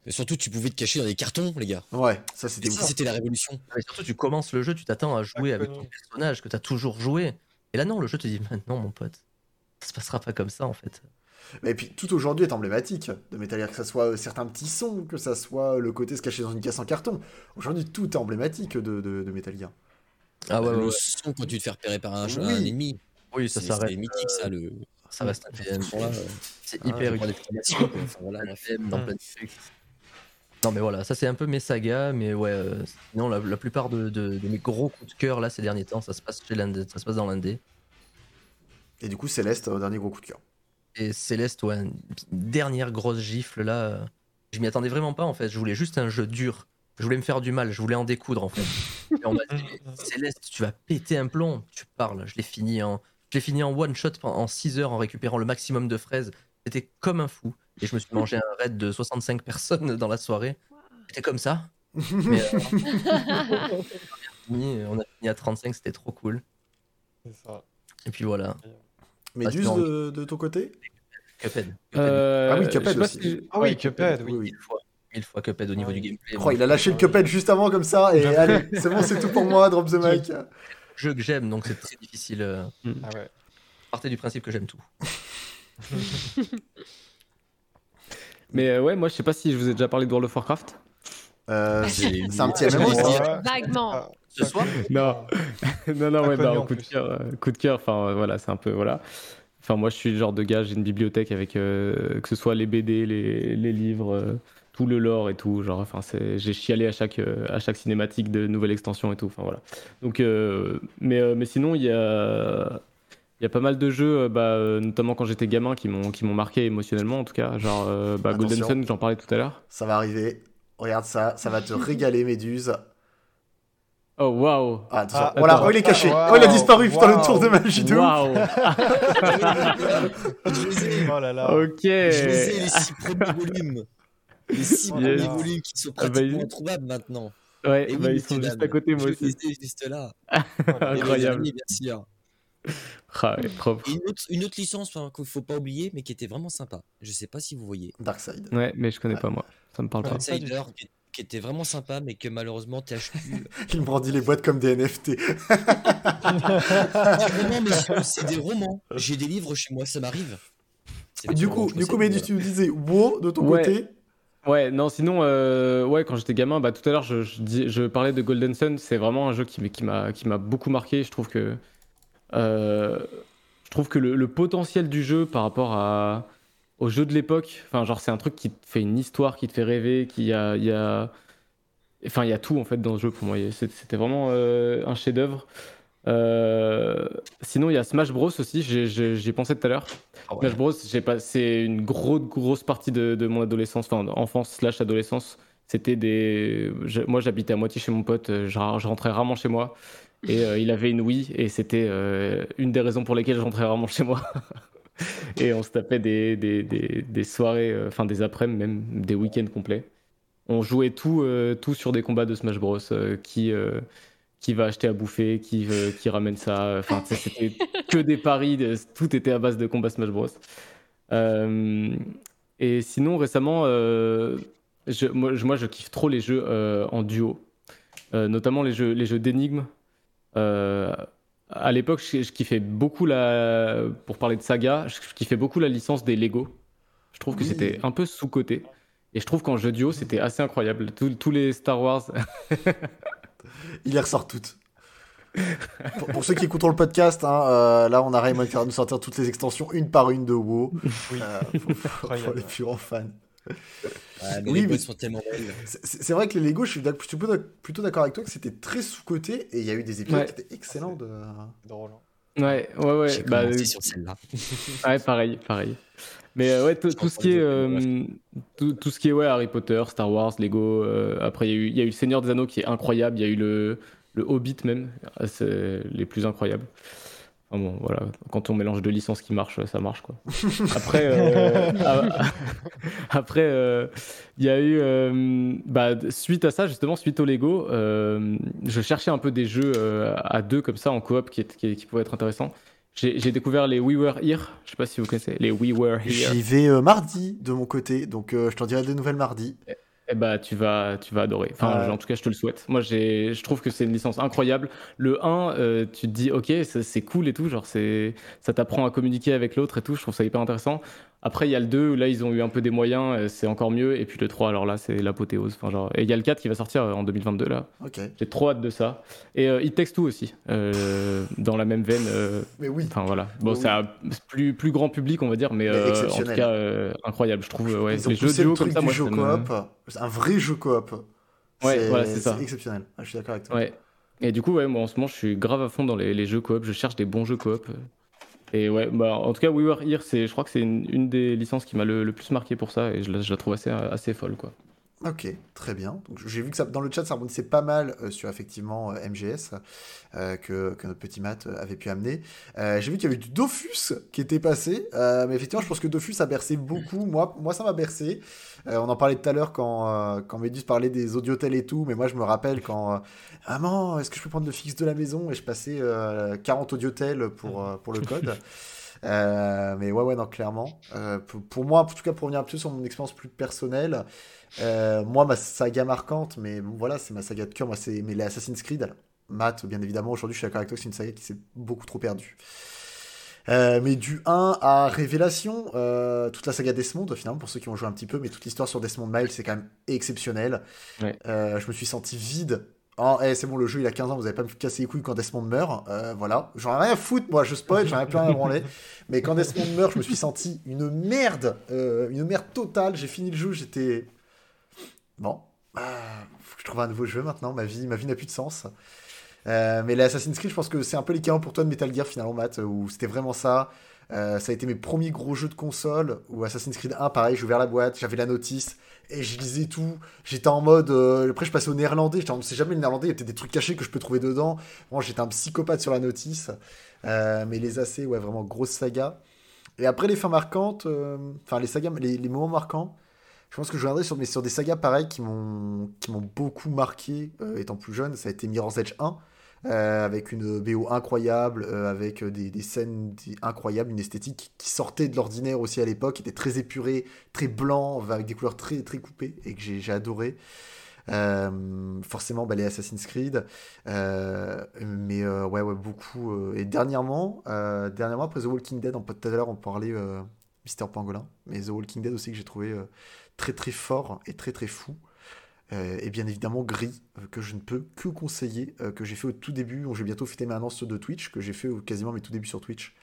Mais surtout, tu pouvais te cacher dans des cartons, les gars. Ouais, ça c'était c'était la révolution. Et surtout, tu commences le jeu, tu t'attends à jouer avec ton personnage que tu as toujours joué. Et là, non, le jeu te dit maintenant, mon pote, ça se passera pas comme ça en fait. Et puis tout aujourd'hui est emblématique de Metal Gear, que ça soit euh, certains petits sons, que ça soit le côté se cacher dans une caisse en carton. Aujourd'hui, tout est emblématique de, de, de Metal Gear. Ah ouais, ouais, le ouais. son quand tu te fais repérer par un, Oui. un ennemi. Oui, ça s'arrête. c'est mythique, ça. Le... Ça reste un. Voilà, euh, C'est Ah, hyper utile. exclamations, quoi. Enfin, voilà, Un bref. thème dans Mm. plein de trucs. Non, mais voilà, ça c'est un peu mes sagas, mais ouais, euh, sinon la, la plupart de, de- de mes gros coups de cœur là ces derniers temps, ça se passe chez l'indé, ça se passe dans l'indé. Et du coup, Céleste, euh, dernier gros coup de cœur. Et Céleste, ouais, une dernière grosse gifle là. euh, Je m'y attendais vraiment pas en fait. Je voulais juste un jeu dur. Je voulais me faire du mal. Je voulais en découdre en fait. Et on m'a dit, Céleste, tu vas péter un plomb. Tu parles. Je l'ai fini en, je l'ai fini en one shot en 6 heures en récupérant le maximum de fraises. C'était comme un fou. Et je me suis mangé un raid de 65 personnes dans la soirée. C'était comme ça. Mais, euh, on, a fini, à 35, c'était trop cool. C'est ça. Et puis voilà. Méduse sinon- de, de ton côté? Cuphead. Euh, Ah oui, Cuphead aussi. si- Ah oui, Cuphead, oui. Mille fois. Mille fois Cuphead au niveau oui. du gameplay. Oh, il a lâché le Cuphead juste avant comme ça, et allez, c'est bon, c'est tout pour moi, drop the mic. Jeu que j'aime, donc c'est très difficile. euh, Ah ouais. Partez du principe que j'aime tout. Mais euh, ouais, moi je sais pas si je vous ai déjà parlé de World of Warcraft. Euh, c'est J'ai- c'est un petit MMO, ça. Vaguement. Ah, Ce soir? Non, non, non, ouais, connu, bah, coup de cœur, euh, coup de cœur. Enfin, euh, voilà, c'est un peu voilà. Enfin, moi, je suis le genre de gars, j'ai une bibliothèque avec euh, que ce soit les BD, les, les livres, euh, tout le lore et tout. Genre, enfin, c'est, j'ai chialé à chaque euh, à chaque cinématique de nouvelle extension et tout. Enfin voilà. Donc, euh, mais euh, mais sinon, il y a il y a pas mal de jeux, euh, bah, notamment quand j'étais gamin, qui m'ont qui m'ont marqué émotionnellement en tout cas. Genre, euh, bah, Golden. Sun, j'en parlais tout à l'heure. Ça va arriver. Regarde ça, ça va te régaler, Méduse. Oh waouh. Ah. Ah, voilà, attends. oh, il est caché. Waouh, oh, il a disparu, putain, le tour de magie de ouf. Waouh. Oh là là. ok. je les ai, les six premiers volumes. Les six Oh premiers là là. volumes qui sont Ah bah, pratiquement introuvables maintenant. Ouais, Et oui, bah, ils mais sont juste à côté, moi aussi. ai juste là. Incroyable. Bien sûr. Ah, ouais, une autre, une autre licence hein, qu'il faut pas oublier, mais qui était vraiment sympa. Je sais pas si vous voyez. Darkseid. Ouais, mais je connais Ouais. pas, moi. Ça me parle pas. Outsider, qui, qui était vraiment sympa, mais que malheureusement THQ. Il brandit les boîtes comme des NFT. Vraiment, mais c'est des romans. J'ai des livres chez moi, ça m'arrive. Du coup, du me coup, voilà. tu nous disais WoW de ton Ouais. côté. Ouais, non, sinon, euh, ouais, quand j'étais gamin, bah, tout à l'heure, je, je, parlais de Golden Sun. C'est vraiment un jeu qui, m'a qui m'a beaucoup marqué. Je trouve que, euh, je trouve que le, potentiel du jeu par rapport à, au jeu de l'époque, genre, c'est un truc qui te fait une histoire, qui te fait rêver, qui a, il y a, enfin, il y a tout en fait dans ce jeu pour moi. C'était vraiment euh, un chef-d'œuvre. Euh, sinon, il y a Smash Bros aussi. J'y pensé tout à l'heure. Ah ouais. Smash Bros, j'ai passé une grosse, grosse partie de, de mon adolescence, enfin enfance slash adolescence. C'était des. je- moi, j'habitais à moitié chez mon pote, je, ra- je rentrais rarement chez moi. Et euh, il avait une Wii, et c'était euh, une des raisons pour lesquelles je rentrais rarement chez moi. et on se tapait des, des, des, des soirées, enfin des après-midi, même des week-ends complets. On jouait tout, tout sur des combats de Smash Bros. qui, qui va acheter à bouffer, qui, euh, qui ramène ça. Enfin, c'était que des paris, de- tout était à base de combats Smash Bros. Euh, et sinon, récemment, euh, je, moi, je, moi, je kiffe trop les jeux en duo, notamment les jeux, les jeux d'énigmes. À l'époque, je, je kiffais beaucoup la. Pour parler de saga, je, je kiffais beaucoup la licence des Lego. Je trouve que Oui. c'était un peu sous-coté. Et je trouve qu'en jeu duo, c'était assez incroyable. Tous les Star Wars, Il les ressort toutes. pour, pour ceux qui écoutent le podcast, hein, euh, là on arrive à nous sortir toutes les extensions une par une de WoW. Oui. Euh, faut Incroyable. les purs fans. Ah, mais Oui, les mais- sont tellement belles. C'est- vrai que les Lego, je suis plutôt d'ac- plutôt d'accord avec toi que c'était très sous-coté et il y a eu des épisodes Ouais. qui étaient excellents. De... Drôle. Ouais, ouais, ouais. J'ai bah, euh, sur celle-là. ouais, pareil, pareil. Mais euh, ouais, tout, ce qui est, euh, tout, ce qui est ouais, Harry Potter, Star Wars, Lego. euh, après, il y, a eu- il y a eu le Seigneur des Anneaux qui est incroyable. Il y a eu le, le Hobbit même, c'est les plus incroyables. Enfin bon, voilà, quand on mélange deux licences qui marchent, ça marche quoi. Après, euh, ah, après, euh, il y a eu, euh, bah, suite à ça justement, suite au Lego, euh, je cherchais un peu des jeux euh, à deux comme ça en coop qui, est- qui, qui pouvaient être intéressants. J'ai découvert les We Were Here. Je sais pas si vous connaissez les We Were Here. J'y vais euh, mardi de mon côté, donc euh, je t'en dirai des nouvelles mardi. Eh bah, tu vas, tu vas adorer. Enfin, Ouais. en tout cas, je te le souhaite. Moi, je trouve que c'est une licence incroyable. Le 1, euh, tu te dis, ok, c'est c'est cool et tout. Genre, c'est, ça t'apprend à communiquer avec l'autre et tout. Je trouve ça hyper intéressant. Après, il y a le 2 où là, ils ont eu un peu des moyens. euh, C'est encore mieux. Et puis le 3, alors là, c'est l'apothéose. Enfin, genre, et il y a le 4 qui va sortir euh, en 2022 là. J'ai trop hâte de ça. Et euh, It Takes Two aussi, euh, dans la même veine. euh, Mais oui. Enfin voilà, bon Oui, c'est un plus plus grand public on va dire, mais, Mais en tout cas incroyable. Je trouve ouais, Ils ont les jeux le duo comme ça, du moi jeu coop. C'est un vrai jeu coop. Ouais, voilà, c'est ça. exceptionnel. Ah, je suis d'accord avec toi. Ouais. Et du coup, ouais, moi en ce moment, je suis grave à fond dans les, les jeux coop. Je cherche des bons jeux coop. Et ouais, bah, en tout cas, We Were Here, je crois que c'est une, des licences qui m'a le, plus marqué pour ça. Et je je la trouve assez, assez folle, quoi. Ok, très bien. Donc, j'ai vu que ça, dans le chat, ça rebondissait pas mal euh, sur effectivement euh, MGS euh, que, que notre petit Matt avait pu amener. J'ai vu qu'il y avait du Dofus qui était passé, mais effectivement, je pense que Dofus a bercé beaucoup. Moi, moi ça m'a bercé. On en parlait tout à l'heure quand, quand Médus parlait des audiotels et tout, mais moi, je me rappelle quand Maman, est-ce que je peux prendre le fixe de la maison? Et je passais euh, 40 audiotels pour, pour le code. Euh, mais ouais, ouais, non, clairement. Pour, pour moi, en tout cas, pour revenir un peu sur mon expérience plus personnelle, euh, moi, ma saga marquante, mais bon, voilà, c'est ma saga de cœur, moi, c'est mais les Assassin's Creed. Alors, Matt, bien évidemment, aujourd'hui, je suis d'accord avec toi c'est une saga qui s'est beaucoup trop perdue. Euh, mais du 1 à Révélation, euh, toute la saga Desmond, finalement, pour ceux qui ont joué un petit peu, mais toute l'histoire sur Desmond Miles, c'est quand même exceptionnel. Ouais. Je me suis senti vide. Oh, eh, c'est bon, le jeu il a 15 ans, vous avez pas me casser les couilles quand Desmond meurt. Euh, voilà, j'en ai rien à foutre, moi, je spoil, j'en ai plus rien à branler. Mais quand Desmond meurt, je me suis senti une merde, euh, une merde totale. J'ai fini le jeu, j'étais. Bon, ah, faut que je trouve un nouveau jeu maintenant, ma vie, ma vie n'a plus de sens. Euh, mais les Assassin's Creed, je pense que c'est un peu l'équivalent pour toi de Metal Gear finalement, Matt, où c'était vraiment ça. Euh, ça a été mes premiers gros jeux de console, où Assassin's Creed 1, pareil, j'ai ouvert la boîte, j'avais la notice, et je lisais tout. J'étais en mode. euh, après, je passais au néerlandais, j'étais en c'est jamais le néerlandais, il y a peut-être des trucs cachés que je peux trouver dedans. Moi, j'étais un psychopathe sur la notice. Mais les AC, ouais, vraiment grosse saga. Et après, les fins marquantes, enfin, les sagas, les moments marquants, Je pense que je reviendrai sur, des sagas pareilles qui m'ont beaucoup marqué euh, étant plus jeune. Ça a été Mirror's Edge 1. euh, avec une BO incroyable, euh, avec des, des scènes incroyables, une esthétique qui sortait de l'ordinaire aussi à l'époque, qui était très épurée, très blanc, avec des couleurs très, très coupées, et que j'ai adoré. Forcément, bah, les Assassin's Creed, mais ouais, ouais, beaucoup. et dernièrement, dernièrement, après The Walking Dead, on peut tout à l'heure on parlait Mister Pangolin, mais The Walking Dead aussi que j'ai trouvé très très fort et très très fou. Euh, et bien évidemment Gris, euh, que je ne peux que conseiller, euh, que j'ai fait au tout début, j'ai bientôt fêté mes annonces de Twitch, que j'ai fait au- quasiment mes tout débuts sur Twitch.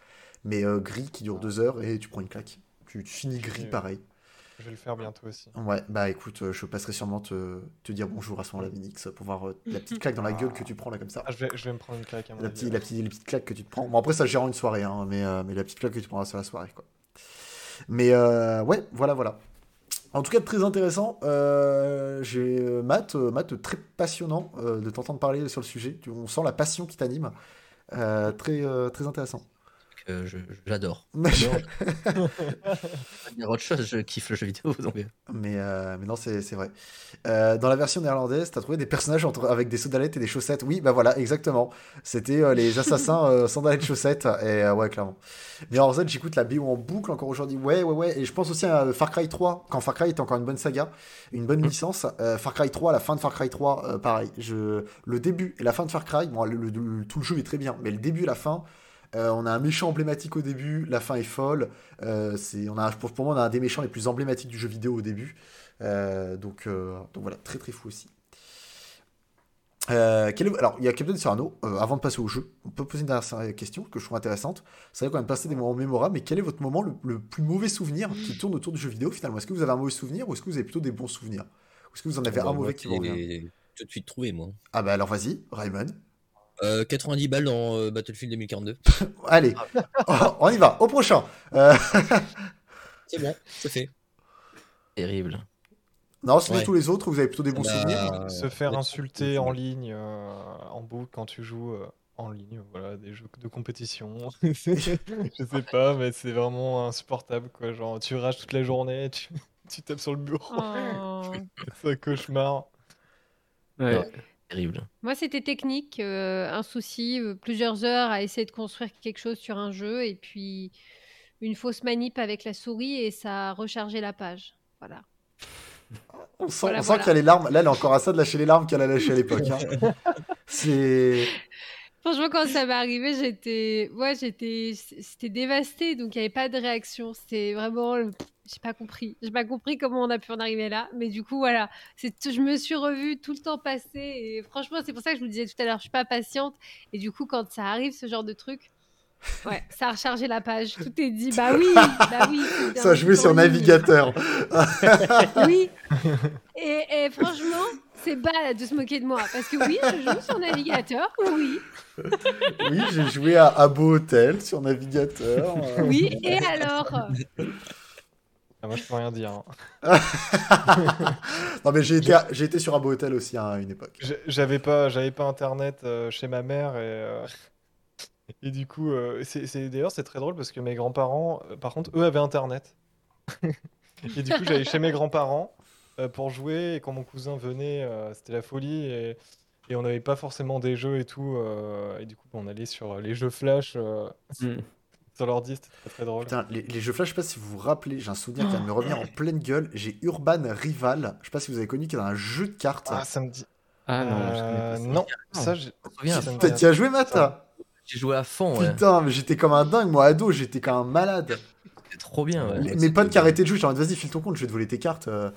Mais euh, Gris qui dure deux heures et tu prends une claque. Tu, tu finis Gris pareil. Je vais le faire bientôt aussi. Ouais, bah écoute, euh, je passerai sûrement te, te dire bonjour à ce moment-là, Minix, pour voir euh, la petite claque dans la gueule que tu prends là comme ça. Ah, je, vais, je vais me prendre une claque à mon La avis, petite, la petite, claques que tu te prends. Bon, après, ça gère une soirée, hein, mais, euh, mais la petite claque que tu prendras sur la soirée, quoi. Mais euh, ouais, voilà, voilà. En tout cas, très intéressant. Euh, j'ai euh, Matt, euh, Matt, très passionnant de t'entendre parler sur le sujet. On sent la passion qui t'anime. Très, très intéressant. Je- j'adore. A autre chose, je kiffe le jeu vidéo. Donc... euh, mais, euh, mais non, c'est vrai. Euh, dans la version néerlandaise, t'as trouvé des personnages entre, avec des sandalettes et des chaussettes. Oui, bah voilà, exactement. C'était euh, les assassins euh, sandalettes chaussettes. Et euh, ouais, clairement. Mais en fait, j'écoute la BO en boucle encore aujourd'hui. Ouais, ouais, ouais. Et je pense aussi à euh, Far Cry 3, quand Far Cry était encore une bonne saga, une bonne licence. Euh, Far Cry 3, la fin de Far Cry 3, euh, pareil. Je... Le début et la fin de Far Cry, bon, le- le- le- tout le jeu est très bien, mais le début et la fin. Euh, on a un méchant emblématique au début, la fin est folle. Euh, c'est, on a, pour, pour moi, on a un des méchants les plus emblématiques du jeu vidéo au début. Euh, donc, donc voilà, très très fou aussi. Euh, quel est- alors, il y a Captain Serrano. Euh, avant de passer au jeu, on peut poser une dernière question que je trouve intéressante. C'est vrai qu'on a passé des moments mémorables, mais quel est votre moment le, le plus mauvais souvenir qui tourne autour du jeu vidéo finalement? Est-ce que vous avez un mauvais souvenir ou est-ce que vous avez plutôt des bons souvenirs? Ou est-ce que vous en avez Bah, un moi, mauvais qui vous revient? Tout de suite trouvé, moi. Ah bah alors vas-y, Raymond. Euh, 90 balles dans euh, Battlefield 2042. Allez, Oh, on y va, au prochain. Euh, C'est bon, c'est fait. Terrible. non, sinon Ouais. tous les autres, vous avez plutôt des bons Bah, souvenirs Euh, Se faire insulter en ligne, euh, en boucle, quand tu joues euh, en ligne, voilà, des jeux de compétition. je sais pas, mais c'est vraiment insupportable, quoi. Genre, tu rages toute la journée, tu, tu tapes sur le bureau, Oh. c'est un cauchemar. Ouais. Ouais. Terrible. Moi, c'était technique, euh, un souci, euh, plusieurs heures à essayer de construire quelque chose sur un jeu, et puis une fausse manip avec la souris, et ça a rechargé la page. Voilà. On sent, Voilà, on sent voilà. qu'il y a les larmes. Là, elle est encore à ça de lâcher les larmes qu'elle a lâchées à l'époque. hein. C'est. Franchement, quand ça m'est arrivé, j'étais, ouais, j'étais, c'était dévasté, donc il n'y avait pas de réaction. C'était vraiment, le- j'ai pas compris, j'ai pas compris comment on a pu en arriver là. Mais du coup, voilà, c'est, je me suis revue tout le temps passé, et franchement, c'est pour ça que je vous disais tout à l'heure, je suis pas patiente. Et du coup, quand ça arrive, ce genre de truc, ouais, ça a rechargé la page. Tout est dit, bah oui, bah oui. Ça jouait sur navigateur. Oui. Et, et franchement, c'est bas de se moquer de moi, parce que oui, je joue sur navigateur, oui. Oui, j'ai joué à Abo Hotel sur navigateur. euh. Oui, et alors? Moi, je peux rien dire. hein. non, mais j'ai été, j'ai été sur Abo Hotel aussi hein, à une époque. J'avais pas, j'avais pas internet euh, chez ma mère et, euh, et du coup, euh, c'est, c'est- d'ailleurs c'est très drôle parce que mes grands-parents, euh, par contre, eux avaient internet. et du coup, j'allais chez mes grands-parents euh, pour jouer et quand mon cousin venait, euh, c'était la folie et, et on n'avait pas forcément des jeux et tout. euh, et du coup, on allait sur les jeux flash euh, Mm. Sur l'ordi, c'était très très drôle. Putain, les, les jeux flash, je sais pas si vous vous rappelez, j'ai un souvenir qui vient de me revenir en pleine gueule. J'ai Urban Rival, je sais pas si vous avez connu, qui est un jeu de cartes. Ah, ça me dit. Ah non, je connais Euh, pas ça. non, ça, j'ai- Je me souviens, ça me T'as- dit as joué, Matt J'ai joué à fond, ouais. Putain, mais j'étais comme un dingue, moi, ado, j'étais comme un malade. C'était trop bien, ouais. Les- mes potes qui arrêtaient de jouer, j'étais en mode vas-y, file ton compte, je vais te voler tes cartes. euh.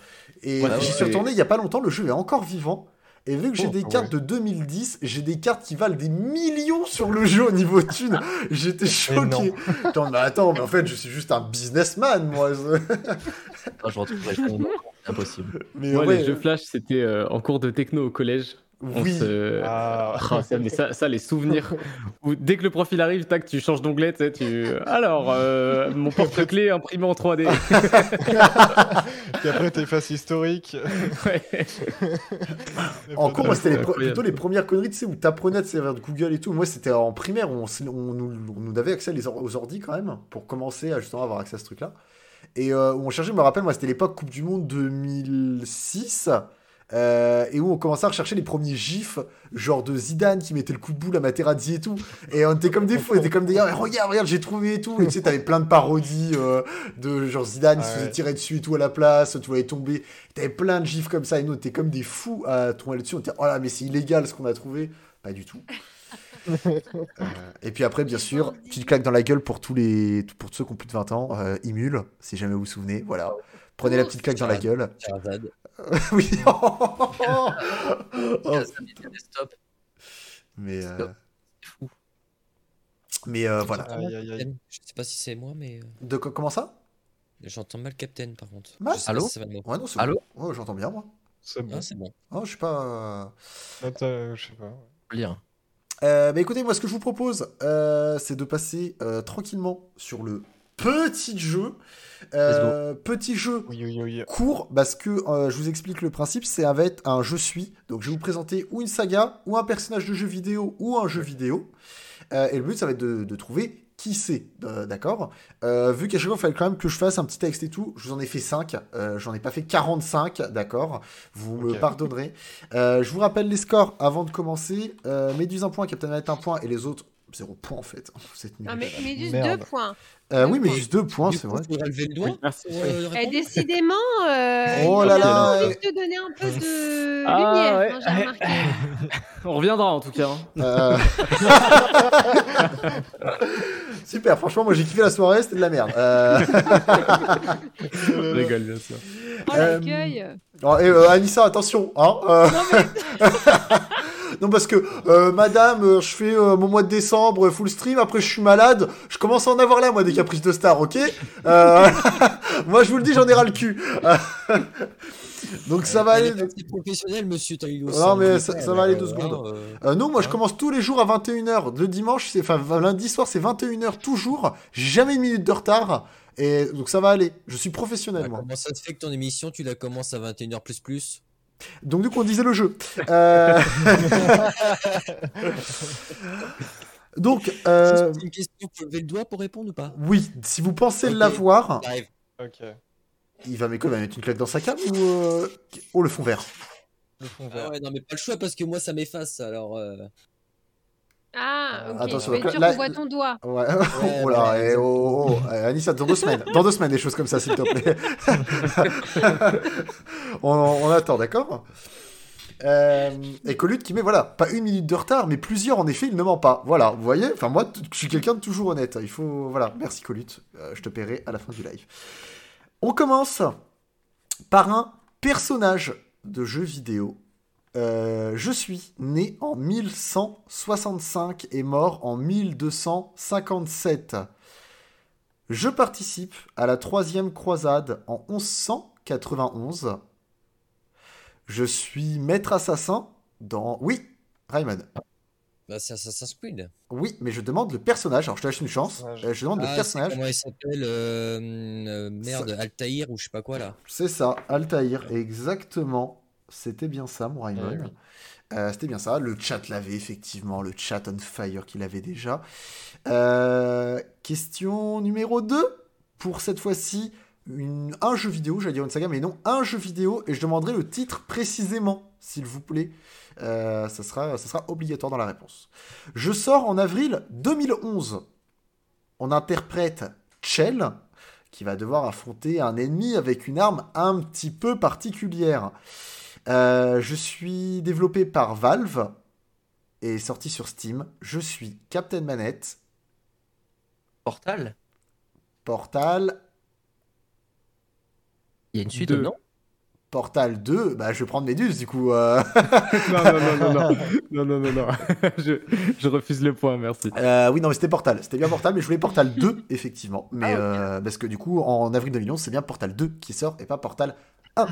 Et Voilà, j'y suis retourné il y a pas longtemps, le jeu est encore vivant. Et vu que j'ai Oh, des ouais. cartes de 2010, j'ai des cartes qui valent des millions sur le jeu au niveau thune. J'étais choqué. Attends, mais attends, mais en fait, je suis juste un businessman, moi. Ah, je retrouverai impossible. Mais Moi, ouais, les jeux flash, c'était euh, en cours de techno au collège. On oui. se- Ah. Ah, ça, mais ça, ça, les souvenirs. Où dès que le profil arrive, tac, tu changes d'onglet, tu. Alors, euh, mon porte-clés imprimé en 3D. Et après, tes faces historiques. Ouais. En cours, moi, c'était plutôt les premières conneries, tu sais, où t'apprenais à te servir de Google et tout. Moi, c'était en primaire où on, nous, on nous avait accès les or- aux ordi quand même, pour commencer à justement avoir accès à ce truc-là. Et euh, où on cherchait, je me rappelle, moi, c'était l'époque Coupe du Monde 2006. Euh, et où on commençait à rechercher les premiers gifs, genre de Zidane qui mettait le coup de boule à Materazzi et tout. Et on était comme des fous, on était comme des gars, Eh, regarde, regarde, j'ai trouvé et tout. Et tu sais, t'avais plein de parodies euh, de genre Zidane, il se Ouais. faisait tirer dessus et tout à la place, tu voyais tomber. T'avais plein de gifs comme ça, et nous, on était comme des fous à tomber là-dessus. On était, oh là, mais c'est illégal ce qu'on a trouvé. Pas du tout. Euh, et puis après, bien sûr, petite claque dans la gueule pour tous les pour tous ceux qui ont plus de 20 ans. Euh, Imul, si jamais vous vous souvenez. Voilà. Prenez la petite claque dans la gueule. Oui. Oh. Stop. Mais, euh, fou. mais euh, voilà. Je sais pas si c'est moi, mais euh, De quoi- comment ça? j'entends mal Captain par contre. Allô? Allô? j'entends bien moi. C'est bon. Ah, c'est bon. Oh, je suis pas. Euh, je sais pas. Lire. Euh, bah écoutez, moi ce que je vous propose, euh, c'est de passer euh, tranquillement sur le petit jeu. Euh, petit jeu Oui, oui, oui. court parce que euh, je vous explique le principe, c'est va être un je suis. Donc je vais vous présenter ou une saga, ou un personnage de jeu vidéo, ou un jeu vidéo. Euh, et le but, ça va être de, de trouver qui c'est, euh, d'accord? Euh, Vu qu'à chaque fois, il fallait quand même que je fasse un petit texte et tout, je vous en ai fait 5, euh, j'en ai pas fait 45, d'accord? Vous me pardonnerez. Euh, je vous rappelle les scores avant de commencer. Euh, Méduse un point, Captain Manette un point, et les autres, zéro point en fait. Non, mais Méduse, Merde. deux points. Euh, deux oui, points. Méduse deux points, c'est vrai. faudrait lever le doigt. Oui, merci. pour, euh, Eh, décidément, euh, Oh là là, envie de te donner un peu de Ah, lumière, ouais. hein, j'ai remarqué. On reviendra en tout cas. hein. Euh, Super, franchement, moi j'ai kiffé la soirée, c'était de la merde. Euh, Je rigole, bien sûr. Oh, Euh, l'accueil. oh, et, euh, Anissa, attention, hein. euh, Non, parce que, euh, madame, euh, je fais euh, mon mois de décembre full stream, après je suis malade, je commence à en avoir là, moi, des caprices de star, ok? Euh, Moi, je vous le dis, j'en ai ras le cul. Donc ça va aller. C'est professionnel, monsieur. Non, mais ça- va aller deux secondes. non, moi je Hein commence tous les jours à 21h. Le dimanche, c'est enfin lundi soir, c'est 21h toujours. J'ai jamais une minute de retard. Et donc ça va aller. Je suis professionnel, bah, moi. Comment ça se fait que ton émission, tu la commences à 21h plus plus? Donc du coup, on disait le jeu. Euh, donc, euh, une question, faut lever le doigt pour répondre ou pas oui, si vous pensez l'avoir, J'arrive. Ok. il va, va mettre une claque dans sa cam ou... euh, Oh, le fond vert. Le fond Ah vert. ouais, non, mais pas le choix parce que moi ça m'efface alors. Euh, Ah, ok. attention, qu'on voit ton doigt. Ouais. Ouais, oh là, ouais, eh, oh, oh, oh. Eh, Anissa, dans deux semaines. Dans deux semaines, des choses comme ça, s'il te plaît. on, on attend, d'accord? Euh, et Colute qui met, voilà, pas une minute de retard, mais plusieurs, en effet, il ne ment pas. Voilà, vous voyez? Enfin, moi, je suis quelqu'un de toujours honnête. Il faut... Voilà, merci Colute. Euh, je te paierai à la fin du live. On commence par un personnage de jeu vidéo. Euh, je suis né en 1165 et mort en 1257. Je participe à la troisième croisade en 1191. Je suis maître assassin dans... Oui, Raymond. Bah, c'est Assassin's Creed. Oui, mais je demande le personnage. Alors, je te laisse une chance. Personnage. Euh, je demande Ah, le c'est personnage. Comment il s'appelle euh, euh, Merde, Altaïr ou je sais pas quoi là. C'est ça, Altaïr, exactement. C'était bien ça, mon Raymond. Oui. Euh, C'était bien ça. Le chat l'avait, effectivement. Le chat on fire qu'il avait déjà. Euh, question numéro 2. Pour cette fois-ci, une- un jeu vidéo. J'allais dire une saga, mais non, un jeu vidéo. Et je demanderai le titre précisément, s'il vous plaît. Euh, ça, sera, ça sera obligatoire dans la réponse. Je sors en avril 2011. On interprète Chell, qui va devoir affronter un ennemi avec une arme un petit peu particulière. Euh, je suis développé par Valve et sorti sur Steam. Je suis Captain Manette, Portal Portal, Il y a une suite Deux. non Portal 2. Bah, je vais prendre Méduse du coup. euh. non, non, non, non, non, non, non, non, non. je, je refuse le point, merci. Euh, oui, non, mais c'était Portal. C'était bien Portal, mais je voulais Portal 2, effectivement. Mais Ah, euh, parce que du coup, en avril 2011, c'est bien Portal 2 qui sort et pas Portal Ah,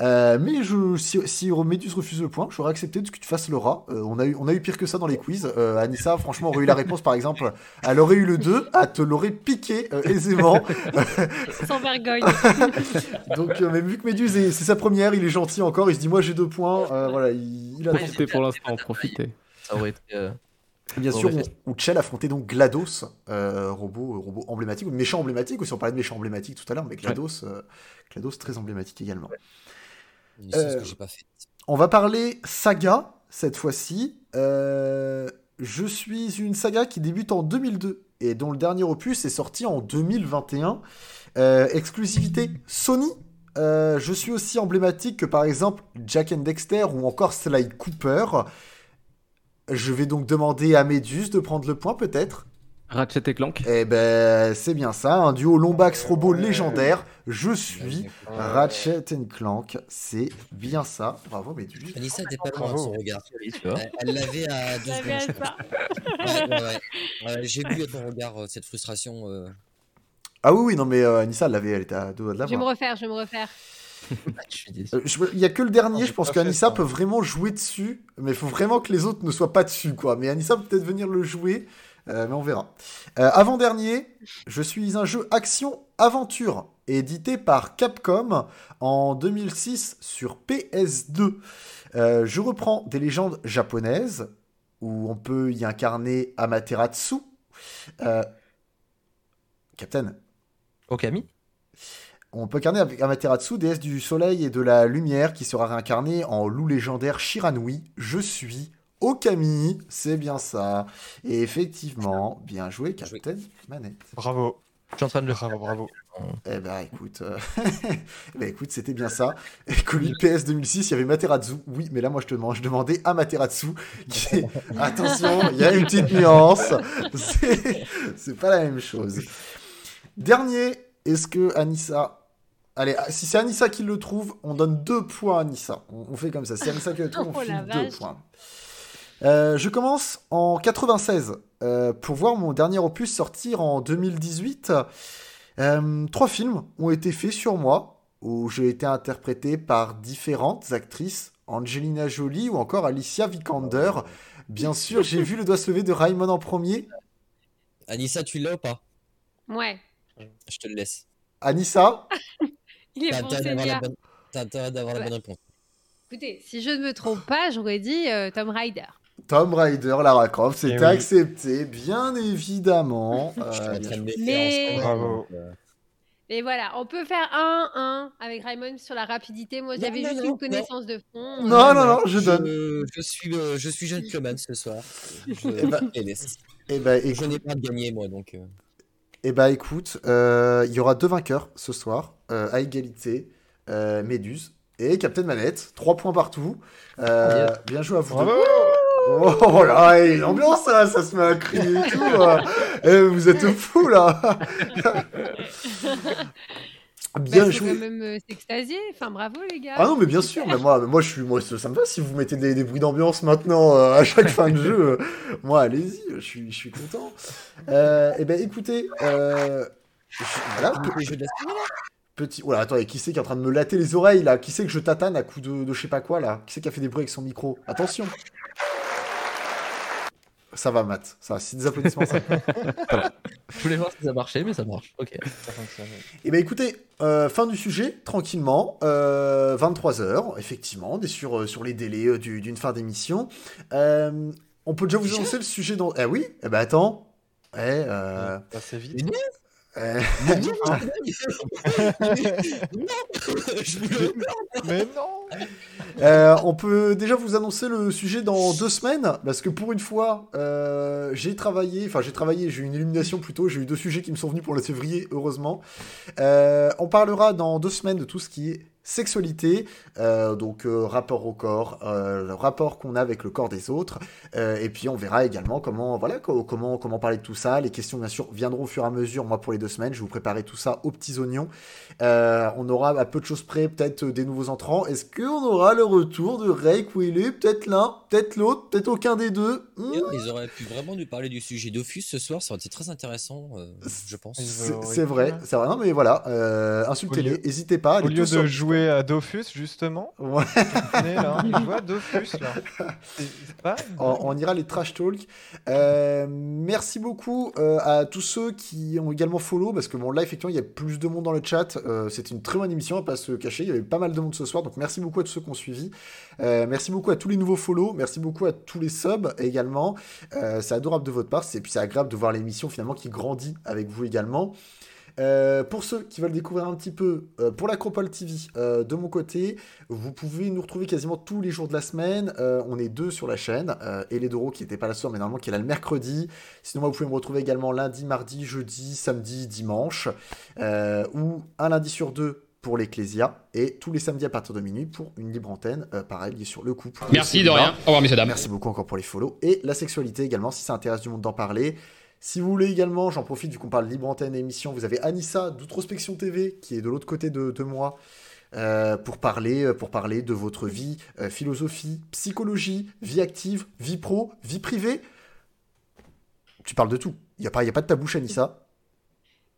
Euh, mais je, si, si refuse le point, j'aurais accepté de que tu fasses le rat. Euh, on, a eu, on a eu pire que ça dans les quiz. Euh, Anissa, franchement, aurait eu la réponse, par exemple. Elle aurait eu le 2, elle te l'aurait piqué euh, aisément. Sans vergogne. Donc, euh, mais vu que Méduse, est- c'est sa première, il est gentil encore. Il se dit, moi j'ai deux points. Euh, voilà, il, il a. Profitez pour l'instant, profitez. ça aurait été. Euh, Bien sûr, où, Chell affrontait donc GLaDOS, euh, robot, robot emblématique, ou méchant emblématique, aussi on parlait de méchant emblématique tout à l'heure, mais GLaDOS, euh, GLaDOS très emblématique également. Euh, que pas. On va parler saga cette fois-ci. Euh, je suis une saga qui débute en 2002 et dont le dernier opus est sorti en 2021. Euh, exclusivité Sony. Euh, je suis aussi emblématique que par exemple Jack and Dexter ou encore Sly Cooper. Je vais donc demander à Medus de prendre le point peut-être. Ratchet et Clank. Eh ben c'est bien ça, un duo Lombax robot Ouais. légendaire. Je suis. Ratchet and Clank, c'est bien ça. Bravo Medus. Anissa était pas loin de son regard. Tu. Elle- l'avait à deux secondes. Ouais, ouais, ouais. J'ai vu à ton regard euh, cette frustration. euh, Ah oui, oui, non, mais euh, Anissa, elle, l'avait, elle était à deux doigts de Je vais me refaire, je vais me refaire. Euh, Il y a que le dernier, je pense qu'Anissa peut vraiment jouer dessus, mais il faut vraiment que les autres ne soient pas dessus, quoi. Mais Anissa peut peut-être venir le jouer, euh, mais on verra. Euh, Avant-dernier, je suis un jeu action-aventure, édité par Capcom en 2006 sur PS2. Euh, je reprends des légendes japonaises, où on peut y incarner Amaterasu. Euh, Captain Okami? On peut incarner avec Amaterasu, déesse du soleil et de la lumière, qui sera réincarnée en loup légendaire Shiranui. Je suis Okami, c'est bien ça. Et effectivement, bien joué. Captain Manette. Bravo. Je suis en train de le Bravo, bravo. Eh ben écoute, euh, ben, écoute, c'était bien ça. Et Colis PS 2006, il y avait Materatsu. Oui, mais là, moi, je te demande, je demandais Amaterasu. Qui est... Attention, il y a une petite nuance. C'est c'est pas la même chose. Dernier, est-ce que Anissa. Allez, ah, si c'est Anissa qui le trouve, on donne deux points à Anissa. On, on fait comme ça. Si Anissa qui le trouve, on Oh file deux points. Euh, je commence en 96 euh, pour voir mon dernier opus sortir en 2018. Euh, trois films ont été faits sur moi où j'ai été interprété par différentes actrices, Angelina Jolie ou encore Alicia Vikander. Bien sûr, j'ai vu le doigt lever de Raymond en premier. Anissa, tu l'as ou pas? Ouais. Je te le laisse. Anissa, Il est T'as bon, intérêt c'est d'avoir la bien. bonne, t'as intérêt d'avoir la bonne réponse. Écoutez, si je ne me trompe pas, j'aurais dit euh, Tom Rider. Tom Rider, Lara Croft, c'était Eh oui. accepté, bien évidemment. Euh, Mais- Bravo. euh, Et voilà, on peut faire un, un avec Raymond sur la rapidité. Moi, j'avais juste non, une connaissance de fond. Non, non, non, je donne. Je, suis, euh, je suis gentleman ce soir. Je ben- les laisse. Eh ben, Je n'ai pas de gagner, moi, donc. Eh ben, écoute, euh, il y aura deux vainqueurs ce soir, euh, à égalité, euh, Méduse et Captain Manette, trois points partout. Euh, bien joué à vous deux. Bravo. Oh là, l'ambiance là, ça se met à crier et tout. euh. Eh, vous êtes fous là. Bien Bah, faut joué. quand même euh, s'extasier. Enfin, bravo les gars. Ah non, mais bien sûr, mais moi, mais moi, je suis, moi, ça ça me va si vous mettez des, des bruits d'ambiance maintenant euh, à chaque fin de jeu. moi, allez-y, je suis, je suis content. Euh, eh ben, écoutez, euh, je- voilà, pe- les jeux de la semaine, là petit. Voilà, attendez, qui c'est qui est en train de me latter les oreilles là? Qui c'est que je tatane à coup de, de je sais pas quoi là? Qui c'est qui a fait des bruits avec son micro? Attention. Ça va, Matt. Ça, va, si des applaudissements, ça. Je voulais voir si ça marchait, mais ça marche. Ok. Ça fonctionne. Eh bien écoutez, euh, fin du sujet, tranquillement, euh, 23h, effectivement, on est sur, euh, sur les délais euh, du- d'une fin d'émission. Euh, on peut déjà vous annoncer le sujet dans... Eh oui, eh ben attends. Eh, euh, Ça c'est vite. Je voulais- Mais non. euh, on peut déjà vous annoncer le sujet dans deux semaines, parce que pour une fois, euh, j'ai travaillé, enfin j'ai travaillé, j'ai eu une illumination plutôt, j'ai eu deux sujets qui me sont venus pour le février, heureusement. Euh, on parlera dans deux semaines de tout ce qui est sexualité, euh, donc euh, rapport au corps, euh, le rapport qu'on a avec le corps des autres, et puis on verra également comment, voilà, co- comment, comment parler de tout ça. Les questions, bien sûr, viendront au fur et à mesure. Moi, pour les deux semaines, je vous préparer tout ça aux petits oignons. On aura à peu de choses près, peut-être des nouveaux entrants. Est-ce qu'on aura le retour de Ray Willy Peut-être l'un, peut-être l'autre, peut-être aucun des deux? Ils auraient pu vraiment nous parler du sujet Dofus ce soir, ça aurait été très intéressant, euh, je pense. C'est vrai, c'est vrai. Non, mais voilà, euh, insultez-les, n'hésitez pas. Au lieu sur- de jouer à Dofus justement. Ouais. Venez, là, il joue à Dofus là. C'est- c'est pas- on, on ira les trash talk. Euh, merci beaucoup euh, à tous ceux qui ont également follow parce que bon là effectivement il y a plus de monde dans le chat. Euh, C'était une très bonne émission, on va pas se cacher. Il y avait pas mal de monde ce soir, donc merci beaucoup à tous ceux qui ont suivi. Euh, merci beaucoup à tous les nouveaux follow. Merci beaucoup à tous les subs également. Euh, c'est adorable de votre part. Et puis c'est agréable de voir l'émission finalement qui grandit avec vous également. Euh, pour ceux qui veulent découvrir un petit peu, euh, pour l'Acropole TV, de mon côté, vous pouvez nous retrouver quasiment tous les jours de la semaine. On est deux sur la chaîne, et les Doro qui n'était pas là ce soir, mais normalement qui est là le mercredi. Sinon, moi, vous pouvez me retrouver également lundi, mardi, jeudi, samedi, dimanche, ou un lundi sur deux pour l'Ecclésia, et tous les samedis à partir de minuit pour une libre antenne, euh, pareil, lié sur le couple. le Merci de rien. Au revoir, messieurs, dames. Merci beaucoup encore pour les follow. Et la sexualité également, si ça intéresse du monde d'en parler. Si vous voulez également, j'en profite vu qu'on parle libre antenne et émission, vous avez Anissa d'Outrospection TV qui est de l'autre côté de, de moi euh, pour, parler, pour parler de votre vie, euh, philosophie, psychologie, vie active, vie pro, vie privée. Tu parles de tout. Il n'y a, pas- y a pas de tabou Anissa.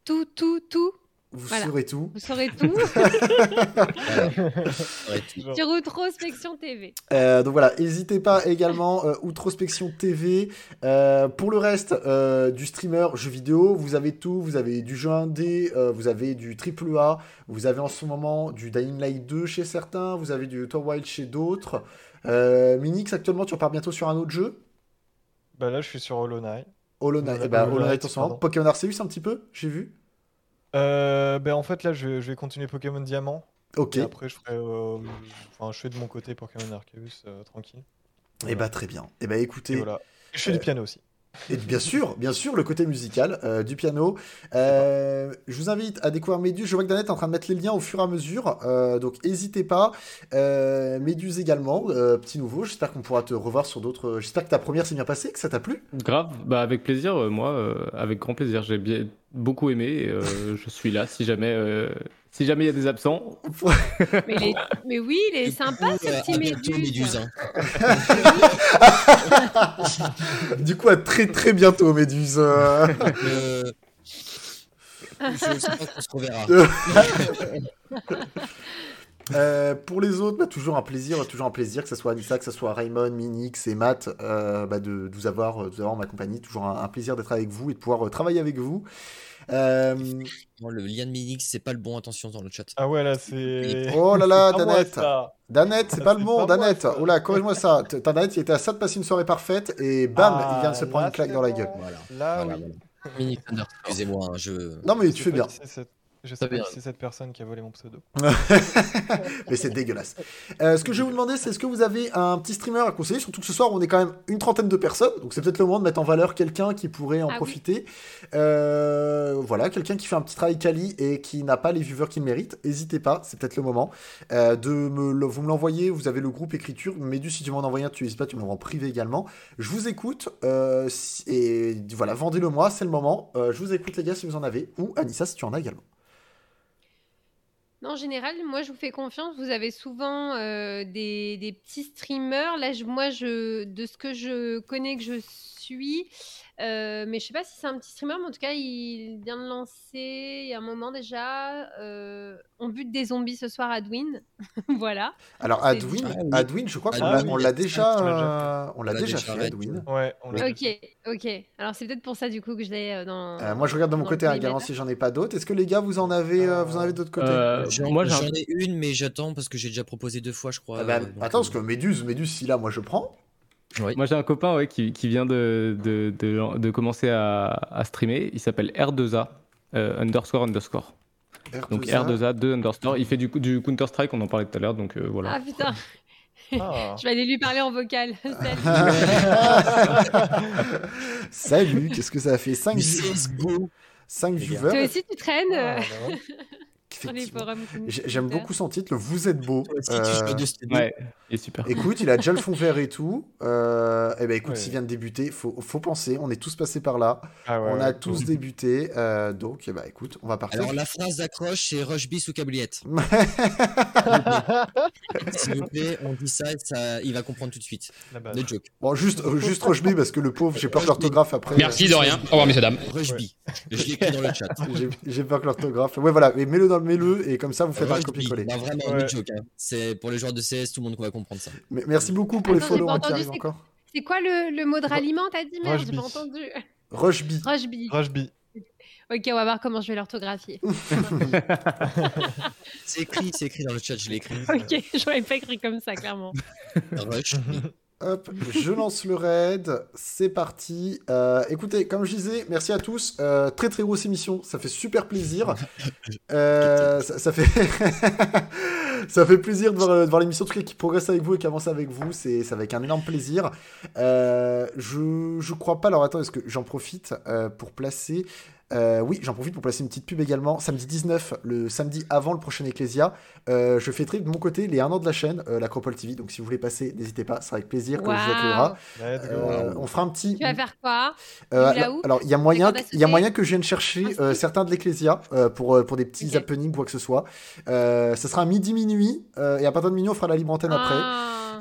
Tout, tout, tout. Vous Voilà. saurez tout. Vous saurez tout sur Outrospection TV. Euh, donc voilà, n'hésitez pas également, euh, Outrospection TV. Euh, pour le reste euh, du streamer jeux vidéo, vous avez tout. Vous avez du jeu indé, euh, vous avez du AAA, vous avez en ce moment du Dying Light 2 chez certains, vous avez du Outer Wild chez d'autres. Euh, Minix, actuellement, tu repars bientôt sur un autre jeu? Bah là, je suis sur Hollow Knight. Hollow Knight, Hollow eh ben, Hollow Knight en ce moment. Pokémon Arceus un petit peu, j'ai vu. Euh, bah en fait, là, je, je vais continuer Pokémon Diamant. Ok, Et après, je ferai. euh, Enfin, je fais de mon côté Pokémon Arceus euh, tranquille. et bah très bien. Et bah écoutez, Et voilà. Je fais du piano aussi. Et bien sûr, bien sûr, le côté musical euh, du piano. Euh, je vous invite à découvrir Méduse. Je vois que Danette est en train de mettre les liens au fur et à mesure. euh, donc n'hésitez pas. Méduse également, petit nouveau. J'espère qu'on pourra te revoir sur d'autres. J'espère que ta première s'est bien passée, que ça t'a plu. Grave, bah avec plaisir, moi, avec grand plaisir. J'ai beaucoup aimé. et, je suis là si jamais, si jamais il y a des absents. Mais, oui, il est sympa ce Euh, petit bientôt, Méduse. Méduse, hein. du coup, à très très bientôt, Méduse. Euh, Euh, Je sais pas qu'on se reverra. Euh, pour les autres, bah, toujours un plaisir, toujours un plaisir, que ce soit Anissa, que ce soit Raymond, Minix et Matt, euh, bah, de, de vous avoir, de vous avoir en ma compagnie. Toujours un, un plaisir d'être avec vous et de pouvoir euh, travailler avec vous. Euh, le lien de Minix, c'est pas le bon attention dans le chat. Ah ouais, là, c'est. Oh là là, Danette. Danette, c'est Ça, pas le bon, pas Danette. Oh là, corrige-moi ça. Danette, il était à ça de passer une soirée parfaite et bam, Ah, il vient de se prendre là, une claque dans la gueule. Voilà. Là, Voilà, oui. voilà. Mini Thunder. Excusez-moi, hein, je. Non, mais tu fais bien. Je sais pas qui c'est cette personne qui a volé mon pseudo. Mais c'est dégueulasse. Euh, ce que je vais vous demander, c'est est-ce que vous avez un petit streamer à conseiller? Surtout que ce soir, on est quand même une trentaine de personnes. Donc c'est peut-être le moment de mettre en valeur quelqu'un qui pourrait en Ah oui. profiter. Euh, voilà, quelqu'un qui fait un petit travail quali et qui n'a pas les viewers qu'il mérite. N'hésitez pas, c'est peut-être le moment. euh, de me le- vous me l'envoyer. Vous avez le groupe écriture. Médu, si tu m'en envoies un, tu n'hésites pas, tu me l'envoies en privé également. Je vous écoute. euh, si- et voilà, vendez-le moi, c'est le moment. Euh, je vous écoute, les gars, si vous en avez. Ou Anissa, si tu en as également. En général, moi, je vous fais confiance. Vous avez souvent euh, des, des petits streamers. Là, je- moi, je, de ce que je connais, que je suis, euh, mais je sais pas si c'est un petit streamer, mais en tout cas, il vient de lancer il y a un moment déjà. euh, on bute des zombies ce soir à Dwin. voilà. Alors Adwin, dit. Ah. Adwin, je crois qu'on Ah l'a oui, on il y l'a a- déjà, euh, on l'a déjà déjà fait fait. Adwin. Ouais, on l'a Ok, ok. Alors, c'est peut-être pour ça, du coup, que je l'ai euh, dans. Euh, moi je regarde de mon côté hein, également si j'en ai pas d'autres. Est-ce que les gars vous en avez, euh, vous en avez d'autres côtés? Euh, moi, j'en ai une, mais j'attends parce que j'ai déjà proposé deux fois, je crois. Ah bah, euh, Attends, euh, parce que Méduse, Méduse, si là moi je prends. Oui. Moi j'ai un copain ouais, qui, qui vient de, de, de- de commencer à, à streamer. Il s'appelle R2A euh, underscore underscore. Donc R2A. R2A 2 underscore. Il fait du, du Counter Strike, on en parlait tout à l'heure. Donc euh, voilà. Ah putain, Ah. je vais aller lui parler en vocal. Salut. Salut, qu'est-ce que ça a fait? 5, Mais c'est beau. 5 Les gars. Toi viewers. aussi, tu traînes Ah, bah J'aime beaucoup son titre, le Vous êtes beau. Euh. Ouais, il est super. Écoute, il a déjà le fond vert et tout. Euh, eh ben écoute, Ouais. s'il vient de débuter, faut, faut penser. On est tous passés par là. Ah ouais, on a ouais. tous débuté. euh, donc, eh ben, écoute, on va partir. Alors la phrase d'accroche, c'est Rush bis ou Cabliette. S'il vous plaît, on dit ça, et ça, il va comprendre tout de suite. Le joke. Bon, juste, euh, juste Rocheby, parce que le pauvre, j'ai peur que l'orthographe après. Merci de rien. Au revoir, messieurs, dames. Rush B. Je l'ai écrit dans le chat. J'ai- J'ai peur que l'orthographe. Ouais, voilà. Mais mets-le dans le fermez-le et comme ça vous faites un Rush B. copier-coller. Non, vraiment, Ouais. no joke. hein. C'est pour les joueurs de CS, tout le monde va comprendre ça. Mais Merci beaucoup pour les Attends, follow qui arrivent c'est encore. C'est quoi le, le mot de ralliement, t'as dit? Merde, j'ai Rushby. pas entendu. Rushby. Rushby. Rushby. Ok, on va voir comment je vais l'orthographier. C'est écrit, c'est écrit dans le chat, je l'ai écrit. ok, j'aurais pas écrit comme ça, clairement. Rush. Hop, je lance le raid, c'est parti. Euh, écoutez, comme je disais, merci à tous. Euh, très très grosse émission, ça fait super plaisir. Euh, ça, ça fait ça fait plaisir de voir, de voir l'émission qui progresse avec vous et qui avance avec vous. C'est avec un énorme plaisir. Je je crois pas. Alors attends, est-ce que j'en profite pour placer euh, oui, j'en profite pour placer une petite pub également. Samedi 19, le samedi avant le prochain Ecclesia, euh, je fêterai de mon côté les 1 an de la chaîne, euh, l'Acropole TV. Donc si vous voulez passer, n'hésitez pas, ce sera avec plaisir que je vous accueillera. Euh, on fera un petit. Tu vas faire quoi? Euh, alors- il y a moyen, il y a moyen que je vienne chercher Ah, euh, certains de l'Ecclésia euh, pour, pour des petits Ok. happenings, quoi que ce soit. Euh, ce sera à midi minuit euh, et à partir de minuit on fera la libre antenne après.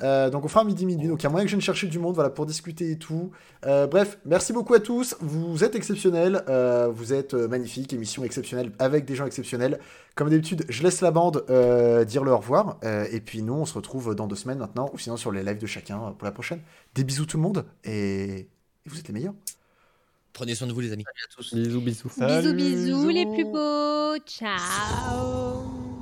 Euh, donc on fera midi minuit. Donc il y a moyen que je vienne chercher du monde, voilà, pour discuter et tout. Euh, bref, merci beaucoup à tous. Vous êtes exceptionnels, euh, vous êtes magnifiques, émission exceptionnelle avec des gens exceptionnels. Comme d'habitude, je laisse la bande euh, dire le au revoir. Euh, et puis nous, on se retrouve dans deux semaines maintenant, ou sinon sur les lives de chacun pour la prochaine. Des bisous tout le monde et, et vous êtes les meilleurs. Prenez soin de vous, les amis. Salut à tous. Bisous, bisous. Bisous, Salut, bisous, les plus beaux. Ciao.